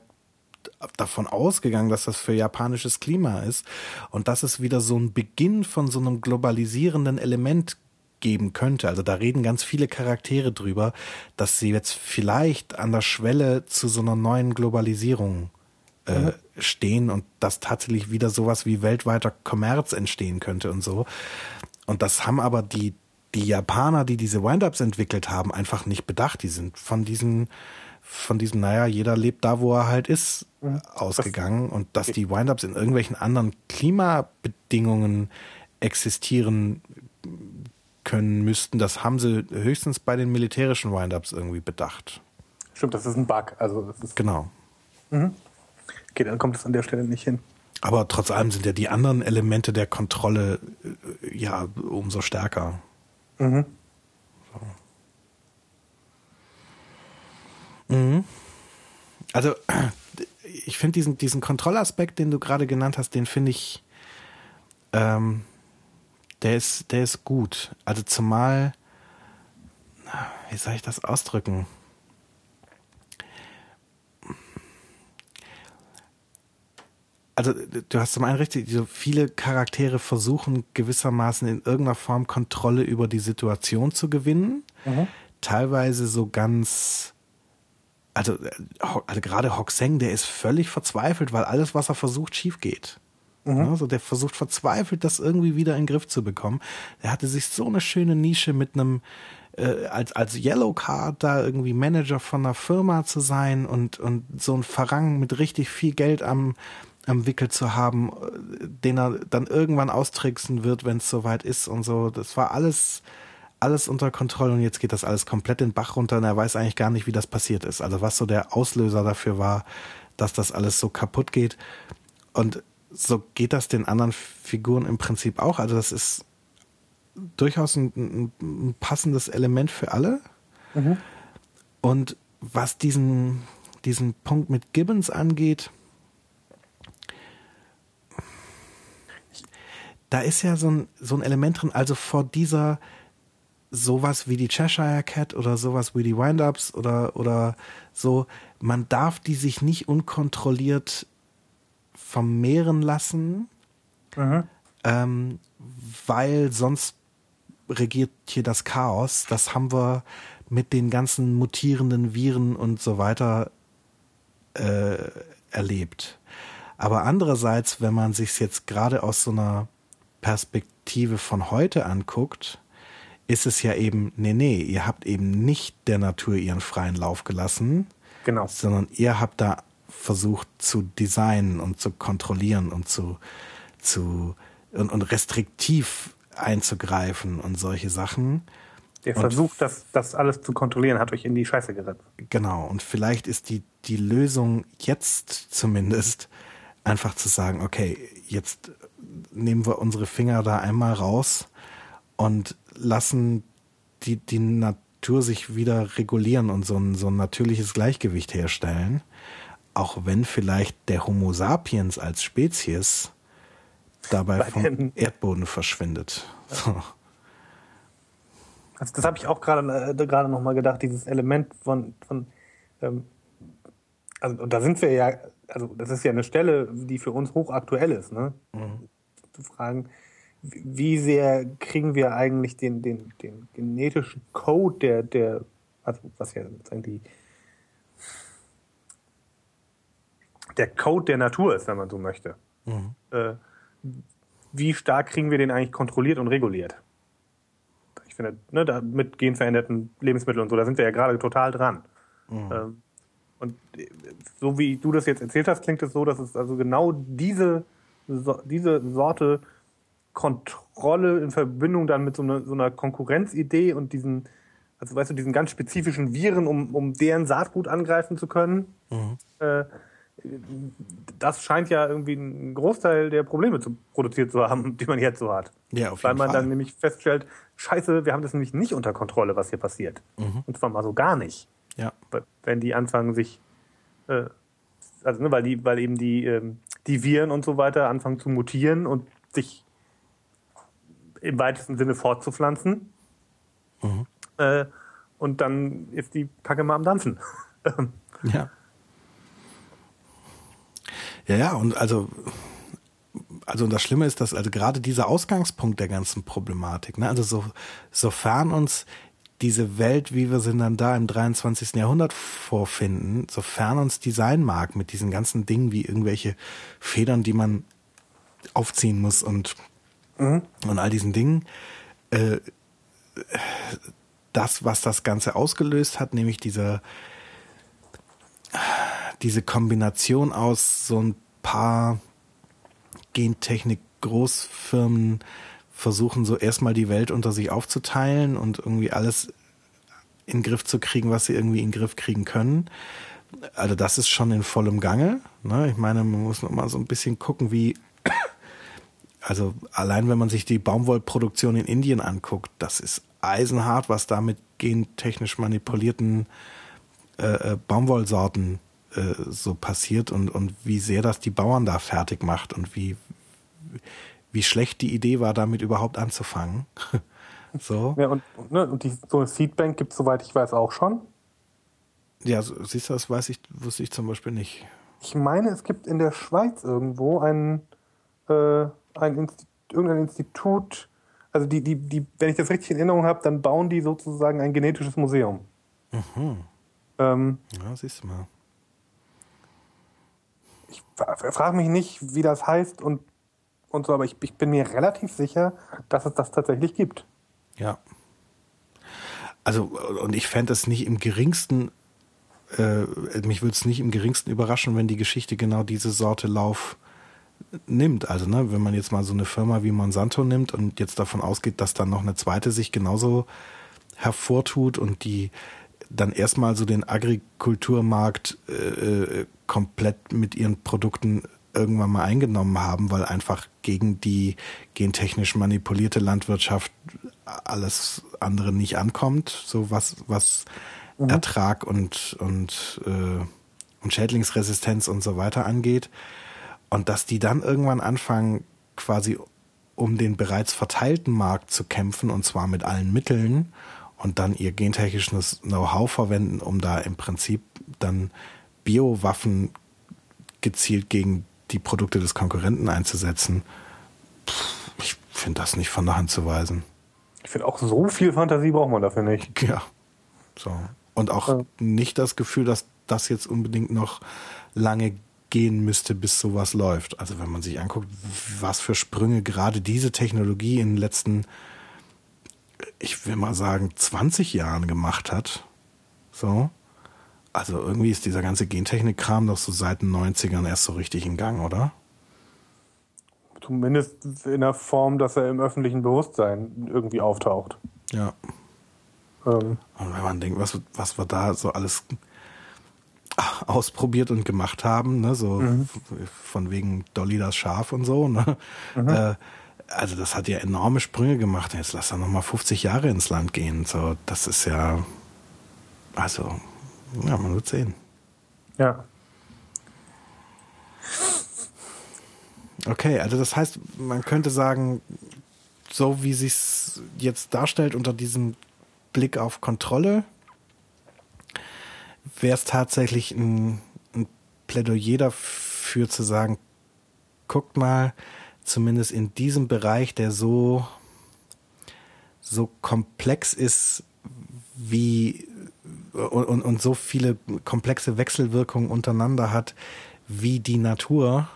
davon ausgegangen, dass das für japanisches Klima ist und dass es wieder so ein Beginn von so einem globalisierenden Element geben könnte. Also da reden ganz viele Charaktere drüber, dass sie jetzt vielleicht an der Schwelle zu so einer neuen Globalisierung äh, mhm. stehen und dass tatsächlich wieder sowas wie weltweiter Kommerz entstehen könnte und so. Und das haben aber die, die Japaner, die diese Windups entwickelt haben, einfach nicht bedacht. Die sind von diesen von diesem, naja, jeder lebt da, wo er halt ist, mhm. ausgegangen und dass die Windups in irgendwelchen anderen Klimabedingungen existieren können müssten, das haben sie höchstens bei den militärischen Windups irgendwie bedacht. Stimmt, das ist ein Bug. Also das ist genau. Mhm. Okay, dann kommt es an der Stelle nicht hin. Aber trotz allem sind ja die anderen Elemente der Kontrolle äh, ja umso stärker. Mhm. Mhm. Also, ich finde diesen, diesen Kontrollaspekt, den du gerade genannt hast, den finde ich, ähm, der ist, der ist gut. Also zumal, wie soll ich das ausdrücken? Also du hast zum einen richtig, so viele Charaktere versuchen gewissermaßen in irgendeiner Form Kontrolle über die Situation zu gewinnen. Mhm. Teilweise so ganz also, äh, also gerade Hoxeng, der ist völlig verzweifelt, weil alles, was er versucht, schief geht. Mhm. Also der versucht verzweifelt, das irgendwie wieder in den Griff zu bekommen. Der hatte sich so eine schöne Nische mit einem äh, als als Yellow Card da irgendwie Manager von einer Firma zu sein und und so ein Farang mit richtig viel Geld am am Wickel zu haben, äh, den er dann irgendwann austricksen wird, wenn es soweit ist und so. Das war alles alles unter Kontrolle und jetzt geht das alles komplett den Bach runter und er weiß eigentlich gar nicht, wie das passiert ist. Also was so der Auslöser dafür war, dass das alles so kaputt geht. Und so geht das den anderen Figuren im Prinzip auch. Also das ist durchaus ein, ein, ein passendes Element für alle. Mhm. Und was diesen, diesen Punkt mit Gibbons angeht, da ist ja so ein, so ein Element drin, also vor dieser sowas wie die Cheshire Cat oder sowas wie die Wind-Ups oder, oder so, man darf die sich nicht unkontrolliert vermehren lassen, mhm. ähm, weil sonst regiert hier das Chaos. Das haben wir mit den ganzen mutierenden Viren und so weiter äh, erlebt. Aber andererseits, wenn man sich jetzt gerade aus so einer Perspektive von heute anguckt, ist es ja eben, nee, nee, ihr habt eben nicht der Natur ihren freien Lauf gelassen, genau. sondern ihr habt da versucht zu designen und zu kontrollieren und zu, zu und, und restriktiv einzugreifen und solche Sachen. Der Versuch, das, das alles zu kontrollieren, hat euch in die Scheiße geritzt. Genau. Und vielleicht ist die, die Lösung jetzt zumindest einfach zu sagen, okay, jetzt nehmen wir unsere Finger da einmal raus und lassen die, die Natur sich wieder regulieren und so ein, so ein natürliches Gleichgewicht herstellen. Auch wenn vielleicht der Homo sapiens als Spezies dabei Bei vom Erdboden verschwindet. So. Also das habe ich auch gerade äh, gerade noch mal gedacht, dieses Element von, von ähm, also und da sind wir ja, also das ist ja eine Stelle, die für uns hochaktuell ist, ne? Mhm. Zu fragen, wie sehr kriegen wir eigentlich den, den, den genetischen Code der, der, also was ja sozusagen die der Code der Natur ist, wenn man so möchte. Mhm. Äh, wie stark kriegen wir den eigentlich kontrolliert und reguliert? Ich finde, ne, da mit genveränderten Lebensmitteln und so, da sind wir ja gerade total dran. Mhm. Ähm, und äh, so wie du das jetzt erzählt hast, klingt es so, dass es also genau diese, diese Sorte Kontrolle in Verbindung dann mit so einer, so einer Konkurrenzidee und diesen, also weißt du, diesen ganz spezifischen Viren, um, um deren Saatgut angreifen zu können, mhm. äh, das scheint ja irgendwie einen Großteil der Probleme zu produziert zu haben, die man jetzt so hat. Ja, auf jeden Weil man Fall. dann nämlich feststellt, scheiße, wir haben das nämlich nicht unter Kontrolle, was hier passiert. Mhm. Und zwar mal so gar nicht. Ja. Wenn die anfangen, sich, äh, also ne, weil die, weil eben die, ähm, die Viren und so weiter anfangen zu mutieren und sich im weitesten Sinne fortzupflanzen. Mhm. Äh, und dann ist die Kacke mal am Dampfen. ja. Ja, ja, und also, also das Schlimme ist, dass also gerade dieser Ausgangspunkt der ganzen Problematik, ne, also so, sofern uns diese Welt, wie wir sie dann da im 23. Jahrhundert vorfinden, sofern uns die sein mag, mit diesen ganzen Dingen wie irgendwelche Federn, die man aufziehen muss und, mhm. und all diesen Dingen, äh, das, was das Ganze ausgelöst hat, nämlich dieser, diese Kombination aus so ein paar Gentechnik-Großfirmen versuchen so erstmal die Welt unter sich aufzuteilen und irgendwie alles in den Griff zu kriegen, was sie irgendwie in den Griff kriegen können. Also das ist schon in vollem Gange. Ne? Ich meine, man muss noch mal so ein bisschen gucken, wie also allein wenn man sich die Baumwollproduktion in Indien anguckt, das ist eisenhart, was da mit gentechnisch manipulierten äh, äh Baumwollsorten äh, so passiert und, und wie sehr das die Bauern da fertig macht und wie, wie schlecht die Idee war, damit überhaupt anzufangen. so. Ja, und, ne, und die, so eine Seedbank gibt es, soweit ich weiß, auch schon. Ja, siehst du, das weiß ich, wusste ich zum Beispiel nicht. Ich meine, es gibt in der Schweiz irgendwo ein, äh, ein Insti irgendein Institut, also die, die, die, wenn ich das richtig in Erinnerung habe, dann bauen die sozusagen ein genetisches Museum. Mhm. Ähm, ja, siehst du mal ich frage mich nicht, wie das heißt und, und so, aber ich, ich bin mir relativ sicher, dass es das tatsächlich gibt. Ja. Also, und ich fände es nicht im geringsten, äh, mich würde es nicht im geringsten überraschen, wenn die Geschichte genau diese Sorte Lauf nimmt. Also, ne, wenn man jetzt mal so eine Firma wie Monsanto nimmt und jetzt davon ausgeht, dass dann noch eine zweite sich genauso hervortut und die dann erstmal so den Agrikulturmarkt äh, äh, komplett mit ihren Produkten irgendwann mal eingenommen haben, weil einfach gegen die gentechnisch manipulierte Landwirtschaft alles andere nicht ankommt, so was, was mhm. Ertrag und, und, äh, und Schädlingsresistenz und so weiter angeht. Und dass die dann irgendwann anfangen, quasi um den bereits verteilten Markt zu kämpfen, und zwar mit allen Mitteln, und dann ihr gentechnisches Know-how verwenden, um da im Prinzip dann Biowaffen gezielt gegen die Produkte des Konkurrenten einzusetzen. Ich finde das nicht von der Hand zu weisen. Ich finde auch so viel Fantasie braucht man dafür nicht. Ja. So. Und auch ja. nicht das Gefühl, dass das jetzt unbedingt noch lange gehen müsste, bis sowas läuft. Also wenn man sich anguckt, was für Sprünge gerade diese Technologie in den letzten, ich will mal sagen, 20 Jahren gemacht hat. So. Also irgendwie ist dieser ganze Gentechnik-Kram doch so seit den 90ern erst so richtig in Gang, oder? Zumindest in der Form, dass er im öffentlichen Bewusstsein irgendwie auftaucht. Ja. Ähm. Und wenn man denkt, was, was wir da so alles ausprobiert und gemacht haben, ne, so mhm. von wegen Dolly das Schaf und so, ne? Mhm. Äh, also das hat ja enorme Sprünge gemacht. Jetzt lass er nochmal 50 Jahre ins Land gehen. So, das ist ja, also, ja, man wird sehen. Ja. Okay, also das heißt, man könnte sagen, so wie sich's jetzt darstellt unter diesem Blick auf Kontrolle, wäre es tatsächlich ein, ein Plädoyer dafür zu sagen, guckt mal, zumindest in diesem Bereich, der so, so komplex ist, wie und, und, und so viele komplexe Wechselwirkungen untereinander hat, wie die Natur,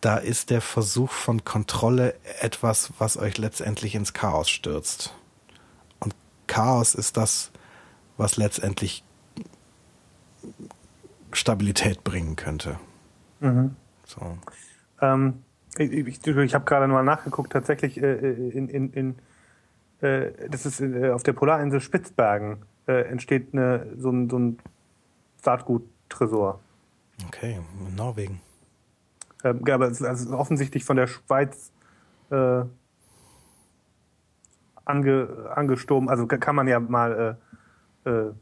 da ist der Versuch von Kontrolle etwas, was euch letztendlich ins Chaos stürzt. Und Chaos ist das, was letztendlich Stabilität bringen könnte. Mhm. So. Ähm, ich ich, ich habe gerade mal nachgeguckt, tatsächlich äh, in, in, in äh, das ist äh, auf der Polarinsel Spitzbergen äh, entsteht eine, so ein, so ein Saatguttresor. Okay, in Norwegen. Ähm, aber es ist also offensichtlich von der Schweiz äh, ange, angestoben. Also kann man ja mal äh, äh,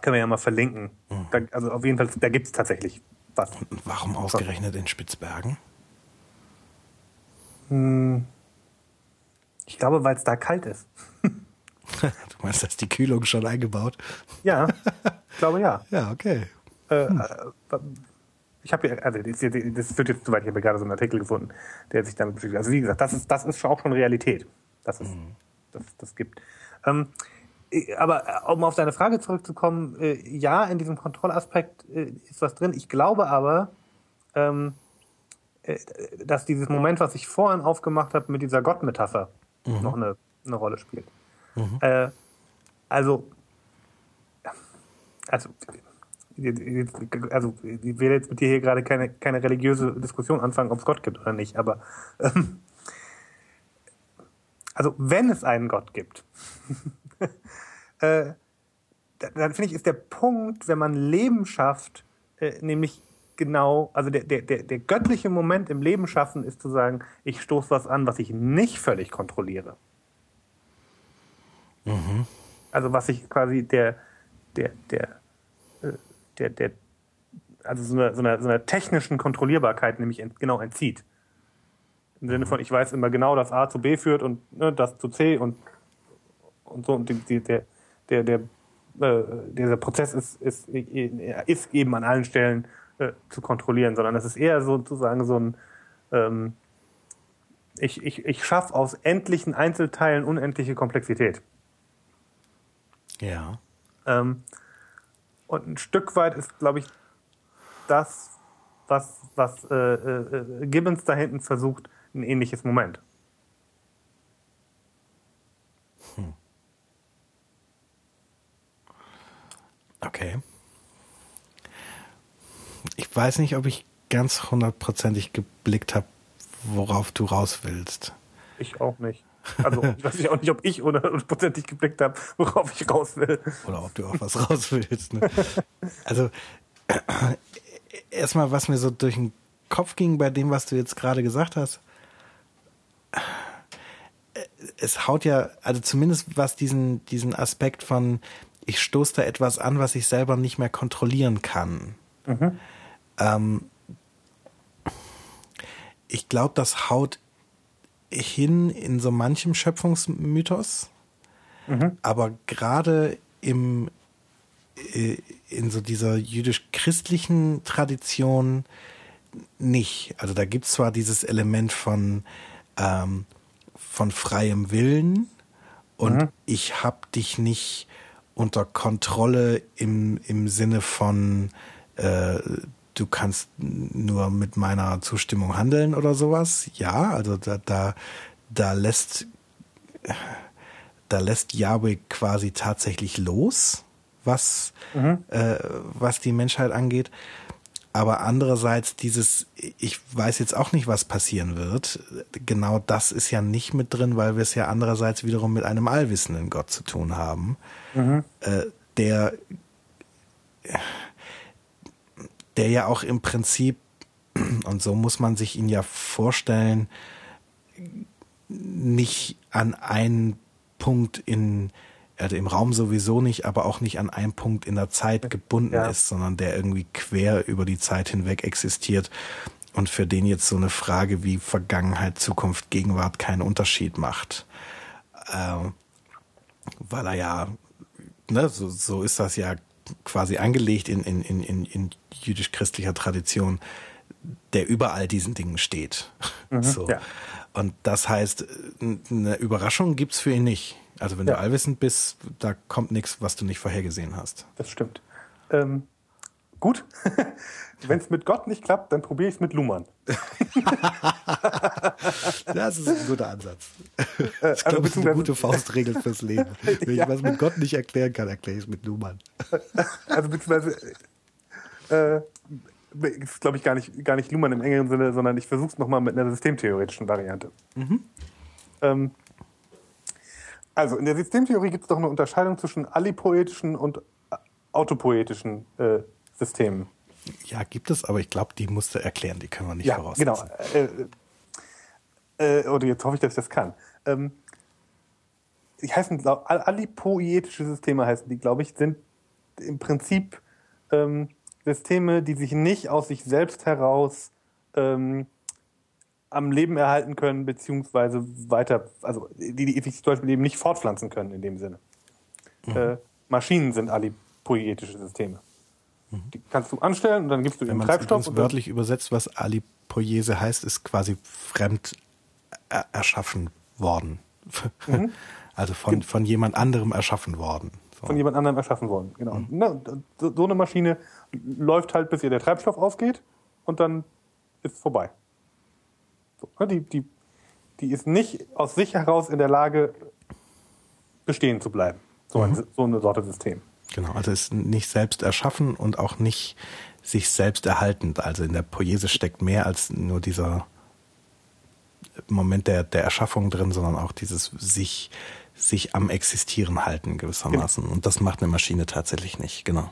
können wir ja mal verlinken. Mhm. Da, also auf jeden Fall, da gibt es tatsächlich was. Und warum ausgerechnet in Spitzbergen? Hm, ich glaube, weil es da kalt ist. du meinst, dass die Kühlung schon eingebaut? Ja, ich glaube ja. Ja, okay. Äh, hm. Äh, ich habe hier, also das, das führt jetzt zu weit, ich habe gerade so einen Artikel gefunden, der sich damit beschäftigt. Also wie gesagt, das ist, das ist auch schon Realität. Das ist, mhm. das, das gibt. Ähm, äh, aber äh, um auf deine Frage zurückzukommen, äh, ja, in diesem Kontrollaspekt äh, ist was drin. Ich glaube aber, ähm, äh, dass dieses Moment, was ich vorhin aufgemacht habe mit dieser Gott-Metapher, mhm. noch eine, eine Rolle spielt. Mhm. Äh, also, also, also, ich will jetzt mit dir hier gerade keine, keine religiöse Diskussion anfangen, ob es Gott gibt oder nicht, aber ähm, also wenn es einen Gott gibt, äh, dann finde ich, ist der Punkt, wenn man Leben schafft, äh, nämlich genau, also der, der, der, der göttliche Moment im Leben schaffen ist zu sagen, ich stoße was an, was ich nicht völlig kontrolliere. Mhm. Also was ich quasi der, der, der, äh, der, der, also so einer, so einer, so einer technischen Kontrollierbarkeit nämlich ent, genau entzieht. Im Sinne mhm. von, ich weiß immer genau, dass A zu B führt und ne, das zu C und, und so. Und die, die, der, der, der, äh, dieser Prozess ist, ist, ist eben an allen Stellen äh, zu kontrollieren, sondern es ist eher sozusagen so ein, ähm, ich, ich, ich schaffe aus endlichen Einzelteilen unendliche Komplexität. Ja. Ähm, und ein Stück weit ist, glaube ich, das, was, was äh, äh, Gibbons da hinten versucht, ein ähnliches Moment. Okay. Ich weiß nicht, ob ich ganz hundertprozentig geblickt habe, worauf du raus willst. Ich auch nicht. Also ich weiß auch nicht, ob ich hundertprozentig geblickt habe, worauf ich raus will. Oder ob du auch was raus willst. Ne? Also erstmal, was mir so durch den Kopf ging bei dem, was du jetzt gerade gesagt hast. Es haut ja, also zumindest was diesen, diesen Aspekt von ich stoße da etwas an, was ich selber nicht mehr kontrollieren kann. Mhm. Ähm, ich glaube, das haut hin in so manchem Schöpfungsmythos, mhm. aber gerade im äh, in so dieser jüdisch-christlichen Tradition nicht. Also da gibt es zwar dieses Element von ähm, von freiem Willen und mhm. ich hab dich nicht unter Kontrolle im, im Sinne von äh, du kannst nur mit meiner Zustimmung handeln oder sowas. Ja, also da, da, da lässt, da lässt Yahweh quasi tatsächlich los, was, mhm. äh, was die Menschheit angeht. Aber andererseits dieses, ich weiß jetzt auch nicht, was passieren wird. Genau das ist ja nicht mit drin, weil wir es ja andererseits wiederum mit einem allwissenden Gott zu tun haben, mhm. äh, der, der ja auch im Prinzip, und so muss man sich ihn ja vorstellen, nicht an einen Punkt in, also im Raum sowieso nicht, aber auch nicht an einen Punkt in der Zeit gebunden ja. ist, sondern der irgendwie quer über die Zeit hinweg existiert und für den jetzt so eine Frage wie Vergangenheit, Zukunft, Gegenwart keinen Unterschied macht. Äh, weil er ja, ne, so, so ist das ja quasi angelegt in, in, in, in, jüdisch-christlicher Tradition, der über all diesen Dingen steht. Mhm, so. Ja. Und das heißt, eine Überraschung gibt's für ihn nicht. Also wenn ja. du allwissend bist, da kommt nichts, was du nicht vorhergesehen hast. Das stimmt. Ähm, gut. wenn es mit Gott nicht klappt, dann probiere ich es mit Luhmann. das ist ein guter Ansatz. Äh, ich also glaube, das ist eine gute Faustregel fürs Leben. Wenn ja. ich was mit Gott nicht erklären kann, erkläre ich es mit Luhmann. also beziehungsweise äh, ist, glaube ich, gar nicht, gar nicht Luhmann im engeren Sinne, sondern ich versuche es nochmal mit einer systemtheoretischen Variante. Mhm. Ähm, also in der Systemtheorie gibt es doch eine Unterscheidung zwischen alipoetischen und autopoetischen äh, Systemen. Ja, gibt es, aber ich glaube, die musst du erklären, die können wir nicht ja, voraussetzen. Genau. Äh, äh, oder jetzt hoffe ich, dass ich das kann. Ähm, die heißen, alipoietische Systeme heißen die, glaube ich, sind im Prinzip ähm, Systeme, die sich nicht aus sich selbst heraus ähm, am Leben erhalten können, beziehungsweise weiter, also die, die sich zum Beispiel eben nicht fortpflanzen können in dem Sinne. Mhm. Äh, Maschinen sind alipoietische Systeme. Mhm. Die kannst du anstellen und dann gibst du den Treibstoff. Wenn man wörtlich übersetzt, was Alipoiese heißt, ist quasi fremd er erschaffen worden. Mhm. Also von, von jemand anderem erschaffen worden. So. Von jemand anderem erschaffen worden, genau. Mhm. Na, so eine Maschine läuft halt, bis ihr der Treibstoff ausgeht und dann ist es vorbei. Die, die, die ist nicht aus sich heraus in der Lage, bestehen zu bleiben. So, ein, mhm. so eine Sorte System. Genau, also ist nicht selbst erschaffen und auch nicht sich selbst erhaltend. Also in der Poese steckt mehr als nur dieser Moment der, der Erschaffung drin, sondern auch dieses sich, sich am Existieren halten gewissermaßen. Genau. Und das macht eine Maschine tatsächlich nicht, genau.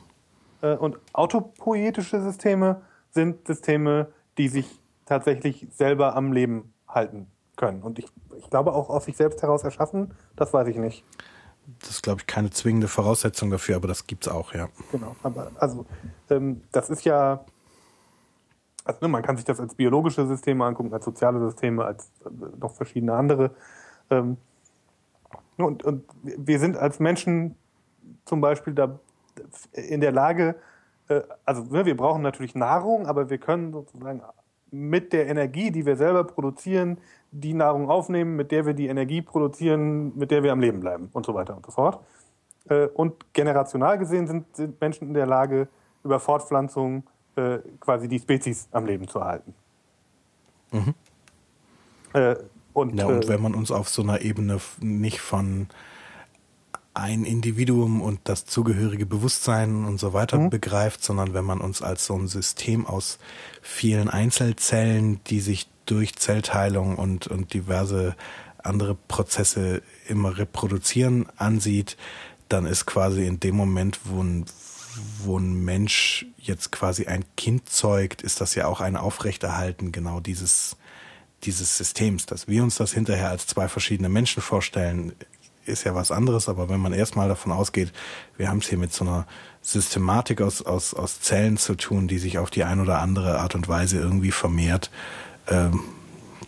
Äh, und autopoetische Systeme sind Systeme, die sich tatsächlich selber am Leben halten können. Und ich, ich glaube auch aus sich selbst heraus erschaffen, das weiß ich nicht. Das ist, glaube ich, keine zwingende Voraussetzung dafür, aber das gibt es auch, ja. Genau, aber also ähm, das ist ja, also ne, man kann sich das als biologische Systeme angucken, als soziale Systeme, als äh, noch verschiedene andere. Ähm, und, und wir sind als Menschen zum Beispiel da in der Lage, äh, also ne, wir brauchen natürlich Nahrung, aber wir können sozusagen mit der Energie, die wir selber produzieren, die Nahrung aufnehmen, mit der wir die Energie produzieren, mit der wir am Leben bleiben und so weiter und so fort. Äh, und generational gesehen sind, sind Menschen in der Lage, über Fortpflanzung äh, quasi die Spezies am Leben zu erhalten. Mhm. Äh, und, ja, und wenn man uns auf so einer Ebene nicht von ein Individuum und das zugehörige Bewusstsein und so weiter mhm. begreift, sondern wenn man uns als so ein System aus vielen Einzelzellen, die sich durch Zellteilung und, und diverse andere Prozesse immer reproduzieren, ansieht, dann ist quasi in dem Moment, wo ein, wo ein Mensch jetzt quasi ein Kind zeugt, ist das ja auch ein Aufrechterhalten genau dieses, dieses Systems, dass wir uns das hinterher als zwei verschiedene Menschen vorstellen, ist ja was anderes, aber wenn man erstmal davon ausgeht, wir haben es hier mit so einer Systematik aus, aus, aus Zellen zu tun, die sich auf die ein oder andere Art und Weise irgendwie vermehrt, ähm,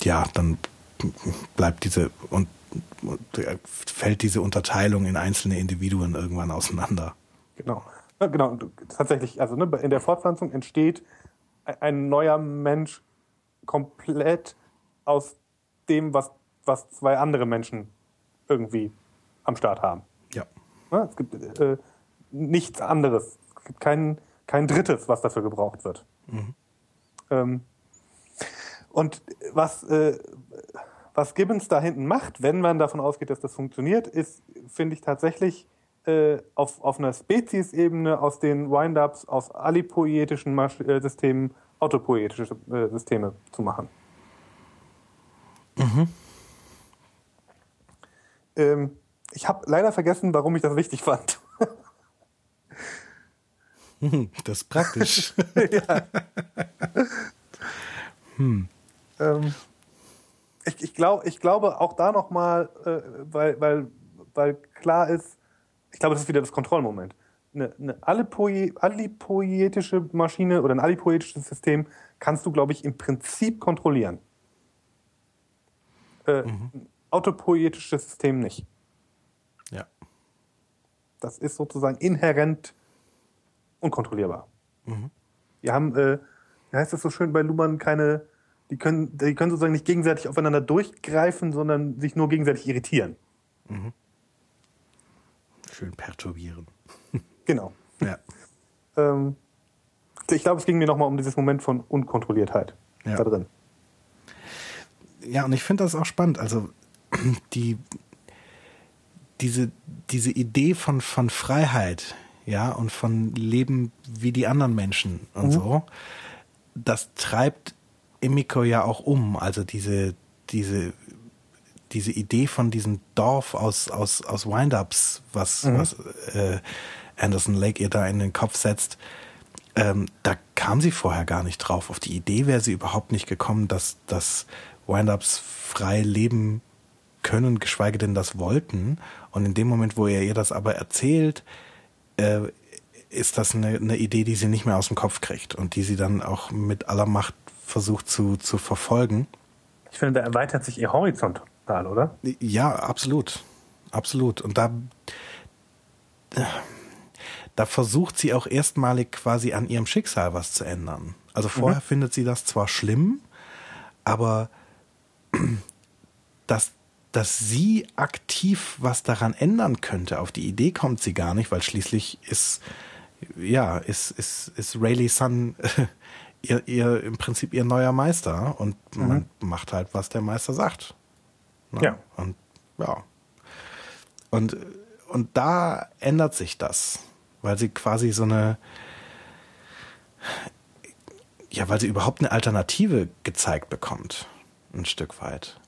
ja, dann bleibt diese und, und fällt diese Unterteilung in einzelne Individuen irgendwann auseinander. Genau. Genau, tatsächlich, also ne, in der Fortpflanzung entsteht ein neuer Mensch komplett aus dem, was, was zwei andere Menschen irgendwie am Start haben. Ja. ja es gibt äh, nichts anderes. Es gibt kein, kein drittes, was dafür gebraucht wird. Mhm. Ähm, und was, äh, was Gibbons da hinten macht, wenn man davon ausgeht, dass das funktioniert, ist, finde ich tatsächlich äh, auf, auf einer Speziesebene aus den Windups aus alipoietischen Masch äh, Systemen autopoietische äh, Systeme zu machen. Mhm. Ähm, ich habe leider vergessen, warum ich das wichtig fand. Das ist praktisch. ja. hm. ähm, ich, ich, glaub, ich glaube auch da nochmal, äh, weil, weil, weil klar ist, ich glaube, das ist wieder das Kontrollmoment. Eine, eine alipoietische Maschine oder ein alipoietisches System kannst du, glaube ich, im Prinzip kontrollieren. Äh, mhm. Ein autopoietisches System nicht. Das ist sozusagen inhärent unkontrollierbar. Mhm. Wir haben, äh, wie heißt das so schön bei Luhmann, keine, die können, die können sozusagen nicht gegenseitig aufeinander durchgreifen, sondern sich nur gegenseitig irritieren. Mhm. Schön perturbieren. Genau. Ja. Ähm, ich glaube, es ging mir nochmal um dieses Moment von Unkontrolliertheit ja. da drin. Ja, und ich finde das auch spannend. Also die diese, diese Idee von, von Freiheit, ja, und von Leben wie die anderen Menschen und mhm. so, das treibt Emiko ja auch um. Also diese, diese diese Idee von diesem Dorf aus, aus, aus Windups, was, mhm. was äh, Anderson Lake ihr da in den Kopf setzt, ähm, da kam sie vorher gar nicht drauf. Auf die Idee wäre sie überhaupt nicht gekommen, dass, dass Windups frei leben können, geschweige denn das wollten. Und in dem Moment, wo er ihr das aber erzählt, äh, ist das eine, eine Idee, die sie nicht mehr aus dem Kopf kriegt und die sie dann auch mit aller Macht versucht zu, zu verfolgen. Ich finde, da erweitert sich ihr Horizont total, oder? Ja, absolut. Absolut. Und da, da versucht sie auch erstmalig quasi an ihrem Schicksal was zu ändern. Also vorher mhm. findet sie das zwar schlimm, aber dass, dass sie aktiv was daran ändern könnte, auf die Idee kommt sie gar nicht, weil schließlich ist, ja, ist, ist, ist Rayleigh Sun ihr, ihr im Prinzip ihr neuer Meister und mhm. man macht halt, was der Meister sagt. Ne? Ja. Und ja. Und, und da ändert sich das, weil sie quasi so eine, ja, weil sie überhaupt eine Alternative gezeigt bekommt, ein Stück weit.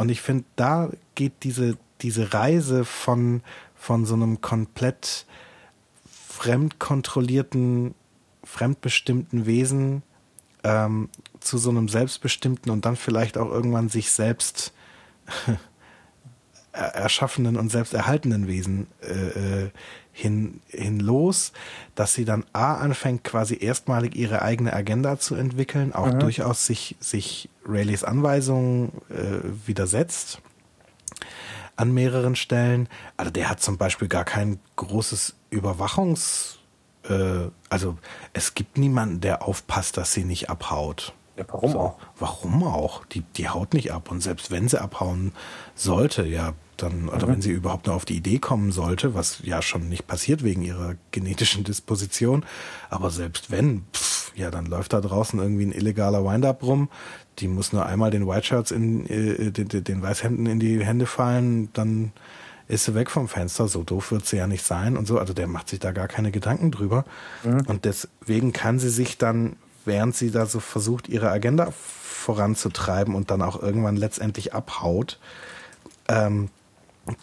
Und ich finde, da geht diese, diese Reise von, von so einem komplett fremdkontrollierten, fremdbestimmten Wesen ähm, zu so einem selbstbestimmten und dann vielleicht auch irgendwann sich selbst erschaffenen und selbst erhaltenen Wesen äh, äh, hin, hin los, dass sie dann A anfängt, quasi erstmalig ihre eigene Agenda zu entwickeln, auch mhm. durchaus sich, sich Rayleigh Anweisungen äh, widersetzt an mehreren Stellen. Also der hat zum Beispiel gar kein großes Überwachungs, äh, also es gibt niemanden, der aufpasst, dass sie nicht abhaut. Ja, warum so, auch? Warum auch? Die, die haut nicht ab. Und selbst wenn sie abhauen sollte, ja, dann, oder mhm. wenn sie überhaupt nur auf die Idee kommen sollte, was ja schon nicht passiert wegen ihrer genetischen Disposition, aber selbst wenn, pff, ja, dann läuft da draußen irgendwie ein illegaler Wind-Up rum, die muss nur einmal den White Shirts in, äh, den, den Weißhemden in die Hände fallen, dann ist sie weg vom Fenster, so doof wird sie ja nicht sein und so, also der macht sich da gar keine Gedanken drüber. Mhm. Und deswegen kann sie sich dann während sie da so versucht, ihre Agenda voranzutreiben und dann auch irgendwann letztendlich abhaut, ähm,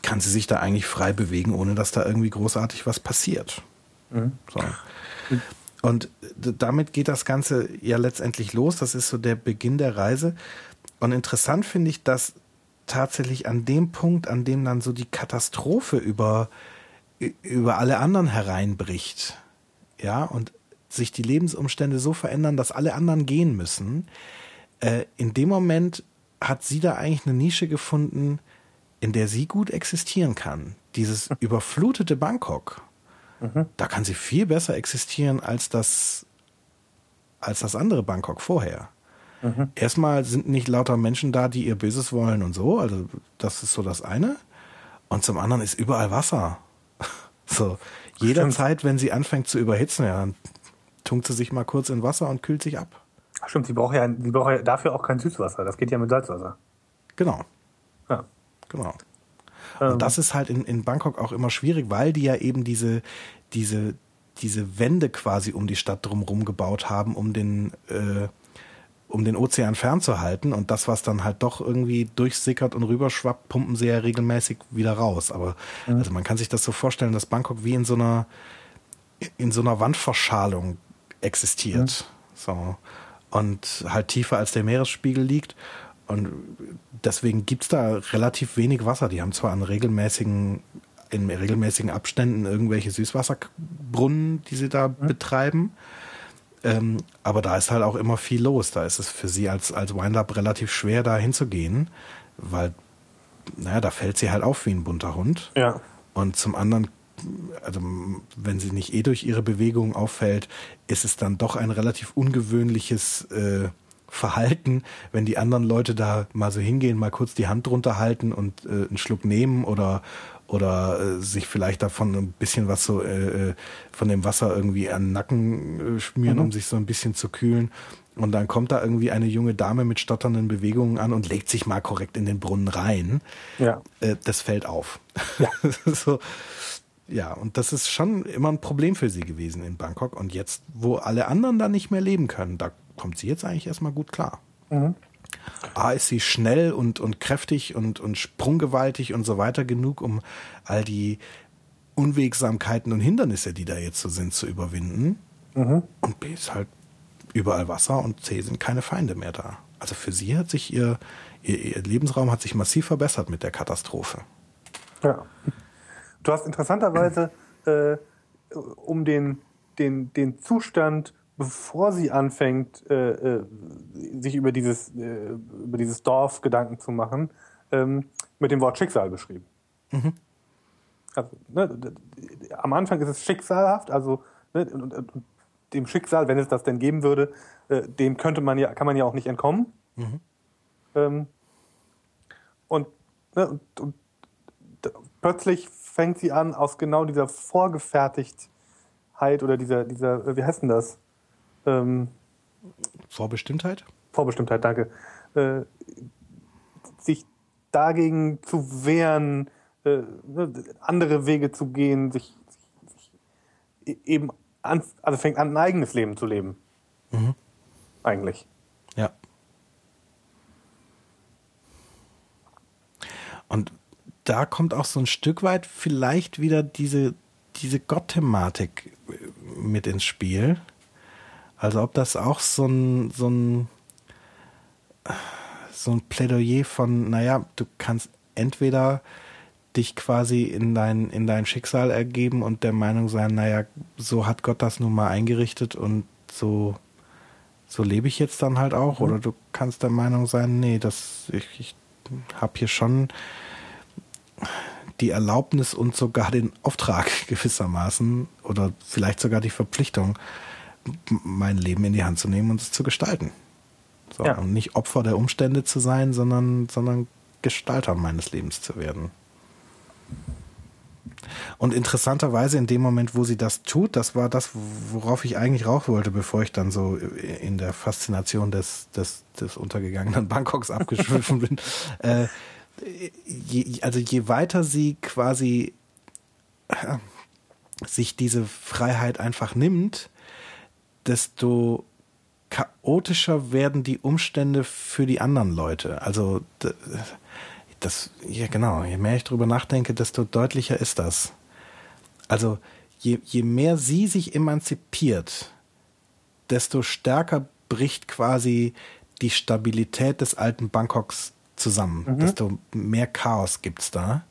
kann sie sich da eigentlich frei bewegen, ohne dass da irgendwie großartig was passiert. Mhm. So. Und damit geht das Ganze ja letztendlich los. Das ist so der Beginn der Reise. Und interessant finde ich, dass tatsächlich an dem Punkt, an dem dann so die Katastrophe über, über alle anderen hereinbricht. Ja, und sich die Lebensumstände so verändern, dass alle anderen gehen müssen. Äh, in dem Moment hat sie da eigentlich eine Nische gefunden, in der sie gut existieren kann. Dieses überflutete Bangkok, mhm. da kann sie viel besser existieren als das, als das andere Bangkok vorher. Mhm. Erstmal sind nicht lauter Menschen da, die ihr Böses wollen und so, also das ist so das eine. Und zum anderen ist überall Wasser. so, jederzeit, wenn sie anfängt zu überhitzen, ja, dann tunkt sie sich mal kurz in Wasser und kühlt sich ab. Stimmt, sie braucht ja, sie braucht ja dafür auch kein Süßwasser. Das geht ja mit Salzwasser. Genau. Genau. Und ähm. das ist halt in, in Bangkok auch immer schwierig, weil die ja eben diese, diese, diese Wände quasi um die Stadt drumherum gebaut haben, um den, äh, um den Ozean fernzuhalten. Und das, was dann halt doch irgendwie durchsickert und rüberschwappt, pumpen sie ja regelmäßig wieder raus. Aber mhm. also man kann sich das so vorstellen, dass Bangkok wie in so einer, in so einer Wandverschalung existiert. Mhm. So. Und halt tiefer als der Meeresspiegel liegt. Und deswegen gibt's da relativ wenig Wasser. Die haben zwar an regelmäßigen, in regelmäßigen Abständen irgendwelche Süßwasserbrunnen, die sie da mhm. betreiben. Ähm, aber da ist halt auch immer viel los. Da ist es für sie als, als Windup relativ schwer, da hinzugehen, weil, naja, da fällt sie halt auf wie ein bunter Hund. Ja. Und zum anderen, also wenn sie nicht eh durch ihre Bewegungen auffällt, ist es dann doch ein relativ ungewöhnliches äh, Verhalten, wenn die anderen Leute da mal so hingehen, mal kurz die Hand drunter halten und äh, einen Schluck nehmen oder oder äh, sich vielleicht davon ein bisschen was so äh, äh, von dem Wasser irgendwie an den Nacken äh, schmieren, mhm. um sich so ein bisschen zu kühlen. Und dann kommt da irgendwie eine junge Dame mit stotternden Bewegungen an und legt sich mal korrekt in den Brunnen rein. Ja. Äh, das fällt auf. Ja. so, ja, und das ist schon immer ein Problem für sie gewesen in Bangkok. Und jetzt, wo alle anderen da nicht mehr leben können, da kommt sie jetzt eigentlich erstmal gut klar. Mhm. A ist sie schnell und, und kräftig und, und sprunggewaltig und so weiter genug, um all die Unwegsamkeiten und Hindernisse, die da jetzt so sind, zu überwinden. Mhm. Und B ist halt überall Wasser und C sind keine Feinde mehr da. Also für sie hat sich ihr, ihr, ihr Lebensraum hat sich massiv verbessert mit der Katastrophe. Ja. Du hast interessanterweise äh, um den, den, den Zustand bevor sie anfängt, äh, äh, sich über dieses, äh, über dieses Dorf Gedanken zu machen, ähm, mit dem Wort Schicksal beschrieben. Mhm. Also, ne, am Anfang ist es schicksalhaft, also ne, und, und, dem Schicksal, wenn es das denn geben würde, äh, dem könnte man ja, kann man ja auch nicht entkommen. Mhm. Ähm, und, ne, und, und plötzlich fängt sie an, aus genau dieser Vorgefertigtheit oder dieser, dieser, wie heißt denn das? Ähm, Vorbestimmtheit? Vorbestimmtheit, danke. Äh, sich dagegen zu wehren, äh, ne, andere Wege zu gehen, sich, sich e-, eben an, also fängt an, ein eigenes Leben zu leben. Mhm. Eigentlich. Ja. Und da kommt auch so ein Stück weit vielleicht wieder diese, diese Gott-Thematik mit ins Spiel. Also ob das auch so ein, so ein, so ein Plädoyer von, naja, du kannst entweder dich quasi in dein, in dein Schicksal ergeben und der Meinung sein, naja, so hat Gott das nun mal eingerichtet und so, so lebe ich jetzt dann halt auch. Mhm. Oder du kannst der Meinung sein, nee, das, ich, ich habe hier schon die Erlaubnis und sogar den Auftrag gewissermaßen oder vielleicht sogar die Verpflichtung, mein Leben in die Hand zu nehmen und es zu gestalten. So, ja. Und nicht Opfer der Umstände zu sein, sondern, sondern Gestalter meines Lebens zu werden. Und interessanterweise in dem Moment, wo sie das tut, das war das, worauf ich eigentlich rauf wollte, bevor ich dann so in der Faszination des, des, des untergegangenen Bangkoks abgeschwiffen bin. Äh, je, also je weiter sie quasi äh, sich diese Freiheit einfach nimmt, desto chaotischer werden die Umstände für die anderen Leute. Also das, ja genau, je mehr ich drüber nachdenke, desto deutlicher ist das. Also je, je mehr sie sich emanzipiert, desto stärker bricht quasi die Stabilität des alten Bangkoks zusammen, mhm. desto mehr Chaos gibt's da.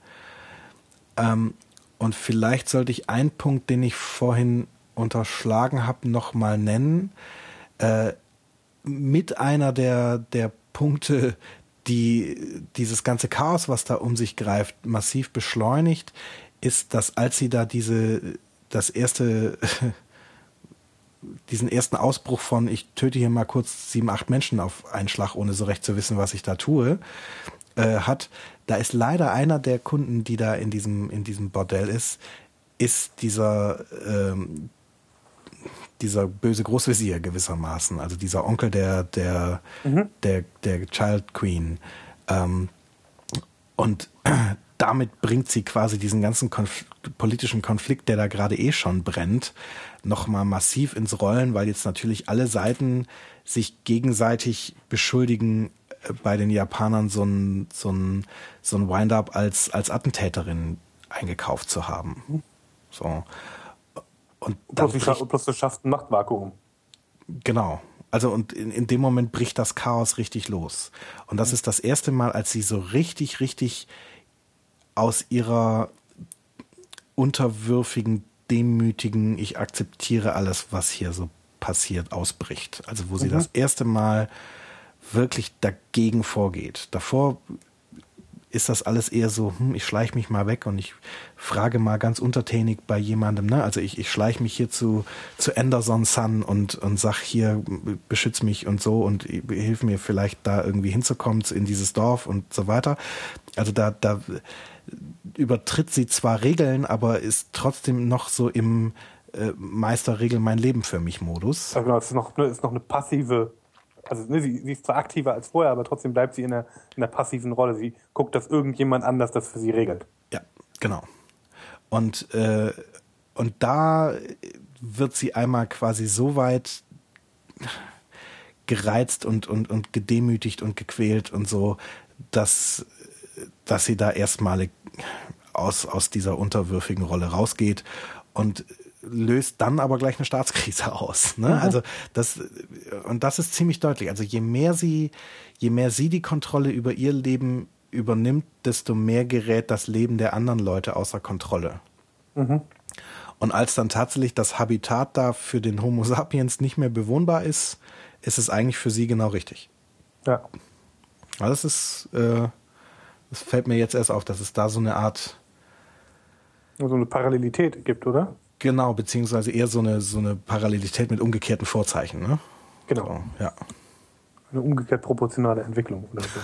Ähm, und vielleicht sollte ich einen Punkt, den ich vorhin unterschlagen habe, nochmal nennen. Äh, mit einer der, der Punkte, die dieses ganze Chaos, was da um sich greift, massiv beschleunigt, ist, dass als sie da diese, das erste, diesen ersten Ausbruch von, ich töte hier mal kurz sieben, acht Menschen auf einen Schlag, ohne so recht zu wissen, was ich da tue, äh, hat, da ist leider einer der Kunden, die da in diesem, in diesem Bordell ist, ist dieser, ähm, dieser böse Großvezier gewissermaßen, also dieser Onkel der, der, mhm. der, der Child Queen. Ähm, und damit bringt sie quasi diesen ganzen Konf politischen Konflikt, der da gerade eh schon brennt, nochmal massiv ins Rollen, weil jetzt natürlich alle Seiten sich gegenseitig beschuldigen, äh, bei den Japanern so ein, so ein, so ein Wind-up als, als Attentäterin eingekauft zu haben. So. Und plus, bricht, plus das schafft ein Machtvakuum. Genau. Also und in, in dem Moment bricht das Chaos richtig los. Und das mhm. ist das erste Mal, als sie so richtig, richtig aus ihrer unterwürfigen, demütigen, ich akzeptiere alles, was hier so passiert, ausbricht. Also wo sie mhm. das erste Mal wirklich dagegen vorgeht. Davor ist das alles eher so, hm, ich schleiche mich mal weg und ich frage mal ganz untertänig bei jemandem, ne? Also ich, ich schleiche mich hier zu, zu Anderson Sun und, und sag hier, beschütz mich und so und hilf mir vielleicht da irgendwie hinzukommen in dieses Dorf und so weiter. Also da, da übertritt sie zwar Regeln, aber ist trotzdem noch so im äh, Meisterregel mein Leben für mich Modus. Also genau, es ist noch, ist noch eine passive also ne, sie, sie, ist zwar aktiver als vorher, aber trotzdem bleibt sie in der, in der passiven Rolle. Sie guckt, dass irgendjemand anders das für sie regelt. Ja, genau. Und, äh, und da wird sie einmal quasi so weit gereizt und, und, und gedemütigt und gequält und so, dass, dass sie da erstmalig aus, aus dieser unterwürfigen Rolle rausgeht und löst dann aber gleich eine Staatskrise aus. Ne? Mhm. Also das und das ist ziemlich deutlich. Also je mehr sie, je mehr sie die Kontrolle über ihr Leben übernimmt, desto mehr gerät das Leben der anderen Leute außer Kontrolle. Mhm. Und als dann tatsächlich das Habitat da für den Homo sapiens nicht mehr bewohnbar ist, ist es eigentlich für sie genau richtig. Ja. Also das ist, äh, das fällt mir jetzt erst auf, dass es da so eine Art so eine Parallelität gibt, oder? Genau, beziehungsweise eher so eine, so eine Parallelität mit umgekehrten Vorzeichen, ne? Genau. So, ja. Eine umgekehrt proportionale Entwicklung oder so.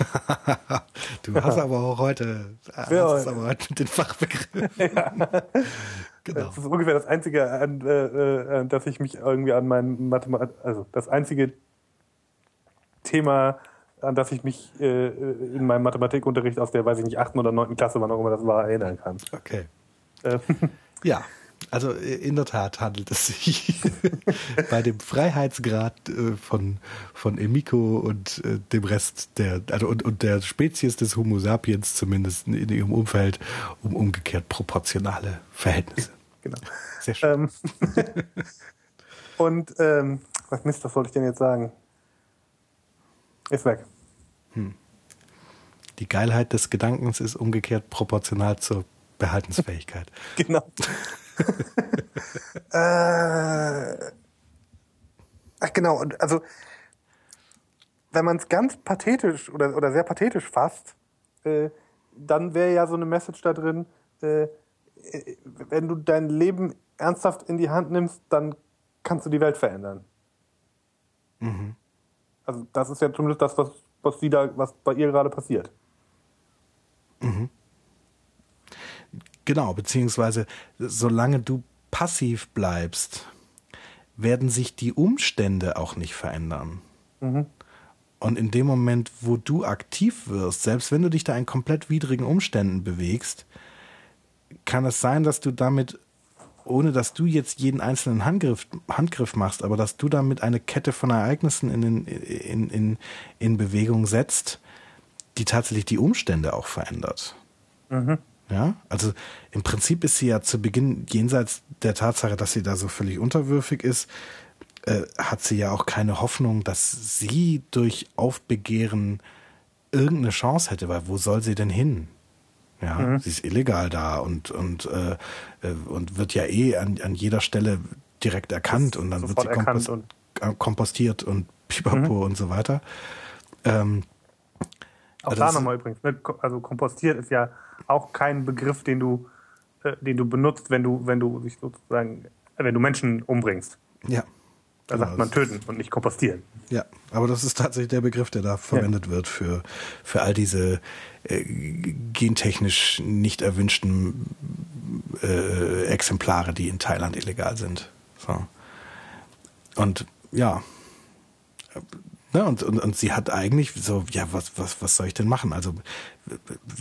du hast aber auch heute, ja, hast aber heute den Fachbegriff. ja. Genau. Das ist ungefähr das einzige, an, äh, äh, dass ich mich irgendwie an meinen Mathematik, also das einzige Thema, an das ich mich äh, in meinem Mathematikunterricht aus der, weiß ich nicht, achten oder neunten Klasse, wann auch immer das war, erinnern kann. Okay. Äh, ja. Also äh, in der Tat handelt es sich bei dem Freiheitsgrad äh, von, von Emiko und äh, dem Rest der, also und, und der Spezies des Homo sapiens zumindest in, ihrem Umfeld um umgekehrt proportionale Verhältnisse. Genau. Sehr schön. Ähm, und ähm, was Mist, was wollte ich denn jetzt sagen? Ist weg. Hm. Die Geilheit des Gedankens ist umgekehrt proportional zur Behaltensfähigkeit. genau. äh, ach genau, und also wenn man es ganz pathetisch oder, oder sehr pathetisch fasst, äh, dann wäre ja so eine Message da drin, äh, wenn du dein Leben ernsthaft in die Hand nimmst, dann kannst du die Welt verändern. Mhm. Also das ist ja zumindest das, was, was, sie da, was bei ihr gerade passiert. Mhm. Genau, beziehungsweise solange du passiv bleibst, werden sich die Umstände auch nicht verändern. Mhm. Und in dem Moment, wo du aktiv wirst, selbst wenn du dich da in komplett widrigen Umständen bewegst, kann es sein, dass du damit, ohne dass du jetzt jeden einzelnen Handgriff, Handgriff machst, aber dass du damit eine Kette von Ereignissen in, in, in, in Bewegung setzt, die tatsächlich die Umstände auch verändert. Mhm. Ja, also im Prinzip ist sie ja zu Beginn jenseits der Tatsache, dass sie da so völlig unterwürfig ist, äh, hat sie ja auch keine Hoffnung, dass sie durch Aufbegehren irgendeine Chance hätte, weil wo soll sie denn hin? Ja, mhm. sie ist illegal da und und äh, äh und wird ja eh an, an jeder Stelle direkt erkannt und dann wird sie kompos und äh, kompostiert und pipapo mhm. und so weiter. Ähm, auch also da nochmal übrigens, ne? also kompostiert ist ja auch kein Begriff, den du, äh, den du benutzt, wenn du, wenn du dich sozusagen, wenn du Menschen umbringst. Ja. Da genau. sagt man töten und nicht kompostieren. Ja, aber das ist tatsächlich der Begriff, der da verwendet ja. wird für, für all diese äh, gentechnisch nicht erwünschten äh, Exemplare, die in Thailand illegal sind. So. Und ja, Ne, und, und, und sie hat eigentlich so, ja, was, was, was soll ich denn machen? Also,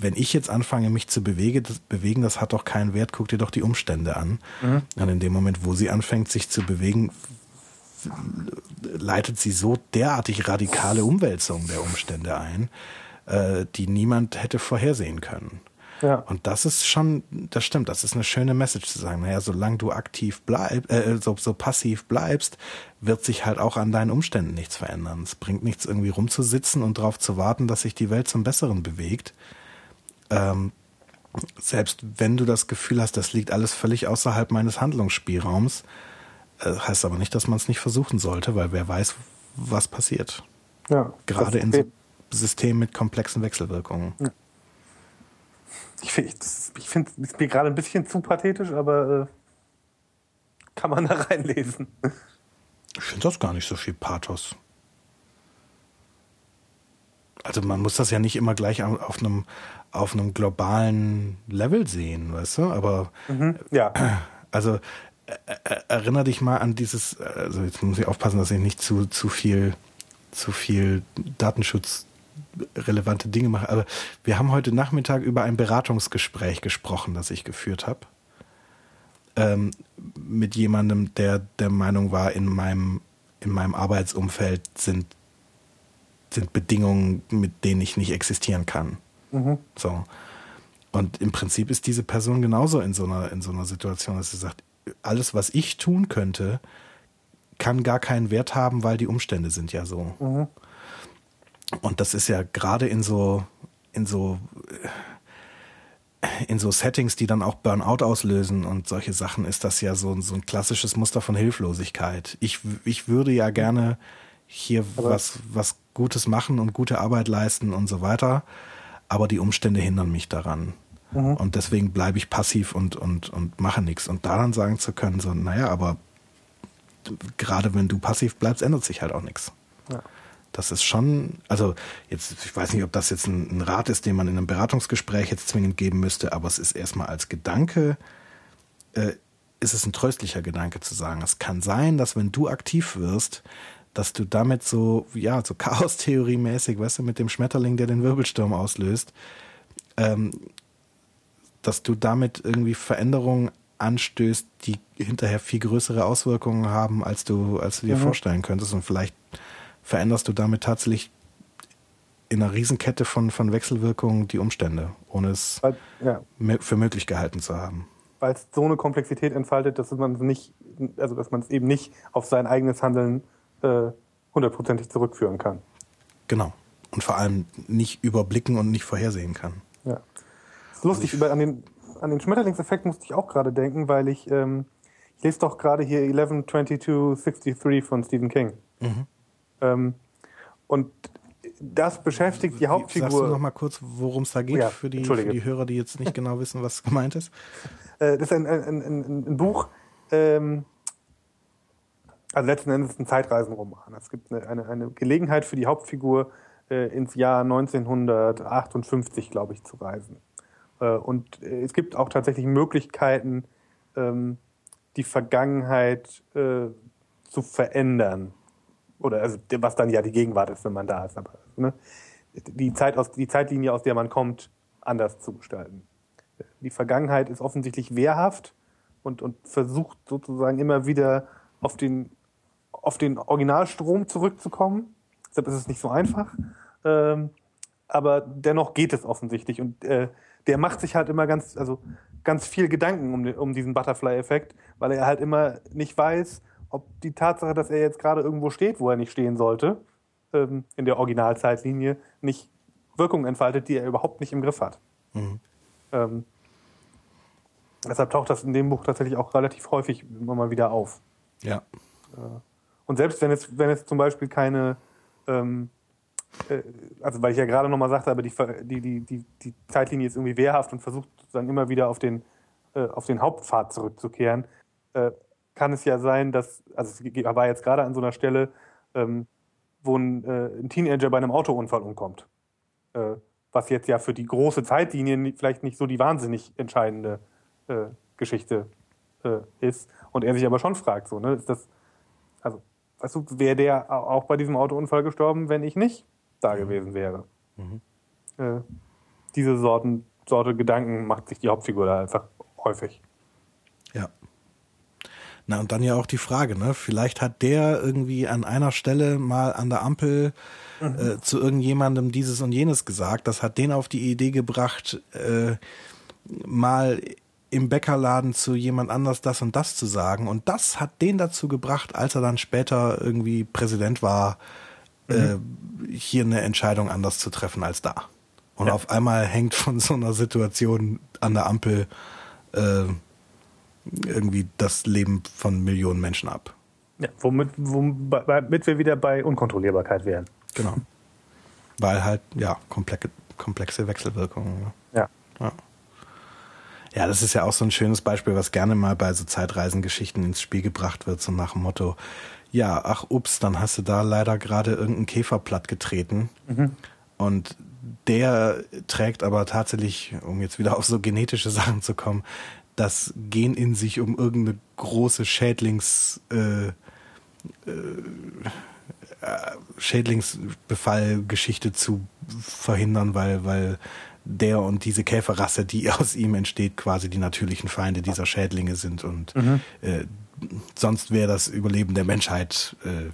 wenn ich jetzt anfange, mich zu bewege, das, bewegen, das hat doch keinen Wert, guck dir doch die Umstände an. Mhm. Und in dem Moment, wo sie anfängt, sich zu bewegen, leitet sie so derartig radikale Umwälzungen der Umstände ein, äh, die niemand hätte vorhersehen können. Ja. Und das ist schon, das stimmt, das ist eine schöne Message zu sagen. Naja, solange du aktiv bleibst, äh, so, so passiv bleibst, wird sich halt auch an deinen Umständen nichts verändern. Es bringt nichts, irgendwie rumzusitzen und darauf zu warten, dass sich die Welt zum Besseren bewegt. Ähm, selbst wenn du das Gefühl hast, das liegt alles völlig außerhalb meines Handlungsspielraums, äh, heißt aber nicht, dass man es nicht versuchen sollte, weil wer weiß, was passiert. Ja, Gerade in so Systemen mit komplexen Wechselwirkungen. Ja. Ich, finde es mir gerade ein bisschen zu pathetisch, aber äh, kann man da reinlesen. Ich finde das gar nicht so viel Pathos. Also man muss das ja nicht immer gleich auf einem auf einem globalen Level sehen, weißt du? Aber mhm, ja. also äh, äh, erinnere dich mal an dieses, also jetzt muss ich aufpassen, dass ich nicht zu zu viel zu viel Datenschutz relevante Dinge mache. Aber wir haben heute Nachmittag über ein Beratungsgespräch gesprochen, das ich geführt habe. Ähm, mit jemandem, der der Meinung war, in meinem, in meinem Arbeitsumfeld sind, sind Bedingungen, mit denen ich nicht existieren kann. Mhm. So. Und im Prinzip ist diese Person genauso in so einer, in so einer Situation, dass sie sagt, alles, was ich tun könnte, kann gar keinen Wert haben, weil die Umstände sind ja so. Mhm. Und das ist ja gerade in so, in so, in so Settings, die dann auch Burnout auslösen und solche Sachen, ist das ja so, so ein klassisches Muster von Hilflosigkeit. Ich, ich würde ja gerne hier was, was Gutes machen und gute Arbeit leisten und so weiter, aber die Umstände hindern mich daran. Mhm. Und deswegen bleibe ich passiv und, und, und mache nichts. Und daran sagen zu können, so, naja, aber gerade wenn du passiv bleibst, ändert sich halt auch nichts. Ja. Das ist schon, also jetzt, ich weiß nicht, ob das jetzt ein, ein, Rat ist, den man in einem Beratungsgespräch jetzt zwingend geben müsste, aber es ist erstmal als Gedanke, äh, ist es ein tröstlicher Gedanke zu sagen. Es kann sein, dass wenn du aktiv wirst, dass du damit so, ja, so Chaos-Theorie-mäßig, weißt du, mit dem Schmetterling, der den Wirbelsturm auslöst, ähm, dass du damit irgendwie Veränderungen anstößt, die hinterher viel größere Auswirkungen haben, als du, als du dir mhm. vorstellen könntest und vielleicht veränderst du damit tatsächlich in einer Riesenkette von, von Wechselwirkungen die Umstände, ohne es Weil, ja. für möglich gehalten zu haben. Weil es so eine Komplexität entfaltet, dass man es nicht, also dass man es eben nicht auf sein eigenes Handeln äh, hundertprozentig zurückführen kann. Genau. Und vor allem nicht überblicken und nicht vorhersehen kann. Ja. Das ist lustig, also an den, an den Schmetterlingseffekt musste ich auch gerade denken, weil ich, ähm, ich lese doch gerade hier 112263 von Stephen King. Mhm. Ähm, und das beschäftigt die Hauptfigur. Sagst du noch mal kurz, worum es da geht ja, für, die, für die Hörer, die jetzt nicht genau wissen, was gemeint ist? Äh, das ist ein, ein, ein, ein Buch, ähm, also letzten Endes ein Zeitreisenroman. Es gibt eine, eine, eine Gelegenheit für die Hauptfigur, äh, ins Jahr 1958, glaube ich, zu reisen. Äh, und äh, es gibt auch tatsächlich Möglichkeiten, ähm, die Vergangenheit äh, zu verändern. Oder also was dann ja die Gegenwart ist, wenn man da ist. Aber ne, die, Zeit aus, die Zeitlinie, aus der man kommt, anders zu gestalten. Die Vergangenheit ist offensichtlich wehrhaft und, und versucht sozusagen immer wieder auf den, auf den Originalstrom zurückzukommen. Deshalb ist es nicht so einfach. Ähm, aber dennoch geht es offensichtlich. Und äh, der macht sich halt immer ganz, also ganz viel Gedanken um, um diesen Butterfly-Effekt, weil er halt immer nicht weiß, ob die Tatsache, dass er jetzt gerade irgendwo steht, wo er nicht stehen sollte, ähm, in der Originalzeitlinie, nicht Wirkungen entfaltet, die er überhaupt nicht im Griff hat. Mhm. Ähm, deshalb taucht das in dem Buch tatsächlich auch relativ häufig immer mal wieder auf. Ja. Äh, und selbst wenn es, wenn es zum Beispiel keine, ähm, äh, also weil ich ja gerade nochmal sagte, aber die, die, die, die, die Zeitlinie ist irgendwie wehrhaft und versucht sozusagen immer wieder auf den, äh, auf den Hauptpfad zurückzukehren, äh, kann es ja sein, dass, also es war jetzt gerade an so einer Stelle, ähm, wo ein, äh, ein Teenager bei einem Autounfall umkommt. Äh, was jetzt ja für die große Zeitlinie vielleicht nicht so die wahnsinnig entscheidende äh, Geschichte äh, ist. Und er sich aber schon fragt, so, ne, ist das, also, weißt du, wäre der auch bei diesem Autounfall gestorben, wenn ich nicht da mhm. gewesen wäre? Mhm. Äh, diese Sorten, Sorte Gedanken macht sich die Hauptfigur da einfach häufig. Ja. Na, und dann ja auch die Frage, ne? Vielleicht hat der irgendwie an einer Stelle mal an der Ampel mhm. äh, zu irgendjemandem dieses und jenes gesagt. Das hat den auf die Idee gebracht, äh, mal im Bäckerladen zu jemand anders das und das zu sagen. Und das hat den dazu gebracht, als er dann später irgendwie Präsident war, mhm. äh, hier eine Entscheidung anders zu treffen als da. Und ja. auf einmal hängt von so einer Situation an der Ampel äh, irgendwie das Leben von Millionen Menschen ab. Ja, womit, womit wir wieder bei Unkontrollierbarkeit wären. Genau. Weil halt, ja, komplexe, komplexe Wechselwirkungen. Ja. ja. Ja, das ist ja auch so ein schönes Beispiel, was gerne mal bei so Zeitreisengeschichten ins Spiel gebracht wird, so nach dem Motto, ja, ach ups, dann hast du da leider gerade irgendeinen Käfer platt getreten. Mhm. Und der trägt aber tatsächlich, um jetzt wieder auf so genetische Sachen zu kommen, das Gen in sich, um irgendeine große Schädlings äh, äh, Schädlingsbefallgeschichte zu verhindern, weil, weil der und diese Käferrasse, die aus ihm entsteht, quasi die natürlichen Feinde dieser Schädlinge sind und mhm. äh, sonst wäre das Überleben der Menschheit äh,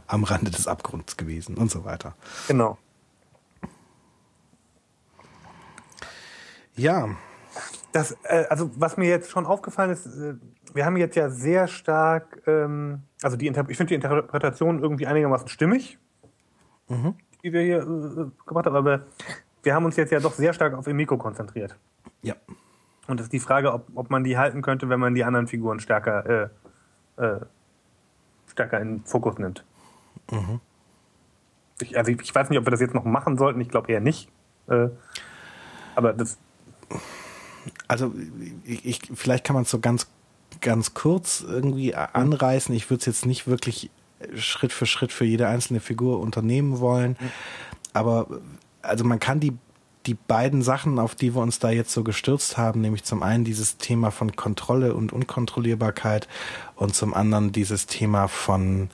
am Rande des Abgrunds gewesen und so weiter. Genau. Ja, das, äh, also was mir jetzt schon aufgefallen ist, äh, wir haben jetzt ja sehr stark, ähm, also die Inter ich finde die Interpretation irgendwie einigermaßen stimmig, mhm. die wir hier äh, gemacht haben, aber wir haben uns jetzt ja doch sehr stark auf Emiko konzentriert. Ja. Und das ist die Frage, ob, ob man die halten könnte, wenn man die anderen Figuren stärker, äh, äh, stärker in den Fokus nimmt. Mhm. Ich, also ich, ich, weiß nicht, ob wir das jetzt noch machen sollten. Ich glaube eher nicht. Äh, aber das also ich, vielleicht kann man es so ganz, ganz kurz irgendwie anreißen. Ich würde es jetzt nicht wirklich Schritt für Schritt für jede einzelne Figur unternehmen wollen. Aber also man kann die, die beiden Sachen, auf die wir uns da jetzt so gestürzt haben, nämlich zum einen dieses Thema von Kontrolle und Unkontrollierbarkeit und zum anderen dieses Thema von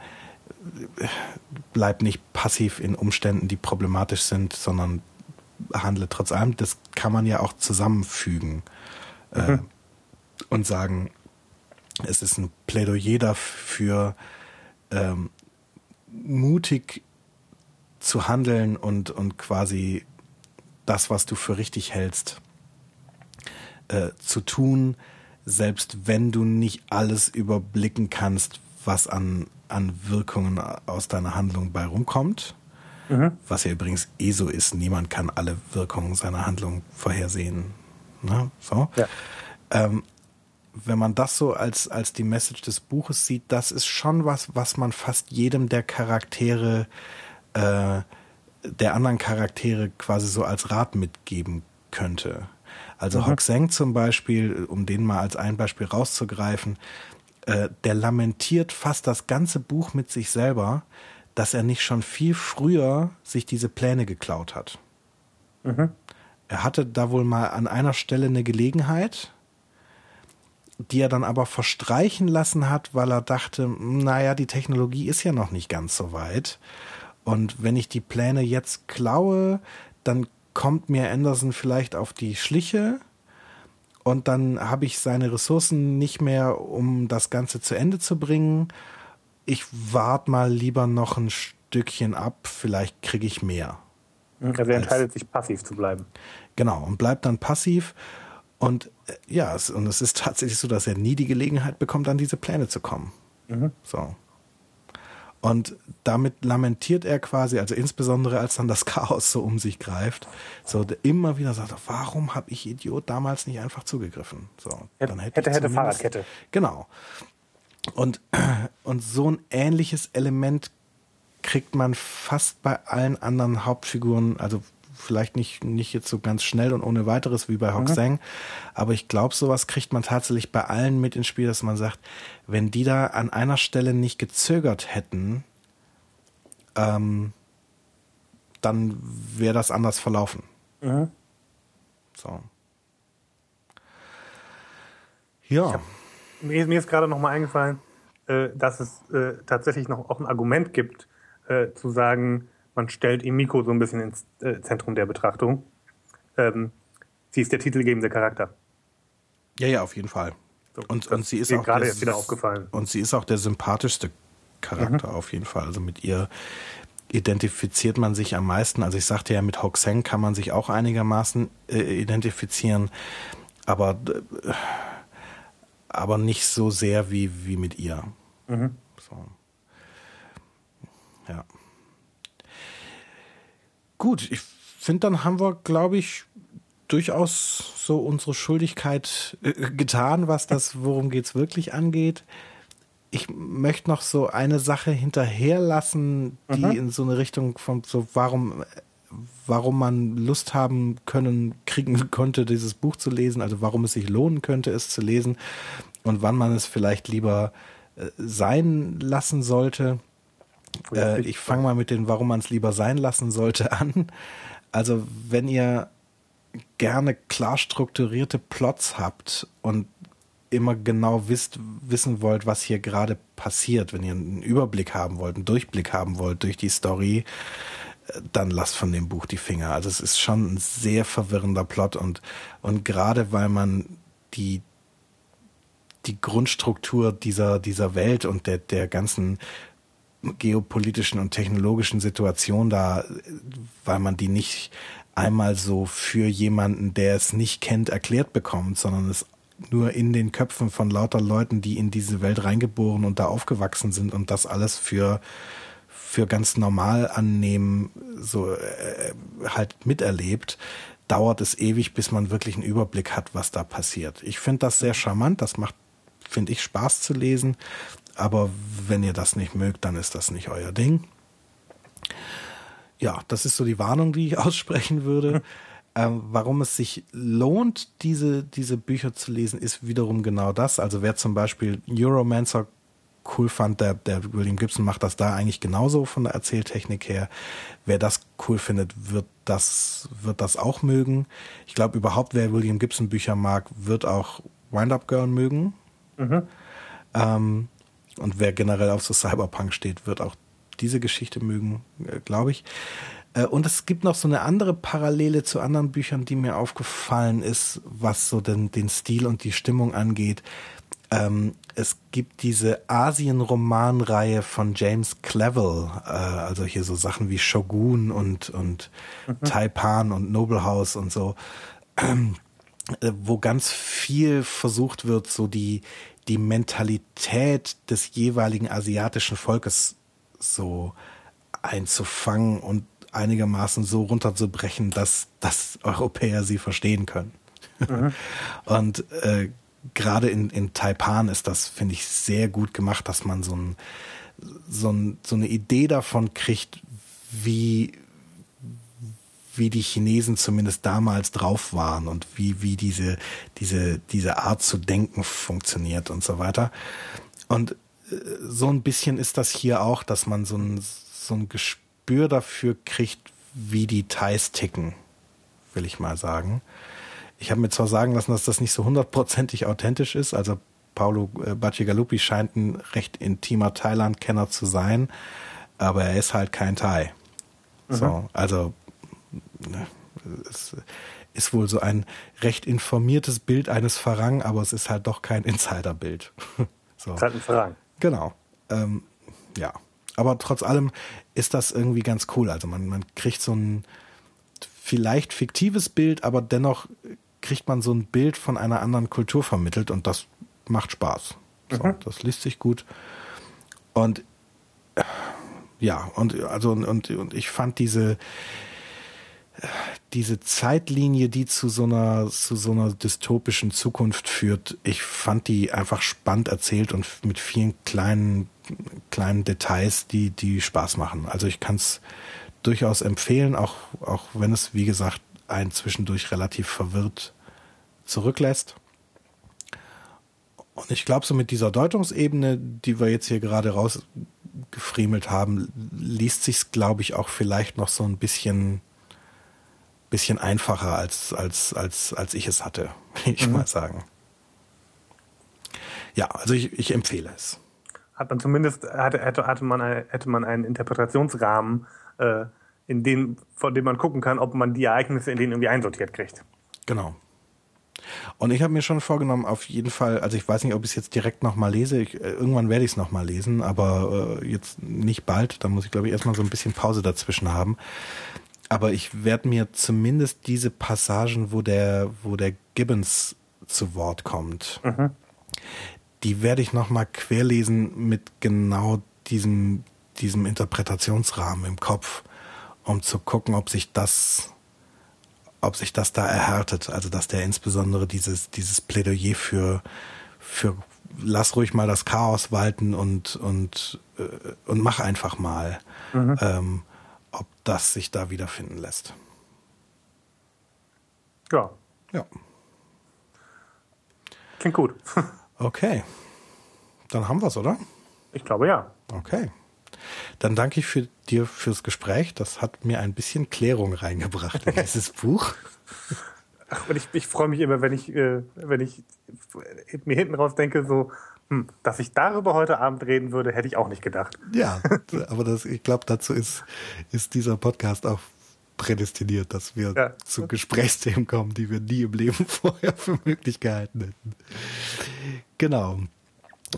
bleib nicht passiv in Umständen, die problematisch sind, sondern handle trotz allem, das kann man ja auch zusammenfügen äh, mhm. und sagen, es ist ein Plädoyer dafür, ähm, mutig zu handeln und, und quasi das, was du für richtig hältst, äh, zu tun, selbst wenn du nicht alles überblicken kannst, was an, an Wirkungen aus deiner Handlung bei rumkommt. Mhm. Was ja übrigens eh so ist, niemand kann alle Wirkungen seiner Handlung vorhersehen. Ne? So. Ja. Ähm, wenn man das so als, als die Message des Buches sieht, das ist schon was, was man fast jedem der Charaktere, äh, der anderen Charaktere quasi so als Rat mitgeben könnte. Also mhm. Hoxeng zum Beispiel, um den mal als ein Beispiel rauszugreifen, äh, der lamentiert fast das ganze Buch mit sich selber, dass er nicht schon viel früher sich diese Pläne geklaut hat. Mhm. Er hatte da wohl mal an einer Stelle eine Gelegenheit, die er dann aber verstreichen lassen hat, weil er dachte, naja, die Technologie ist ja noch nicht ganz so weit. Und wenn ich die Pläne jetzt klaue, dann kommt mir Anderson vielleicht auf die Schliche und dann habe ich seine Ressourcen nicht mehr, um das Ganze zu Ende zu bringen ich warte mal lieber noch ein Stückchen ab, vielleicht kriege ich mehr. Also er entscheidet sich passiv zu bleiben. Genau, und bleibt dann passiv. Und äh, ja, es, und es ist tatsächlich so, dass er nie die Gelegenheit bekommt, an diese Pläne zu kommen. Mhm. So. Und damit lamentiert er quasi, also insbesondere als dann das Chaos so um sich greift, so immer wieder sagt, warum habe ich Idiot damals nicht einfach zugegriffen? So, dann hätte, hätte, hätte Fahrradkette. Genau. Und, und so ein ähnliches Element kriegt man fast bei allen anderen Hauptfiguren, also vielleicht nicht, nicht jetzt so ganz schnell und ohne weiteres wie bei Hoxang, mhm. aber ich glaube, sowas kriegt man tatsächlich bei allen mit ins Spiel, dass man sagt, wenn die da an einer Stelle nicht gezögert hätten, ähm, dann wäre das anders verlaufen. Mhm. So. Ja. Mir, mir, ist gerade noch mal eingefallen, äh, dass es äh, tatsächlich noch auch ein Argument gibt, äh, zu sagen, man stellt Emiko so ein bisschen ins äh, Zentrum der Betrachtung. Ähm, sie ist der titelgebende Charakter. Ja, ja, auf jeden Fall. So, und, und sie ist auch gerade jetzt wieder aufgefallen. Und sie ist auch der sympathischste Charakter mhm. auf jeden Fall. Also mit ihr identifiziert man sich am meisten. Also ich sagte ja, mit Hoxeng kann man sich auch einigermaßen äh, identifizieren, aber äh, aber nicht so sehr wie wie mit ihr. Mhm. So. Ja. Gut, ich finde, dann haben wir, glaube ich, durchaus so unsere Schuldigkeit äh, getan, was das, worum geht's wirklich angeht. Ich möchte noch so eine Sache hinterherlassen, die mhm. in so eine Richtung von so, warum, warum man Lust haben können, kriegen konnte, dieses Buch zu lesen, also warum es sich lohnen könnte, es zu lesen und wann man es vielleicht lieber äh, sein lassen sollte. Äh, ich fange mal mit den, warum man es lieber sein lassen sollte, an. Also wenn ihr gerne klar strukturierte Plots habt und immer genau wisst, wissen wollt, was hier gerade passiert, wenn ihr einen Überblick haben wollt, einen Durchblick haben wollt durch die Story, dann lasst von dem Buch die Finger. Also es ist schon ein sehr verwirrender Plot und, und gerade weil man die, die Grundstruktur dieser, dieser Welt und der, der ganzen geopolitischen und technologischen Situation da, weil man die nicht einmal so für jemanden, der es nicht kennt, erklärt bekommt, sondern es nur in den Köpfen von lauter Leuten, die in diese Welt reingeboren und da aufgewachsen sind und das alles für für ganz normal annehmen, so äh, halt miterlebt, dauert es ewig, bis man wirklich einen Überblick hat, was da passiert. Ich finde das sehr charmant, das macht, finde ich, Spaß zu lesen. Aber wenn ihr das nicht mögt, dann ist das nicht euer Ding. Ja, das ist so die Warnung, die ich aussprechen würde. Ähm, warum es sich lohnt, diese, diese Bücher zu lesen, ist wiederum genau das. Also wer zum Beispiel Euromancer cool fand, der, der William Gibson macht das da eigentlich genauso von der Erzähltechnik her. Wer das cool findet, wird das, wird das auch mögen. Ich glaube überhaupt, wer William Gibson Bücher mag, wird auch Wind Up Girl mögen. Mhm. Ähm, und wer generell auf so Cyberpunk steht, wird auch diese Geschichte mögen, äh, glaube ich. Äh, und es gibt noch so eine andere Parallele zu anderen Büchern, die mir aufgefallen ist, was so den, den Stil und die Stimmung angeht. Ähm, es gibt diese Asien-Romanreihe von James Clevel, äh, also hier so Sachen wie Shogun und, und mhm. Taipan und Noble House und so, wo ganz viel versucht wird, so die, die Mentalität des jeweiligen asiatischen Volkes so einzufangen und einigermaßen so runterzubrechen, dass, dass Europäer sie verstehen können. Mhm. Und äh, gerade in, in Taipan ist das, finde ich, sehr gut gemacht, dass man so, ein, so, ein, so eine Idee davon kriegt, wie, wie die Chinesen zumindest damals drauf waren und wie, wie diese, diese, diese Art zu denken funktioniert und so weiter. Und äh, so ein bisschen ist das hier auch, dass man so ein, so ein Gespür dafür kriegt, wie die Thais ticken, will ich mal sagen. Ich habe mir zwar sagen lassen, dass das nicht so hundertprozentig authentisch ist, also Paulo äh, Bacigalupi scheint ein recht intimer Thailand-Kenner zu sein, aber er ist halt kein Thai. Mhm. So, also Ne? Es ist wohl so ein recht informiertes Bild eines Farang, aber es ist halt doch kein Insiderbild. so. Es ist halt ein Farang. Genau. Ähm, ja. Aber trotz allem ist das irgendwie ganz cool. Also man, man kriegt so ein vielleicht fiktives Bild, aber dennoch kriegt man so ein Bild von einer anderen Kultur vermittelt und das macht Spaß. So, mhm. Das liest sich gut. Und ja, und also und, und ich fand diese diese Zeitlinie, die zu so einer zu so einer dystopischen Zukunft führt, ich fand die einfach spannend erzählt und mit vielen kleinen kleinen Details, die die Spaß machen. Also ich kann es durchaus empfehlen, auch auch wenn es wie gesagt einen zwischendurch relativ verwirrt zurücklässt. Und ich glaube, so mit dieser Deutungsebene, die wir jetzt hier gerade rausgefriemelt haben, liest sich's, glaube ich, auch vielleicht noch so ein bisschen bisschen einfacher als, als, als, als ich es hatte, will ich mhm. mal sagen. Ja, also ich, ich empfehle es. Hat man zumindest, hatte, hätte, hatte man, hätte man einen Interpretationsrahmen, äh, in dem, von dem man gucken kann, ob man die Ereignisse in denen irgendwie einsortiert kriegt. Genau. Und ich habe mir schon vorgenommen, auf jeden Fall, also ich weiß nicht, ob ich es jetzt direkt nochmal lese, ich, äh, irgendwann werde ich es nochmal lesen, aber äh, jetzt nicht bald, da muss ich glaube ich erstmal so ein bisschen Pause dazwischen haben aber ich werde mir zumindest diese Passagen, wo der, wo der Gibbons zu Wort kommt, mhm. die werde ich nochmal querlesen mit genau diesem, diesem Interpretationsrahmen im Kopf, um zu gucken, ob sich das, ob sich das da erhärtet. Also, dass der insbesondere dieses, dieses Plädoyer für, für lass ruhig mal das Chaos walten und, und, äh, und mach einfach mal. Mhm. Ähm, ob das sich da wiederfinden lässt. Ja. Ja. Klingt gut. okay. Dann haben wir es, oder? Ich glaube ja. Okay. Dann danke ich für dir fürs Gespräch. Das hat mir ein bisschen Klärung reingebracht in dieses Buch. Ach, und ich, ich freue mich immer, wenn ich, äh, wenn ich mir hinten raus denke, so, hm, dass ich darüber heute Abend reden würde, hätte ich auch nicht gedacht. Ja, aber das, ich glaube, dazu ist, ist dieser Podcast auch prädestiniert, dass wir ja. zu Gesprächsthemen kommen, die wir nie im Leben vorher für möglich gehalten hätten. Genau.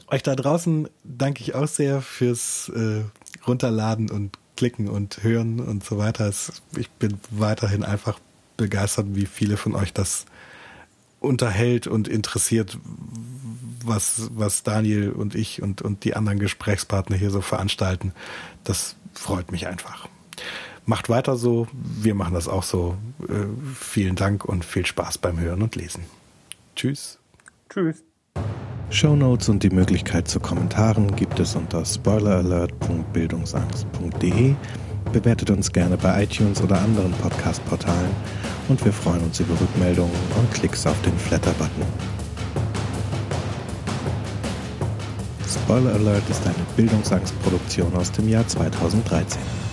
Euch da draußen danke ich auch sehr fürs äh, Runterladen und Klicken und Hören und so weiter. Ich bin weiterhin einfach begeistert, wie viele von euch das unterhält und interessiert, was, was Daniel und ich und, und die anderen Gesprächspartner hier so veranstalten. Das freut mich einfach. Macht weiter so, wir machen das auch so. Äh, vielen Dank und viel Spaß beim Hören und Lesen. Tschüss. Tschüss. Show Notes und die Möglichkeit zu Kommentaren gibt es unter spoileralert.bildungsangst.de. Bewertet uns gerne bei iTunes oder anderen Podcast-Portalen und wir freuen uns über Rückmeldungen und Klicks auf den Flatter-Button. Spoiler Alert ist eine Bildungsangstproduktion aus dem Jahr 2013.